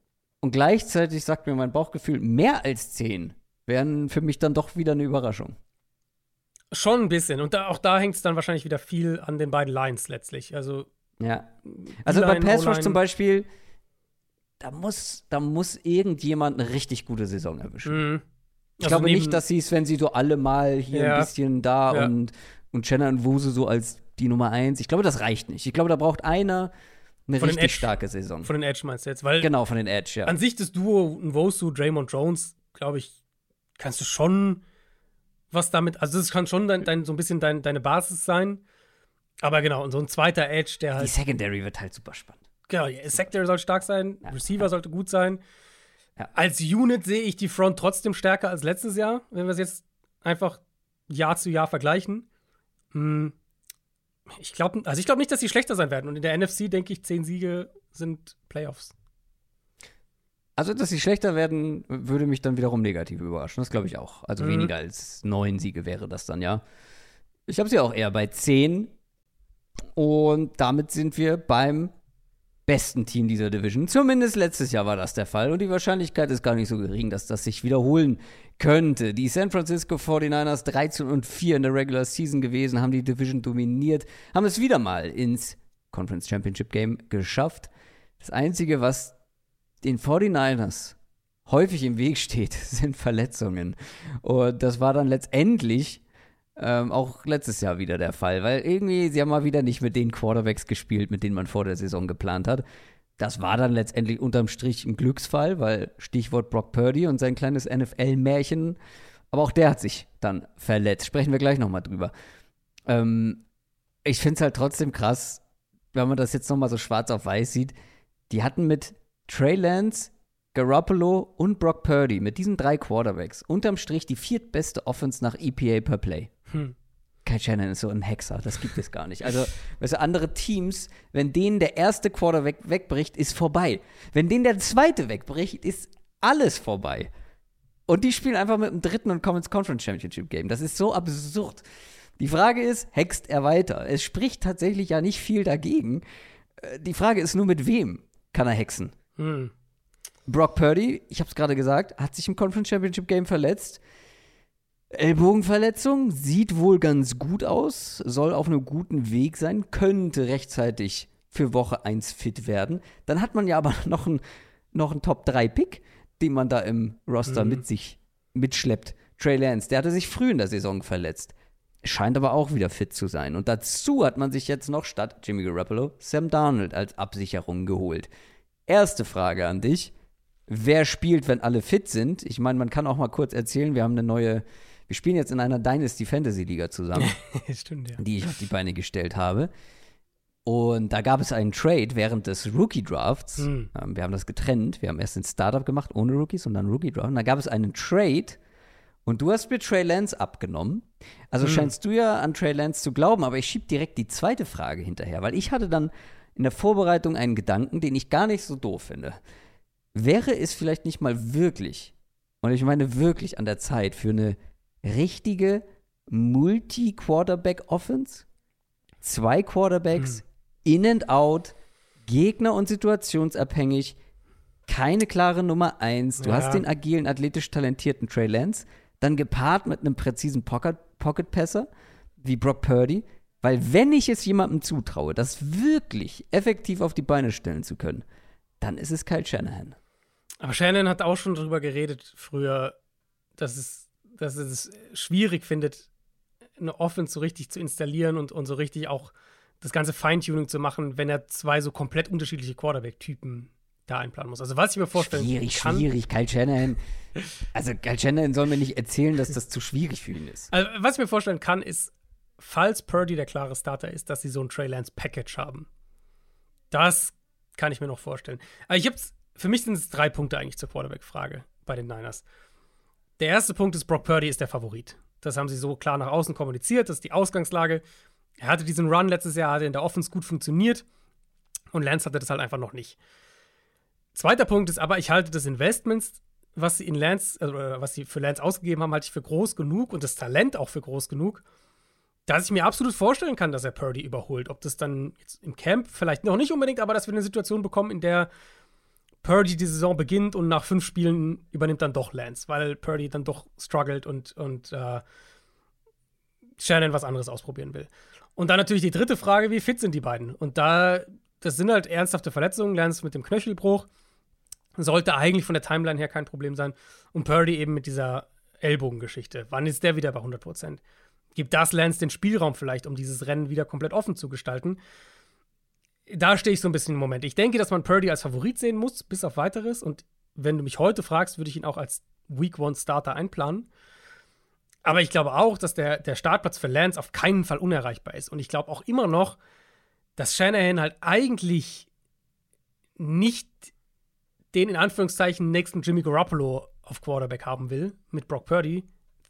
und gleichzeitig sagt mir mein Bauchgefühl, mehr als 10 wären für mich dann doch wieder eine Überraschung. Schon ein bisschen. Und da, auch da hängt es dann wahrscheinlich wieder viel an den beiden Lines letztlich. Also, Ja. Also bei Pass Rush zum Beispiel, da muss, da muss irgendjemand eine richtig gute Saison erwischen. mh. Ich Also glaube nicht, dass sie es, wenn sie so alle mal hier Ja. ein bisschen da Ja. und, und Chenna und Wuse so als die Nummer 1, ich glaube, das reicht nicht. Ich glaube, da braucht einer eine Von richtig Edge- starke Saison. Von den Edge meinst du jetzt? Weil genau, von den Edge, ja. an sich das Duo Nwosu, Draymond Jones, glaube ich, kannst du schon was damit, also das kann schon dein, dein, so ein bisschen dein, deine Basis sein. Aber genau, und so ein zweiter Edge, der Die halt, Secondary wird halt super spannend. genau, ja, Secondary soll stark sein, Ja, Receiver sollte gut sein. Ja. Als Unit sehe ich die Front trotzdem stärker als letztes Jahr, wenn wir es jetzt einfach Jahr zu Jahr vergleichen. Hm, Ich glaube, also ich glaube nicht, dass sie schlechter sein werden. Und in der NFC denke ich, zehn Siege sind Playoffs. Also, dass sie schlechter werden, würde mich dann wiederum negativ überraschen. Das glaube ich auch. Also Mhm. weniger als neun Siege wäre das dann, ja. Ich habe sie auch eher bei zehn. Und damit sind wir beim besten Team dieser Division. Zumindest letztes Jahr war das der Fall. Und die Wahrscheinlichkeit ist gar nicht so gering, dass das sich wiederholen könnte. Die San Francisco 49ers 13 und 4 in der Regular Season gewesen, haben die Division dominiert, haben es wieder mal ins Conference Championship Game geschafft. Das Einzige, was den 49ers häufig im Weg steht, [laughs] sind Verletzungen. Und das war dann letztendlich ähm, auch letztes Jahr wieder der Fall, weil irgendwie sie haben mal wieder nicht mit den Quarterbacks gespielt, mit denen man vor der Saison geplant hat. Das war dann letztendlich unterm Strich ein Glücksfall, weil Stichwort Brock Purdy und sein kleines NFL-Märchen, aber auch der hat sich dann verletzt. Sprechen wir gleich nochmal drüber. Ähm, ich finde es halt trotzdem krass, wenn man das jetzt nochmal so schwarz auf weiß sieht. Die hatten mit Trey Lance, Garoppolo und Brock Purdy, mit diesen drei Quarterbacks, unterm Strich die viertbeste Offense nach EPA per Play. Hm. Kai Shannon ist so ein Hexer, das gibt es gar nicht. Also, weißt du, andere Teams, wenn denen der erste Quarterback wegbricht, ist vorbei. Wenn denen der zweite wegbricht, ist alles vorbei. Und die spielen einfach mit dem dritten und kommen ins Conference Championship Game. Das ist so absurd. Die Frage ist, hext er weiter? Es spricht tatsächlich ja nicht viel dagegen. Äh, Die Frage ist nur, mit wem kann er hexen? Hm. Brock Purdy, ich habe es gerade gesagt, hat sich im Conference Championship Game verletzt. Ellbogenverletzung sieht wohl ganz gut aus, soll auf einem guten Weg sein, könnte rechtzeitig für Woche 1 fit werden. Dann hat man ja aber [laughs] noch einen, noch einen Top-3-Pick, den man da im Roster Mhm. mit sich mitschleppt. Trey Lance, der hatte sich früh in der Saison verletzt. Scheint aber auch wieder fit zu sein. Und dazu hat man sich jetzt noch statt Jimmy Garoppolo Sam Darnold als Absicherung geholt. Erste Frage an dich. Wer spielt, wenn alle fit sind? Ich meine, man kann auch mal kurz erzählen, wir haben eine neue, wir spielen jetzt in einer Dynasty Fantasy Liga zusammen, [laughs] Stimmt, ja. die ich auf die Beine gestellt habe. Und da gab es einen Trade während des Rookie Drafts. Hm. Ähm, wir haben das getrennt. Wir haben erst ein Startup gemacht ohne Rookies und dann Rookie Draft. Und da gab es einen Trade und du hast mir Trey Lance abgenommen. Also Hm. scheinst du ja an Trey Lance zu glauben, aber ich schieb direkt die zweite Frage hinterher, weil ich hatte dann in der Vorbereitung einen Gedanken, den ich gar nicht so doof finde. Wäre es vielleicht nicht mal wirklich, und ich meine wirklich an der Zeit für eine richtige Multi-Quarterback-Offense? Zwei Quarterbacks, in and out, Gegner- und situationsabhängig, keine klare Nummer eins. Du Ja. hast den agilen, athletisch talentierten Trey Lance, dann gepaart mit einem präzisen Pocket- Pocket-Passer wie Brock Purdy. Weil wenn ich es jemandem zutraue, das wirklich effektiv auf die Beine stellen zu können, dann ist es Kyle Shanahan. Aber Shannon hat auch schon darüber geredet früher, dass es, dass es schwierig findet, eine Offense so richtig zu installieren und, und so richtig auch das ganze Feintuning zu machen, wenn er zwei so komplett unterschiedliche Quarterback-Typen da einplanen muss. Also was ich mir vorstellen Schwierig, kann, schwierig. Kyle Shanahan. Also Kyle Shanahan soll mir nicht erzählen, dass das zu schwierig für ihn ist. Also, was ich mir vorstellen kann, ist, falls Purdy der klare Starter ist, dass sie so ein Trey Lance Package haben. Das kann ich mir noch vorstellen. Aber ich hab's, für mich sind es drei Punkte eigentlich zur Quarterback-Frage bei den Niners. Der erste Punkt ist, Brock Purdy ist der Favorit. Das haben sie so klar nach außen kommuniziert, das ist die Ausgangslage. Er hatte diesen Run letztes Jahr, hatte in der Offense gut funktioniert und Lance hatte das halt einfach noch nicht. Zweiter Punkt ist aber, ich halte das Investments, was sie in Lance, also, oder was sie für Lance ausgegeben haben, halte ich für groß genug und das Talent auch für groß genug, dass ich mir absolut vorstellen kann, dass er Purdy überholt. Ob das dann jetzt im Camp vielleicht noch nicht unbedingt, aber dass wir eine Situation bekommen, in der Purdy die Saison beginnt und nach fünf Spielen übernimmt dann doch Lance, weil Purdy dann doch struggelt und, und äh, Shannon was anderes ausprobieren will. Und dann natürlich die dritte Frage, wie fit sind die beiden? Und da, das sind halt ernsthafte Verletzungen, Lance mit dem Knöchelbruch, sollte eigentlich von der Timeline her kein Problem sein. Und Purdy eben mit dieser Ellbogengeschichte. Wann ist der wieder bei 100 Prozent? Gibt das Lance den Spielraum vielleicht, um dieses Rennen wieder komplett offen zu gestalten? Da stehe ich so ein bisschen im Moment. Ich denke, dass man Purdy als Favorit sehen muss, bis auf weiteres. Und wenn du mich heute fragst, würde ich ihn auch als Week One Starter einplanen. Aber ich glaube auch, dass der, der Startplatz für Lance auf keinen Fall unerreichbar ist. Und ich glaube auch immer noch, dass Shanahan halt eigentlich nicht den in Anführungszeichen nächsten Jimmy Garoppolo auf Quarterback haben will mit Brock Purdy.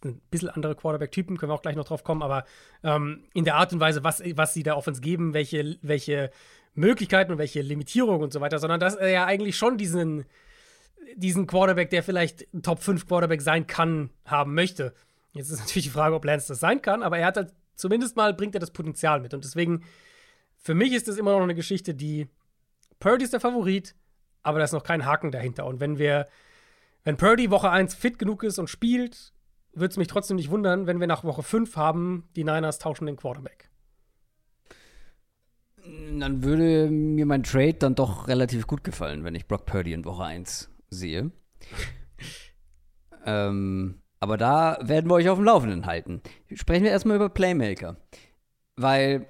Ein bisschen andere Quarterback-Typen, können wir auch gleich noch drauf kommen, aber ähm, in der Art und Weise, was, was sie da Offense geben, welche, welche Möglichkeiten und welche Limitierungen und so weiter, sondern dass er ja eigentlich schon diesen, diesen Quarterback, der vielleicht ein Top 5 Quarterback sein kann, haben möchte. Jetzt ist [laughs] natürlich die Frage, ob Lance das sein kann, aber er hat halt zumindest mal bringt er das Potenzial mit. Und deswegen, für mich ist das immer noch eine Geschichte, die Purdy ist der Favorit, aber da ist noch kein Haken dahinter. Und wenn wir, wenn Purdy Woche 1 fit genug ist und spielt, würde es mich trotzdem nicht wundern, wenn wir nach Woche 5 haben, die Niners tauschen den Quarterback. Dann würde mir mein Trade dann doch relativ gut gefallen, wenn ich Brock Purdy in Woche 1 sehe. [laughs] ähm, aber da werden wir euch auf dem Laufenden halten. Sprechen wir erstmal über Playmaker. Weil,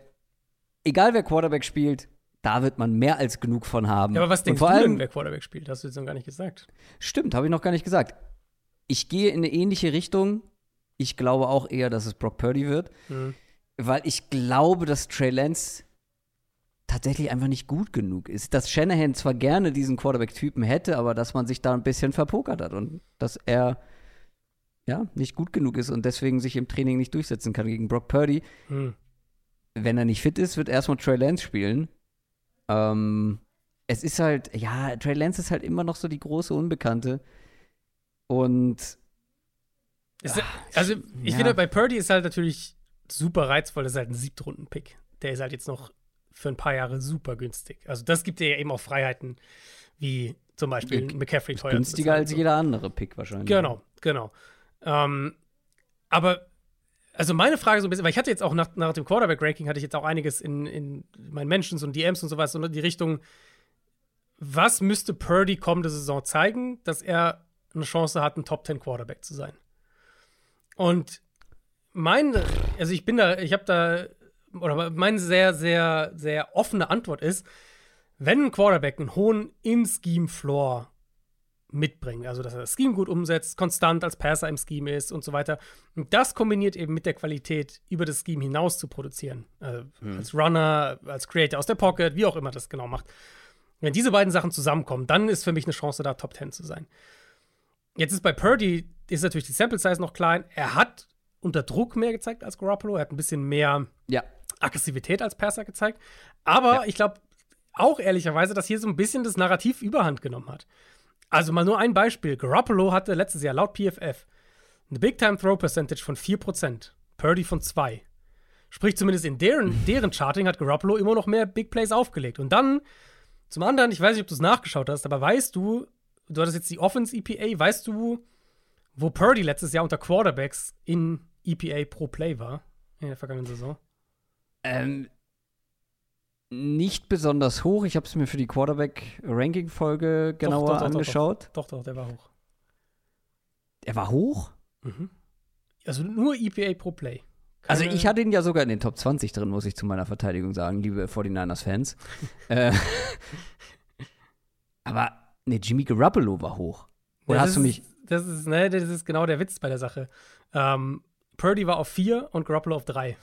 egal wer Quarterback spielt, da wird man mehr als genug von haben. Ja, aber was denkst du allem, denn, wer Quarterback spielt? Hast du jetzt noch gar nicht gesagt. Stimmt, habe ich noch gar nicht gesagt. Ich gehe in eine ähnliche Richtung. Ich glaube auch eher, dass es Brock Purdy wird, Hm. weil ich glaube, dass Trey Lance tatsächlich einfach nicht gut genug ist. Dass Shanahan zwar gerne diesen Quarterback-Typen hätte, aber dass man sich da ein bisschen verpokert hat und dass er ja nicht gut genug ist und deswegen sich im Training nicht durchsetzen kann gegen Brock Purdy. Hm. Wenn er nicht fit ist, wird erstmal Trey Lance spielen. Ähm, es ist halt, ja, Trey Lance ist halt immer noch so die große Unbekannte. Und Ist, also, ich ja. finde, bei Purdy ist halt natürlich super reizvoll. Das ist halt ein Siebtrunden-Pick. Der ist halt jetzt noch für ein paar Jahre super günstig. Also, das gibt dir ja eben auch Freiheiten, wie zum Beispiel G- McCaffrey teuer günstiger als jeder andere Pick wahrscheinlich. Genau, genau. Ähm, aber, also meine Frage so ein bisschen, weil ich hatte jetzt auch nach, nach dem Quarterback-Ranking, hatte ich jetzt auch einiges in, in meinen Mentions und DMs und sowas, und die Richtung, was müsste Purdy kommende Saison zeigen, dass er eine Chance hat, ein Top 10 Quarterback zu sein? Und mein, also ich bin da, ich habe da, oder meine sehr, sehr, sehr offene Antwort ist, wenn ein Quarterback einen hohen In-Scheme-Floor mitbringt, also dass er das Scheme gut umsetzt, konstant als Passer im Scheme ist und so weiter, und das kombiniert eben mit der Qualität, über das Scheme hinaus zu produzieren, also als Runner, als Creator aus der Pocket, wie auch immer das genau macht. Wenn diese beiden Sachen zusammenkommen, dann ist für mich eine Chance da, Top 10 zu sein. Jetzt ist bei Purdy, ist natürlich die Sample Size noch klein. Er hat unter Druck mehr gezeigt als Garoppolo. Er hat ein bisschen mehr Ja. Aggressivität als Passer gezeigt. Aber Ja. ich glaube auch ehrlicherweise, dass hier so ein bisschen das Narrativ überhand genommen hat. Also mal nur ein Beispiel. Garoppolo hatte letztes Jahr laut PFF eine Big Time Throw Percentage von 4%, Purdy von 2. Sprich, zumindest in deren, [laughs] deren Charting hat Garoppolo immer noch mehr Big Plays aufgelegt. Und dann Zum anderen, ich weiß nicht, ob du es nachgeschaut hast, aber weißt du, du hattest jetzt die Offense EPA, weißt du, wo Purdy letztes Jahr unter Quarterbacks in EPA pro Play war in der vergangenen Saison? Ähm, nicht besonders hoch. Ich habe es mir für die Quarterback-Ranking-Folge genauer doch, doch, doch, angeschaut. Doch, doch, der war hoch. Er war hoch? Mhm. Also nur EPA pro Play. Also Keine- ich hatte ihn ja sogar in den Top 20 drin, muss ich zu meiner Verteidigung sagen, liebe 49ers-Fans. [laughs] äh, aber ne, Jimmy Garoppolo war hoch. Oder Ja, hast das du mich. Ist, das, ist, ne, das ist genau der Witz bei der Sache. Ähm, Purdy war auf 4 und Garoppolo auf 3.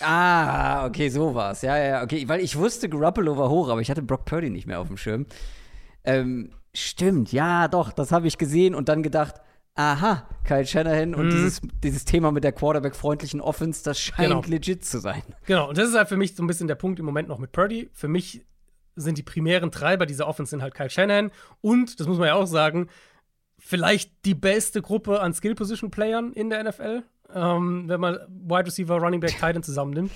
Ah, okay, so war's. Ja, ja, ja, okay. Weil ich wusste, Garoppolo war hoch, aber ich hatte Brock Purdy nicht mehr auf dem Schirm. Ähm, stimmt, ja, doch, das habe ich gesehen und dann gedacht, aha, Kyle Shanahan und Mhm. dieses, dieses Thema mit der Quarterback-freundlichen Offense, das scheint Genau. legit zu sein. Genau, und das ist halt für mich so ein bisschen der Punkt im Moment noch mit Purdy. Für mich sind die primären Treiber dieser Offense sind halt Kyle Shanahan und, das muss man ja auch sagen, vielleicht die beste Gruppe an Skill-Position-Playern in der NFL, ähm, wenn man Wide Receiver, Running Back, Titan zusammennimmt.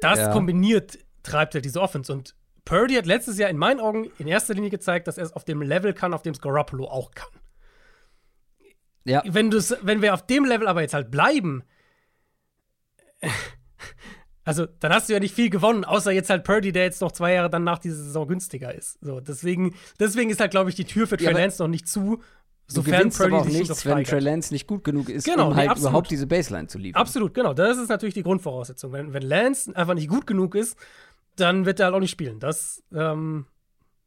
Das Ja. kombiniert treibt halt diese Offense. Und Purdy hat letztes Jahr in meinen Augen in erster Linie gezeigt, dass er es auf dem Level kann, auf dem es Garoppolo auch kann. Ja, Wenn, wenn wir auf dem Level aber jetzt halt bleiben, also dann hast du ja nicht viel gewonnen, außer jetzt halt Purdy, der jetzt noch zwei Jahre dann nach dieser Saison günstiger ist. So, deswegen, deswegen ist halt, glaube ich, die Tür für Trey Ja, Lance noch nicht zu, du sofern gewinnst aber auch nichts, wenn. Trey Lance nicht gut genug ist, Genau, um halt absolut. überhaupt diese Baseline zu liefern. Absolut, genau. Das ist natürlich die Grundvoraussetzung. Wenn, wenn Lance einfach nicht gut genug ist, dann wird er halt auch nicht spielen. Das, ähm,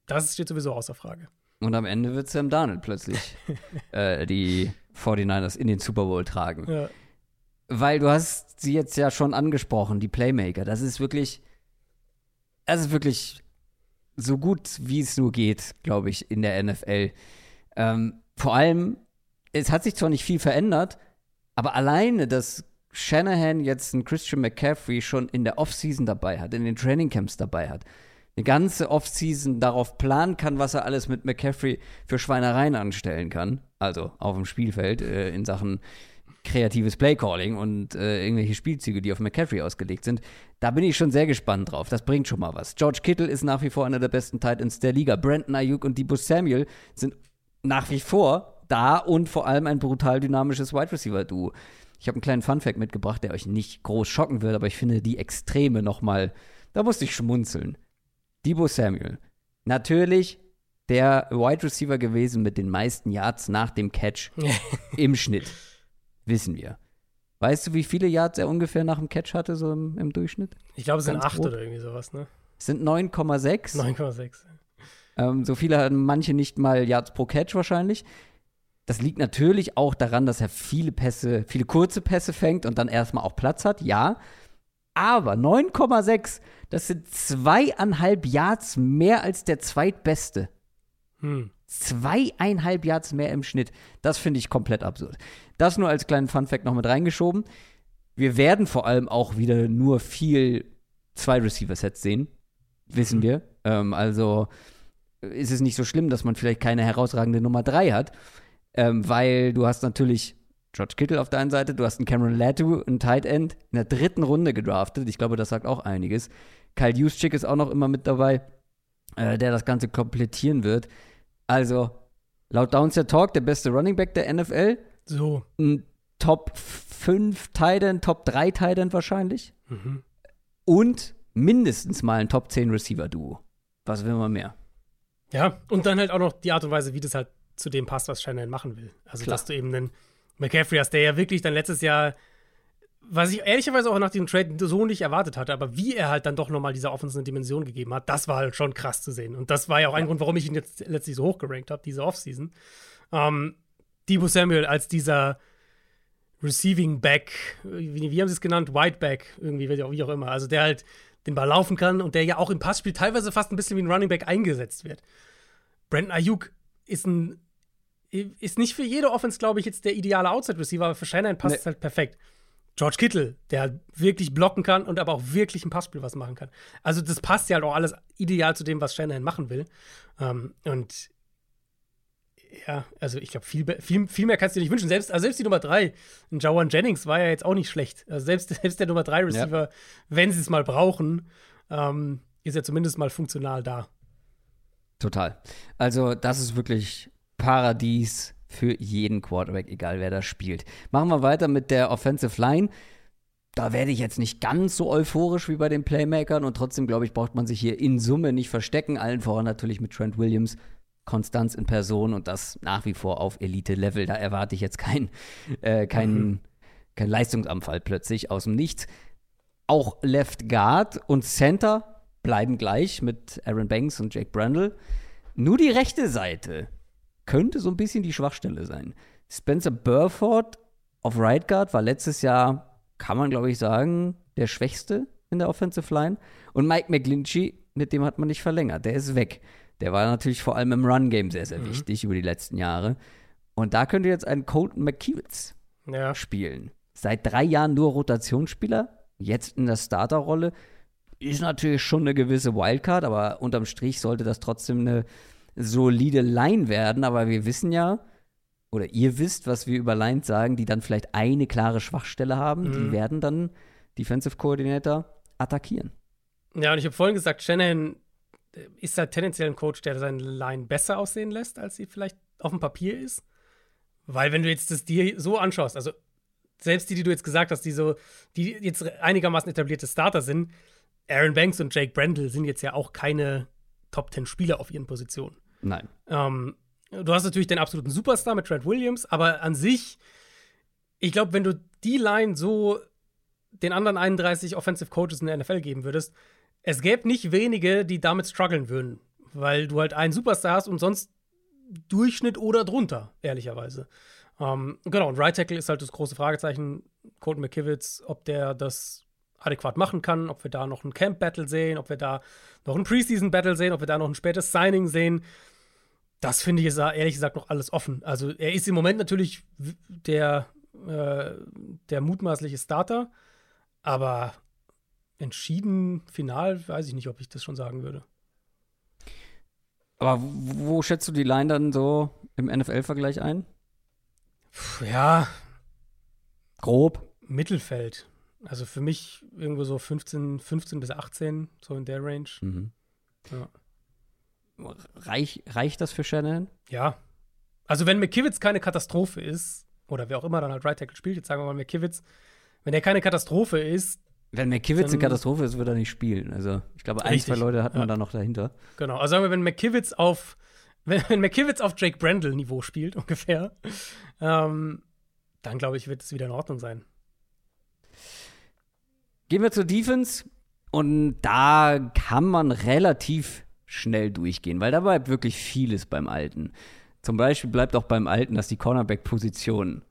das steht sowieso außer Frage. Und am Ende wird Sam Darnold plötzlich [laughs] äh, die 49ers in den Super Bowl tragen. Ja. Weil du hast sie jetzt ja schon angesprochen, die Playmaker. Das ist wirklich, das ist wirklich so gut, wie es nur geht, glaube ich, in der NFL. Ähm, vor allem, es hat sich zwar nicht viel verändert, aber alleine, dass Shanahan jetzt einen Christian McCaffrey schon in der Offseason dabei hat, in den Trainingcamps dabei hat, eine ganze Offseason darauf planen kann, was er alles mit McCaffrey für Schweinereien anstellen kann, also auf dem Spielfeld äh, in Sachen kreatives Playcalling und äh, irgendwelche Spielzüge, die auf McCaffrey ausgelegt sind. Da bin ich schon sehr gespannt drauf. Das bringt schon mal was. George Kittle ist nach wie vor einer der besten Titans der Liga. Brandon Ayuk und Debo Samuel sind nach wie vor da und vor allem ein brutal dynamisches Wide Receiver Duo. Ich habe einen kleinen Funfact mitgebracht, der euch nicht groß schocken wird, aber ich finde die Extreme noch mal, da musste ich schmunzeln. Debo Samuel. Natürlich der Wide Receiver gewesen mit den meisten Yards nach dem Catch [laughs] im Schnitt. Wissen wir. Weißt du, wie viele Yards er ungefähr nach dem Catch hatte, so im, im Durchschnitt? Ich glaube, es sind Ganz 8 grob. oder irgendwie sowas, ne? Es sind 9,6. 9,6. Ähm, so viele hatten manche nicht mal Yards pro Catch wahrscheinlich. Das liegt natürlich auch daran, dass er viele Pässe, viele kurze Pässe fängt und dann erstmal auch Platz hat, ja. Aber 9,6, das sind zweieinhalb Yards mehr als der zweitbeste. Hm. Zweieinhalb Yards mehr im Schnitt. Das finde ich komplett absurd. Das nur als kleinen Funfact noch mit reingeschoben. Wir werden vor allem auch wieder nur viel zwei Receiver-Sets sehen. Wissen wir. Ähm, also ist es nicht so schlimm, dass man vielleicht keine herausragende Nummer 3 hat. Ähm, weil du hast natürlich George Kittle auf der einen Seite, du hast einen Cameron Latu, einen Tight End, in der dritten Runde gedraftet. Ich glaube, das sagt auch einiges. Kyle Juszczyk ist auch noch immer mit dabei, äh, der das Ganze komplettieren wird. Also, laut Downset Talk der beste Running Back der NFL. So. Ein Top 5 Titan, Top 3 Titan wahrscheinlich. Mhm. Und mindestens mal ein Top 10 Receiver-Duo. Was will man mehr? Ja, und dann halt auch noch die Art und Weise, wie das halt zu dem passt, was Shanahan machen will. Also, Klar. dass du eben einen McCaffrey hast, der ja wirklich dann letztes Jahr, was ich ehrlicherweise auch nach dem Trade so nicht erwartet hatte, aber wie er halt dann doch nochmal dieser offensiven Dimension gegeben hat, das war halt schon krass zu sehen. Und das war ja auch ein Grund, warum ich ihn jetzt letztlich so hoch gerankt habe, diese Offseason. Ähm, Debo Samuel als dieser Receiving Back, wie, wie haben sie es genannt? Wide Back, irgendwie, wie auch immer. Also der halt den Ball laufen kann und der ja auch im Passspiel teilweise fast ein bisschen wie ein Running Back eingesetzt wird. Brandon Ayuk ist ein ist nicht für jede Offense, glaube ich, jetzt der ideale Outside-Receiver, aber für Shanahan passt Nee. es halt perfekt. George Kittle, der halt wirklich blocken kann und aber auch wirklich im Passspiel was machen kann. Also das passt ja halt auch alles ideal zu dem, was Shanahan machen will. Ähm, und ja, also ich glaube, viel, viel, viel mehr kannst du dir nicht wünschen. Selbst, also selbst die Nummer 3, Jawan Jennings, war ja jetzt auch nicht schlecht. Also selbst, [laughs] selbst der Nummer 3 Receiver, wenn sie es mal brauchen, ähm, ist er zumindest mal funktional da. Total. Also, das ist wirklich Paradies für jeden Quarterback, egal wer da spielt. Machen wir weiter mit der Offensive Line. Da werde ich jetzt nicht ganz so euphorisch wie bei den Playmakern und trotzdem, glaube ich, braucht man sich hier in Summe nicht verstecken. Allen voran natürlich mit Trent Williams, Konstanz in Person und das nach wie vor auf Elite-Level. Da erwarte ich jetzt keinen äh, kein, mhm. kein Leistungsanfall plötzlich aus dem Nichts. Auch Left Guard und Center bleiben gleich mit Aaron Banks und Jake Brandle. Nur die rechte Seite könnte so ein bisschen die Schwachstelle sein. Spencer Burford auf Right Guard war letztes Jahr, kann man glaube ich sagen, der Schwächste in der Offensive Line. Und Mike McGlinchey, mit dem hat man nicht verlängert. Der ist weg. Der war natürlich vor allem im Run-Game sehr, sehr mhm. wichtig über die letzten Jahre. Und da könnte jetzt ein Colton McKiewicz ja. spielen. Seit drei Jahren nur Rotationsspieler, jetzt in der Starterrolle. Ist natürlich schon eine gewisse Wildcard, aber unterm Strich sollte das trotzdem eine solide Line werden. Aber wir wissen ja, oder ihr wisst, was wir über Lines sagen, die dann vielleicht eine klare Schwachstelle haben. Mhm. Die werden dann Defensive Coordinator attackieren. Ja, und ich habe vorhin gesagt, Shannon ist halt tendenziell ein Coach, der seine Line besser aussehen lässt, als sie vielleicht auf dem Papier ist. Weil, wenn du jetzt das dir so anschaust, also selbst die, die du jetzt gesagt hast, die so, die jetzt einigermaßen etablierte Starter sind, Aaron Banks und Jake Brandle sind jetzt ja auch keine Top 10 Spieler auf ihren Positionen. Nein. Ähm, du hast natürlich den absoluten Superstar mit Trent Williams, aber an sich, ich glaube, wenn du die Line so den anderen 31 Offensive Coaches in der NFL geben würdest, es gäbe nicht wenige, die damit strugglen würden, weil du halt einen Superstar hast und sonst Durchschnitt oder drunter, ehrlicherweise. Ähm, genau, und Right Tackle ist halt das große Fragezeichen. Colton McKivitz, ob der das adäquat machen kann, ob wir da noch ein Camp-Battle sehen, ob wir da noch ein Preseason-Battle sehen, ob wir da noch ein spätes Signing sehen. Das finde ich ist ehrlich gesagt noch alles offen. Also er ist im Moment natürlich der, äh, der mutmaßliche Starter, aber entschieden final weiß ich nicht, ob ich das schon sagen würde. Aber wo schätzt du die Line dann so im NFL-Vergleich ein? Ja. Grob. Mittelfeld. Also für mich irgendwo so 15, 15 bis 18, so in der Range. Mhm. Ja. Reich, reicht das für Shannon? Ja. Also wenn McKivitz keine Katastrophe ist, oder wer auch immer dann halt Right Tackle spielt, jetzt sagen wir mal McKivitz, wenn er keine Katastrophe ist. Wenn McKivitz eine Katastrophe ist, wird er nicht spielen. Also ich glaube, ein, richtig. zwei Leute hat man ja. da noch dahinter. Genau. Also sagen wir, wenn McKivitz auf, [laughs] wenn, wenn McKivitz auf Jake Brandle-Niveau spielt, [laughs] ungefähr, ähm, dann glaube ich, wird es wieder in Ordnung sein. Gehen wir zur Defense und da kann man relativ schnell durchgehen, weil da bleibt wirklich vieles beim Alten. Zum Beispiel bleibt auch beim Alten, dass die Cornerback-Position,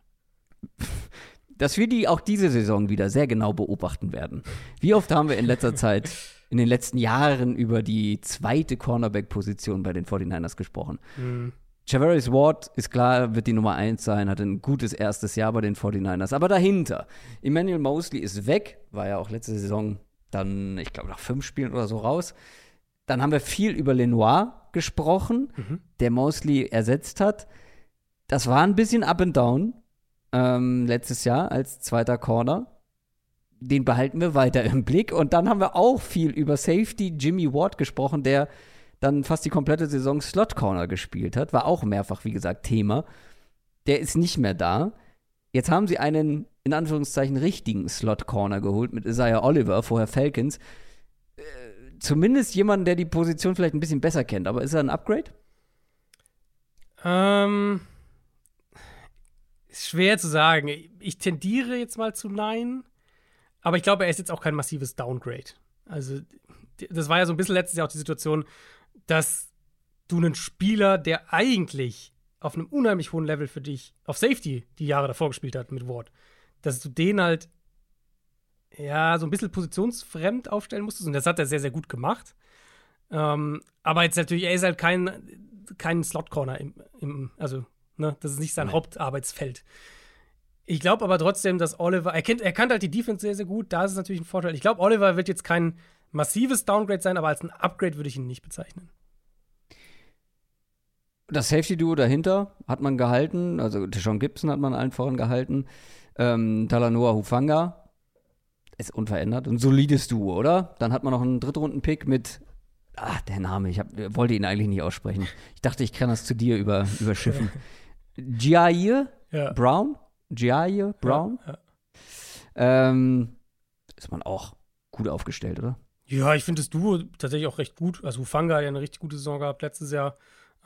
dass wir die auch diese Saison wieder sehr genau beobachten werden. Wie oft haben wir in letzter Zeit, in den letzten Jahren über die zweite Cornerback-Position bei den 49ers gesprochen? Mhm. Javarius Ward ist klar, wird die Nummer 1 sein, hat ein gutes erstes Jahr bei den 49ers. Aber dahinter, Emmanuel Mosley ist weg, war ja auch letzte Saison dann, ich glaube, nach fünf Spielen oder so raus. Dann haben wir viel über Lenoir gesprochen, mhm. der Mosley ersetzt hat. Das war ein bisschen up and down ähm, letztes Jahr als zweiter Corner. Den behalten wir weiter im Blick. Und dann haben wir auch viel über Safety Jimmy Ward gesprochen, der dann fast die komplette Saison Slot Corner gespielt hat. War auch mehrfach, wie gesagt, Thema. Der ist nicht mehr da. Jetzt haben sie einen, in Anführungszeichen, richtigen Slot Corner geholt mit Isaiah Oliver, vorher Falcons. Äh, zumindest jemanden, der die Position vielleicht ein bisschen besser kennt. Aber ist er ein Upgrade? Ähm. Ist schwer zu sagen. Ich tendiere jetzt mal zu Nein. Aber ich glaube, er ist jetzt auch kein massives Downgrade. Also, das war ja so ein bisschen letztes Jahr auch die Situation, dass du einen Spieler, der eigentlich auf einem unheimlich hohen Level für dich auf Safety die Jahre davor gespielt hat mit Ward, dass du den halt ja so ein bisschen positionsfremd aufstellen musstest und das hat er sehr, sehr gut gemacht. Ähm, aber jetzt natürlich, er ist halt kein, kein Slot-Corner im, im, also, ne, das ist nicht sein Nein. Hauptarbeitsfeld. Ich glaube aber trotzdem, dass Oliver, er kennt, er kann halt die Defense sehr, sehr gut, da ist es natürlich ein Vorteil. Ich glaube, Oliver wird jetzt kein massives Downgrade sein, aber als ein Upgrade würde ich ihn nicht bezeichnen. Das Safety-Duo dahinter hat man gehalten, also Deshaun Gibson hat man allen voran gehalten. Ähm, Talanoa Hufanga ist unverändert. Ein solides Duo, oder? Dann hat man noch einen Drittrunden-Pick mit Ah, der Name, ich hab, wollte ihn eigentlich nicht aussprechen. Ich dachte, ich kann das zu dir über, überschiffen. [laughs] Jair Ja. Brown? Jair Brown? Ja, Ähm, ist man auch gut aufgestellt, oder? ja ich finde das Duo tatsächlich auch recht gut. Also Hufanga hat ja eine richtig gute Saison gehabt letztes Jahr.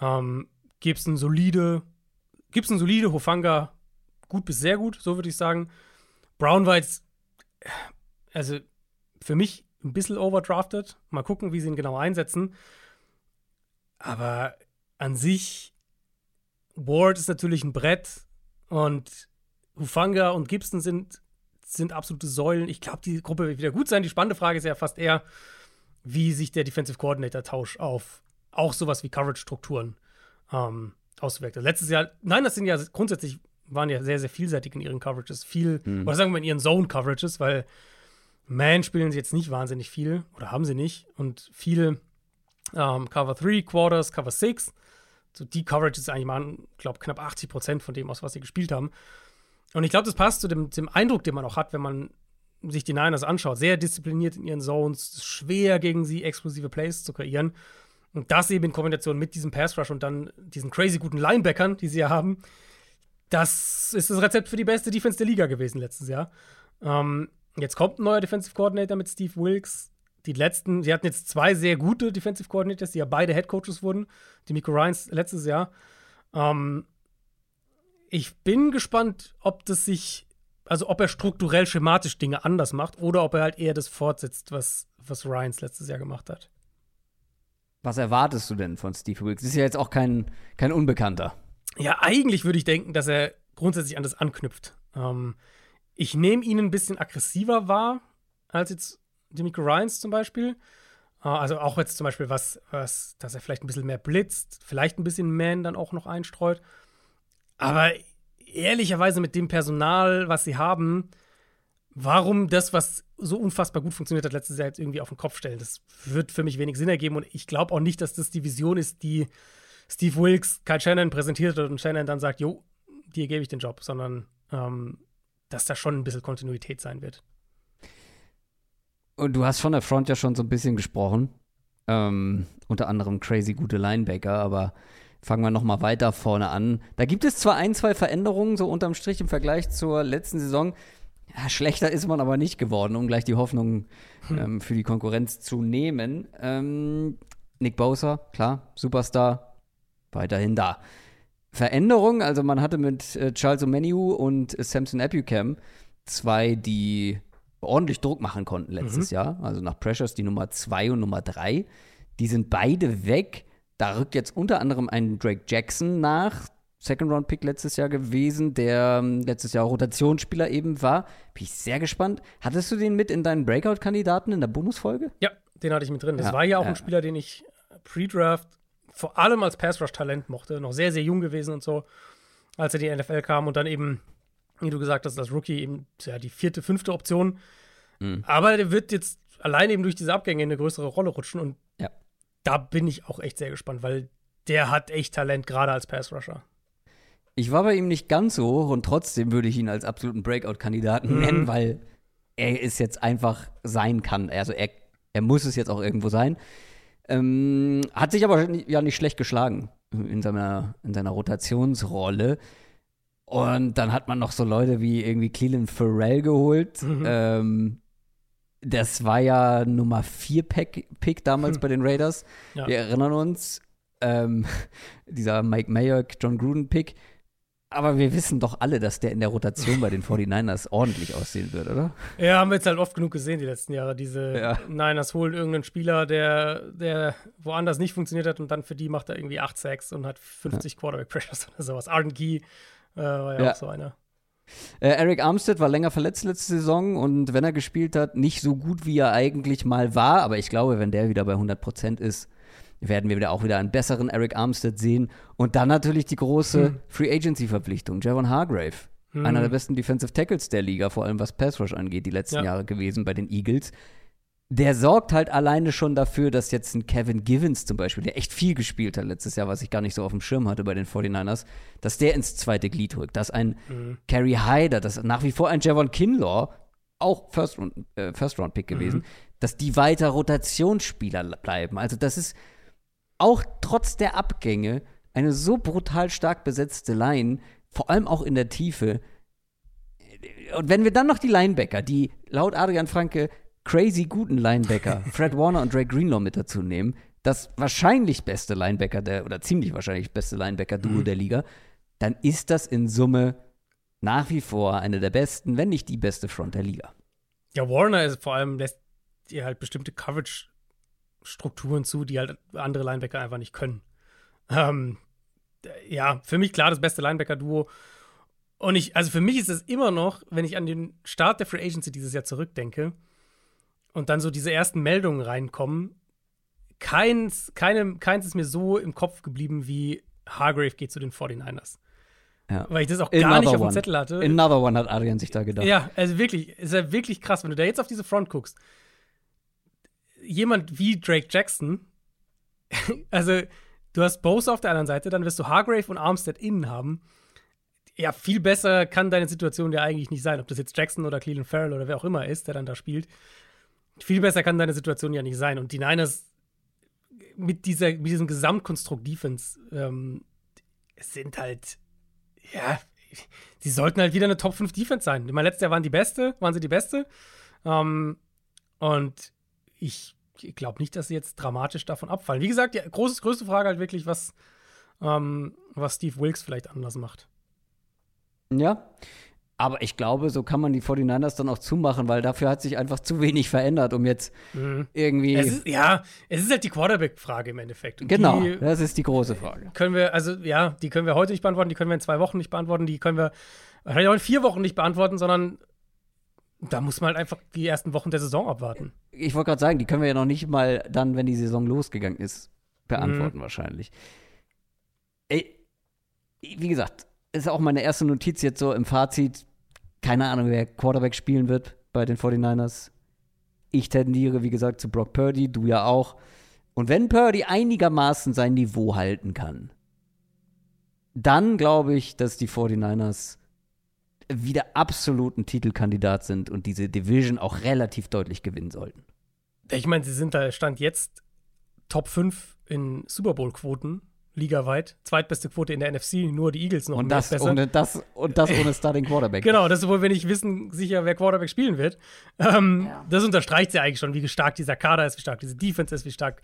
Ähm, Gibson solide, Gibson solide, Hufanga gut bis sehr gut, so würde ich sagen. Brown war jetzt, also für mich ein bisschen overdrafted. Mal gucken, wie sie ihn genau einsetzen. Aber an sich, Ward ist natürlich ein Brett und Hufanga und Gibson sind, sind absolute Säulen. Ich glaube, die Gruppe wird wieder gut sein. Die spannende Frage ist ja fast eher, wie sich der Defensive Coordinator-Tausch auf auch sowas wie Coverage-Strukturen ähm, auswirkt. Also letztes Jahr, nein, das sind ja grundsätzlich, waren ja sehr, sehr vielseitig in ihren Coverages. Viel, oder sagen wir in ihren Zone-Coverages, weil Man spielen sie jetzt nicht wahnsinnig viel oder haben sie nicht. Und viele ähm, Cover 3, Quarters, Cover 6. So die Coverages eigentlich machen, glaube, knapp 80 Prozent von dem aus, was sie gespielt haben. Und ich glaube, das passt zu dem, dem Eindruck, den man auch hat, wenn man sich die Niners anschaut. Sehr diszipliniert in ihren Zones, schwer gegen sie explosive Plays zu kreieren. Und das eben in Kombination mit diesem Pass Rush und dann diesen crazy guten Linebackern, die sie ja haben, das ist das Rezept für die beste Defense der Liga gewesen letztes Jahr. Ähm, jetzt kommt ein neuer Defensive Coordinator mit Steve Wilkes. Die letzten, sie hatten jetzt zwei sehr gute Defensive Coordinators, die ja beide Head Coaches wurden. Die Miko Ryans letztes Jahr. Ähm, ich bin gespannt, ob das sich, also ob er strukturell schematisch Dinge anders macht oder ob er halt eher das fortsetzt, was, was Ryans letztes Jahr gemacht hat. Was erwartest du denn von Steve Wilkes? Ist ja jetzt auch kein, kein Unbekannter. Ja, eigentlich würde ich denken, dass er grundsätzlich an das anknüpft. Ähm, ich nehme ihn ein bisschen aggressiver wahr als jetzt Demico Ryans zum Beispiel. Äh, also auch jetzt zum Beispiel was, was, dass er vielleicht ein bisschen mehr blitzt, vielleicht ein bisschen Man dann auch noch einstreut. Aber ehrlicherweise mit dem Personal, was sie haben, warum das, was so unfassbar gut funktioniert hat letztes Jahr, jetzt irgendwie auf den Kopf stellen? Das wird für mich wenig Sinn ergeben und ich glaube auch nicht, dass das die Vision ist, die Steve Wilkes Kyle Shannon präsentiert hat und Shannon dann sagt, jo, dir gebe ich den Job, sondern ähm, dass da schon ein bisschen Kontinuität sein wird. Und du hast von der Front ja schon so ein bisschen gesprochen. Ähm, unter anderem crazy gute Linebacker, aber fangen wir noch mal weiter vorne an. Da gibt es zwar ein, zwei Veränderungen, so unterm Strich im Vergleich zur letzten Saison. Ja, schlechter ist man aber nicht geworden, um gleich die Hoffnung ähm, für die Konkurrenz zu nehmen. Ähm, Nick Bosa, klar, Superstar, weiterhin da. Veränderung, also man hatte mit äh, Charles O'Menu und äh, Samson Abucam zwei, die ordentlich Druck machen konnten letztes Jahr. Also nach Pressures die Nummer zwei und Nummer drei. Die sind beide weg. Da rückt jetzt unter anderem ein Drake Jackson nach. Second-Round-Pick letztes Jahr gewesen, der ähm, letztes Jahr Rotationsspieler eben war. Bin ich sehr gespannt. Hattest du den mit in deinen Breakout-Kandidaten in der Bonusfolge? Ja, den hatte ich mit drin. Das Ja, war ja auch ja. ein Spieler, den ich pre-Draft vor allem als Pass-Rush-Talent mochte. Noch sehr, sehr jung gewesen und so, als er in die NFL kam und dann eben, wie du gesagt hast, als Rookie eben ja, die vierte, fünfte Option. Mhm. Aber der wird jetzt allein eben durch diese Abgänge in eine größere Rolle rutschen und Ja. da bin ich auch echt sehr gespannt, weil der hat echt Talent, gerade als Pass-Rusher. Ich war bei ihm nicht ganz so hoch und trotzdem würde ich ihn als absoluten Breakout-Kandidaten Mhm. nennen, weil er es jetzt einfach sein kann. Also er, er muss es jetzt auch irgendwo sein. Ähm, hat sich aber ja nicht schlecht geschlagen in seiner, in seiner Rotationsrolle. Und dann hat man noch so Leute wie irgendwie Cleveland Farrell geholt. Mhm. Ähm, das war ja Nummer 4 Pick damals bei den Raiders. Ja. Wir erinnern uns. Ähm, [laughs] dieser Mike Mayock, John Gruden-Pick. Aber wir wissen doch alle, dass der in der Rotation bei den [laughs] 49ers ordentlich aussehen wird, oder? Ja, haben wir jetzt halt oft genug gesehen die letzten Jahre. Diese Ja. Niners holen irgendeinen Spieler, der, der woanders nicht funktioniert hat und dann für die macht er irgendwie 8 Sacks und hat 50 Quarterback Pressures [laughs] oder sowas. Key äh, war ja, Ja. auch so einer. Äh, Eric Armstead war länger verletzt letzte Saison und wenn er gespielt hat, nicht so gut, wie er eigentlich mal war. Aber ich glaube, wenn der wieder bei 100% ist, werden wir wieder auch wieder einen besseren Eric Armstead sehen. Und dann natürlich die große Hm. Free Agency-Verpflichtung. Javon Hargrave, Hm. einer der besten Defensive Tackles der Liga, vor allem was Pass Rush angeht, die letzten Ja. Jahre gewesen bei den Eagles. Der sorgt halt alleine schon dafür, dass jetzt ein Kevin Givens zum Beispiel, der echt viel gespielt hat letztes Jahr, was ich gar nicht so auf dem Schirm hatte bei den 49ers, dass der ins zweite Glied rückt. Dass ein Mhm. Kerry Hyder, das ist nach wie vor ein Javon Kinlaw, auch First-Round-Pick äh, First Round Pick gewesen, dass die weiter Rotationsspieler bleiben. Also das ist auch trotz der Abgänge eine so brutal stark besetzte Line, vor allem auch in der Tiefe. Und wenn wir dann noch die Linebacker, die laut Adrian Franke crazy guten Linebacker, [laughs] Fred Warner und Drake Greenlaw mit dazu nehmen, das wahrscheinlich beste Linebacker der, oder ziemlich wahrscheinlich beste Linebacker-Duo mhm. der Liga, dann ist das in Summe nach wie vor eine der besten, wenn nicht die beste Front der Liga. Ja, Warner ist vor allem lässt ihr halt bestimmte Coverage-Strukturen zu, die halt andere Linebacker einfach nicht können. Ähm, ja, für mich klar das beste Linebacker-Duo. Und ich, also für mich ist es immer noch, wenn ich an den Start der Free Agency dieses Jahr zurückdenke und dann so diese ersten Meldungen reinkommen, keins, keine, keins ist mir so im Kopf geblieben wie Hargrave geht zu den 49ers. Ja. Weil ich das auch gar Another nicht auf dem Zettel hatte. Another one hat Adrian sich da gedacht. Ja, also wirklich, ist ja wirklich krass, wenn du da jetzt auf diese Front guckst. Jemand wie Drake Jackson, [laughs] also du hast Bose auf der anderen Seite, dann wirst du Hargrave und Armstead innen haben. Ja, viel besser kann deine Situation ja eigentlich nicht sein, ob das jetzt Jackson oder Cleveland Farrell oder wer auch immer ist, der dann da spielt. Viel besser kann deine Situation ja nicht sein. Und die Niners mit, dieser, mit diesem Gesamtkonstrukt Defense ähm, sind halt ja, sie sollten halt wieder eine Top 5 Defense sein. Ich meine, letztes Jahr waren die Beste, waren sie die Beste. Ähm, und ich glaube nicht, dass sie jetzt dramatisch davon abfallen. Wie gesagt, die große, größte Frage halt wirklich, was, ähm, was Steve Wilkes vielleicht anders macht. Ja, aber ich glaube, so kann man die 49ers dann auch zumachen, weil dafür hat sich einfach zu wenig verändert, um jetzt mhm. irgendwie. Es ist, ja, es ist halt die Quarterback-Frage im Endeffekt. Und genau, die das ist die große Frage. Können wir, also ja, die können wir heute nicht beantworten, die können wir in zwei Wochen nicht beantworten, die können wir vielleicht auch in vier Wochen nicht beantworten, sondern da muss man halt einfach die ersten Wochen der Saison abwarten. Ich wollte gerade sagen, die können wir ja noch nicht mal dann, wenn die Saison losgegangen ist, beantworten mhm. wahrscheinlich. Ey, wie gesagt, ist auch meine erste Notiz jetzt so im Fazit keine Ahnung, wer Quarterback spielen wird bei den 49ers. Ich tendiere, wie gesagt, zu Brock Purdy, du ja auch. Und wenn Purdy einigermaßen sein Niveau halten kann, dann glaube ich, dass die 49ers wieder absoluten Titelkandidat sind und diese Division auch relativ deutlich gewinnen sollten. Ich meine, sie sind da Stand jetzt Top 5 in Super Bowl-Quoten ligaweit. Zweitbeste Quote in der NFC, nur die Eagles noch und das, besser. Ohne das, und das ohne Starting Quarterback. genau, das ist wohl, wir nicht wissen sicher, wer Quarterback spielen wird. Ähm, ja. Das unterstreicht ja eigentlich schon, wie stark dieser Kader ist, wie stark diese Defense ist, wie stark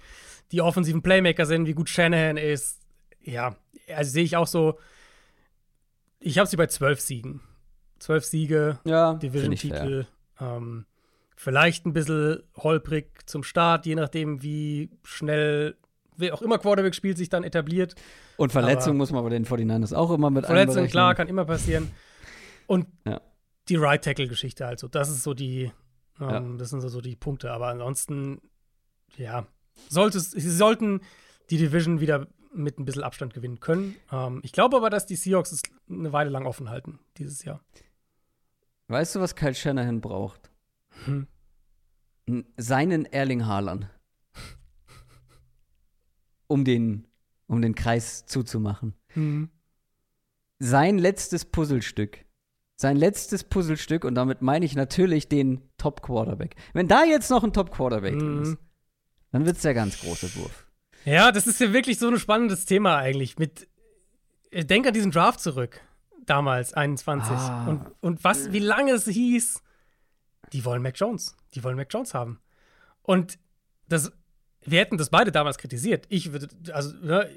die offensiven Playmaker sind, wie gut Shanahan ist. Ja, also sehe ich auch so. Ich habe sie bei zwölf Siegen. Zwölf Siege, ja, Division-Titel. Ähm, vielleicht ein bisschen holprig zum Start, je nachdem, wie schnell wer auch immer Quarterback spielt, sich dann etabliert. Und Verletzung muss man bei den 49ers auch immer mit Verletzung, klar, kann immer passieren. Und ja. die Right-Tackle-Geschichte also, das ist so die, ähm, ja. das sind so, die Punkte. Aber ansonsten, ja, sie sollten die Division wieder mit ein bisschen Abstand gewinnen können. Ähm, ich glaube aber, dass die Seahawks es eine Weile lang offen halten dieses Jahr. Weißt du, was Kyle Shanahan braucht? Hm. Seinen Erling Haaland um den, um den Kreis zuzumachen. Mhm. Sein letztes Puzzlestück. Sein letztes Puzzlestück, und damit meine ich natürlich den Top-Quarterback. Wenn da jetzt noch ein Top-Quarterback mhm. drin ist, dann wird es der ganz große Wurf. Ja, das ist ja wirklich so ein spannendes Thema eigentlich. Mit, äh, denk an diesen Draft zurück, damals, 21. Ah. Und, und was, wie lange es hieß, die wollen Mac Jones. Die wollen Mac Jones haben. Und das wir hätten das beide damals kritisiert. Ich würde, also ne,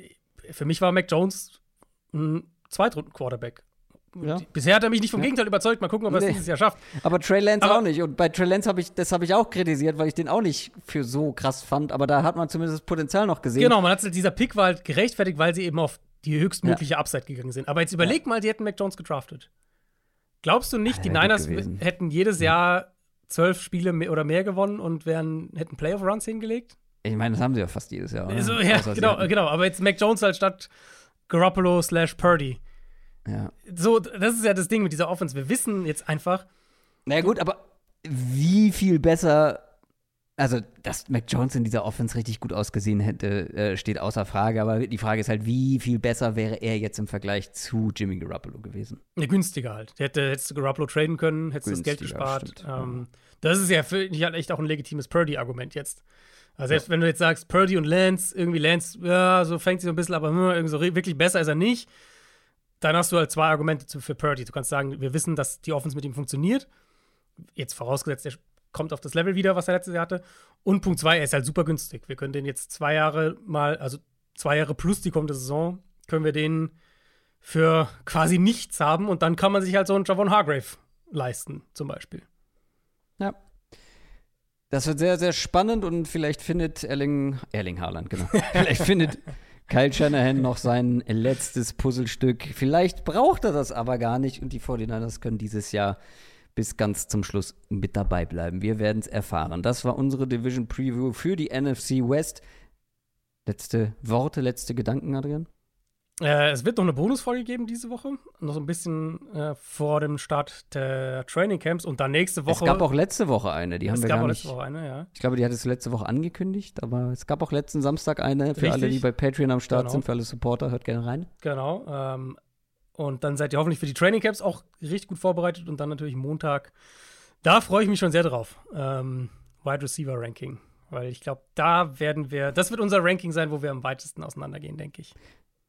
für mich war Mac Jones ein Zweitrunden-Quarterback. Ja. Bisher hat er mich nicht vom ja. Gegenteil überzeugt. Mal gucken, ob er es nee. dieses Jahr schafft. Aber Trey Lance aber, auch nicht. Und bei Trey Lance habe ich, das habe ich auch kritisiert, weil ich den auch nicht für so krass fand. Aber da hat man zumindest das Potenzial noch gesehen. Genau, man hat dieser Pick war halt gerechtfertigt, weil sie eben auf die höchstmögliche ja. Upside gegangen sind. Aber jetzt überleg mal, die hätten Mac Jones gedraftet. Glaubst du nicht, die Niners hätten jedes Jahr zwölf Spiele mehr oder mehr gewonnen und wären, hätten Playoff-Runs hingelegt? Ich meine, das haben sie ja fast jedes Jahr. Also, ja, genau, genau. Aber jetzt Mac Jones halt statt Garoppolo slash Purdy. Ja. So, das ist ja das Ding mit dieser Offense. Wir wissen jetzt einfach. Naja, gut, aber wie viel besser also, dass Mac Jones in dieser Offense richtig gut ausgesehen hätte, äh, steht außer Frage. Aber die Frage ist halt, wie viel besser wäre er jetzt im Vergleich zu Jimmy Garoppolo gewesen? Ja, günstiger halt. Hätte, hättest du Garoppolo traden können, hättest du das Geld gespart. Stimmt, ähm, ja. Das ist ja für mich halt echt auch ein legitimes Purdy-Argument jetzt. Also selbst ja. wenn du jetzt sagst, Purdy und Lance, irgendwie Lance, ja, so fängt sie so ein bisschen, aber hm, irgendwie so wirklich besser ist er nicht. Dann hast du halt zwei Argumente für Purdy. Du kannst sagen, wir wissen, dass die Offense mit ihm funktioniert. Jetzt vorausgesetzt, er kommt auf das Level wieder, was er letztes Jahr hatte. Und Punkt zwei, er ist halt super günstig. Wir können den jetzt zwei Jahre mal, also zwei Jahre plus die kommende Saison, können wir den für quasi nichts haben und dann kann man sich halt so einen Javon Hargrave leisten, zum Beispiel. Ja. Das wird sehr, sehr spannend und vielleicht findet Erling, Erling Haaland, genau. [laughs] vielleicht findet Kyle Shanahan noch sein letztes Puzzlestück. Vielleicht braucht er das aber gar nicht und die 49ers können dieses Jahr bis ganz zum Schluss mit dabei bleiben. Wir werden es erfahren. Das war unsere Division Preview für die NFC West. Letzte Worte, letzte Gedanken, Adrian? Äh, es wird noch eine Bonusfolge geben diese Woche. Noch so ein bisschen äh, vor dem Start der Training Camps und dann nächste Woche. Es gab auch letzte Woche eine, die haben wir gar nicht. Es gab auch letzte Woche eine, ja. Ich glaube, die hattest du letzte Woche angekündigt, aber es gab auch letzten Samstag eine für Richtig. alle, die bei Patreon am Start genau. sind, für alle Supporter. Hört gerne rein. Genau. Ähm, und dann seid ihr hoffentlich für die Training Camps auch richtig gut vorbereitet und dann natürlich Montag. Da freue ich mich schon sehr drauf. Ähm, Wide Receiver Ranking. Weil ich glaube, da werden wir, das wird unser Ranking sein, wo wir am weitesten auseinandergehen, denke ich.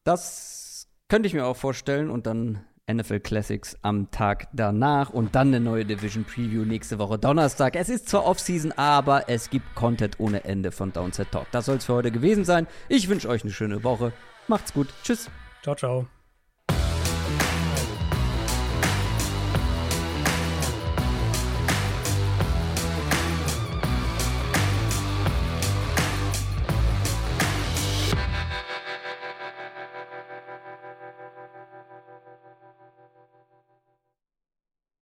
Das könnte ich mir auch vorstellen und dann NFL Classics am Tag danach und dann eine neue Division Preview nächste Woche Donnerstag. Es ist zwar Offseason, aber es gibt Content ohne Ende von Downset Talk. Das soll es für heute gewesen sein. Ich wünsche euch eine schöne Woche. Macht's gut. Tschüss. Ciao, ciao.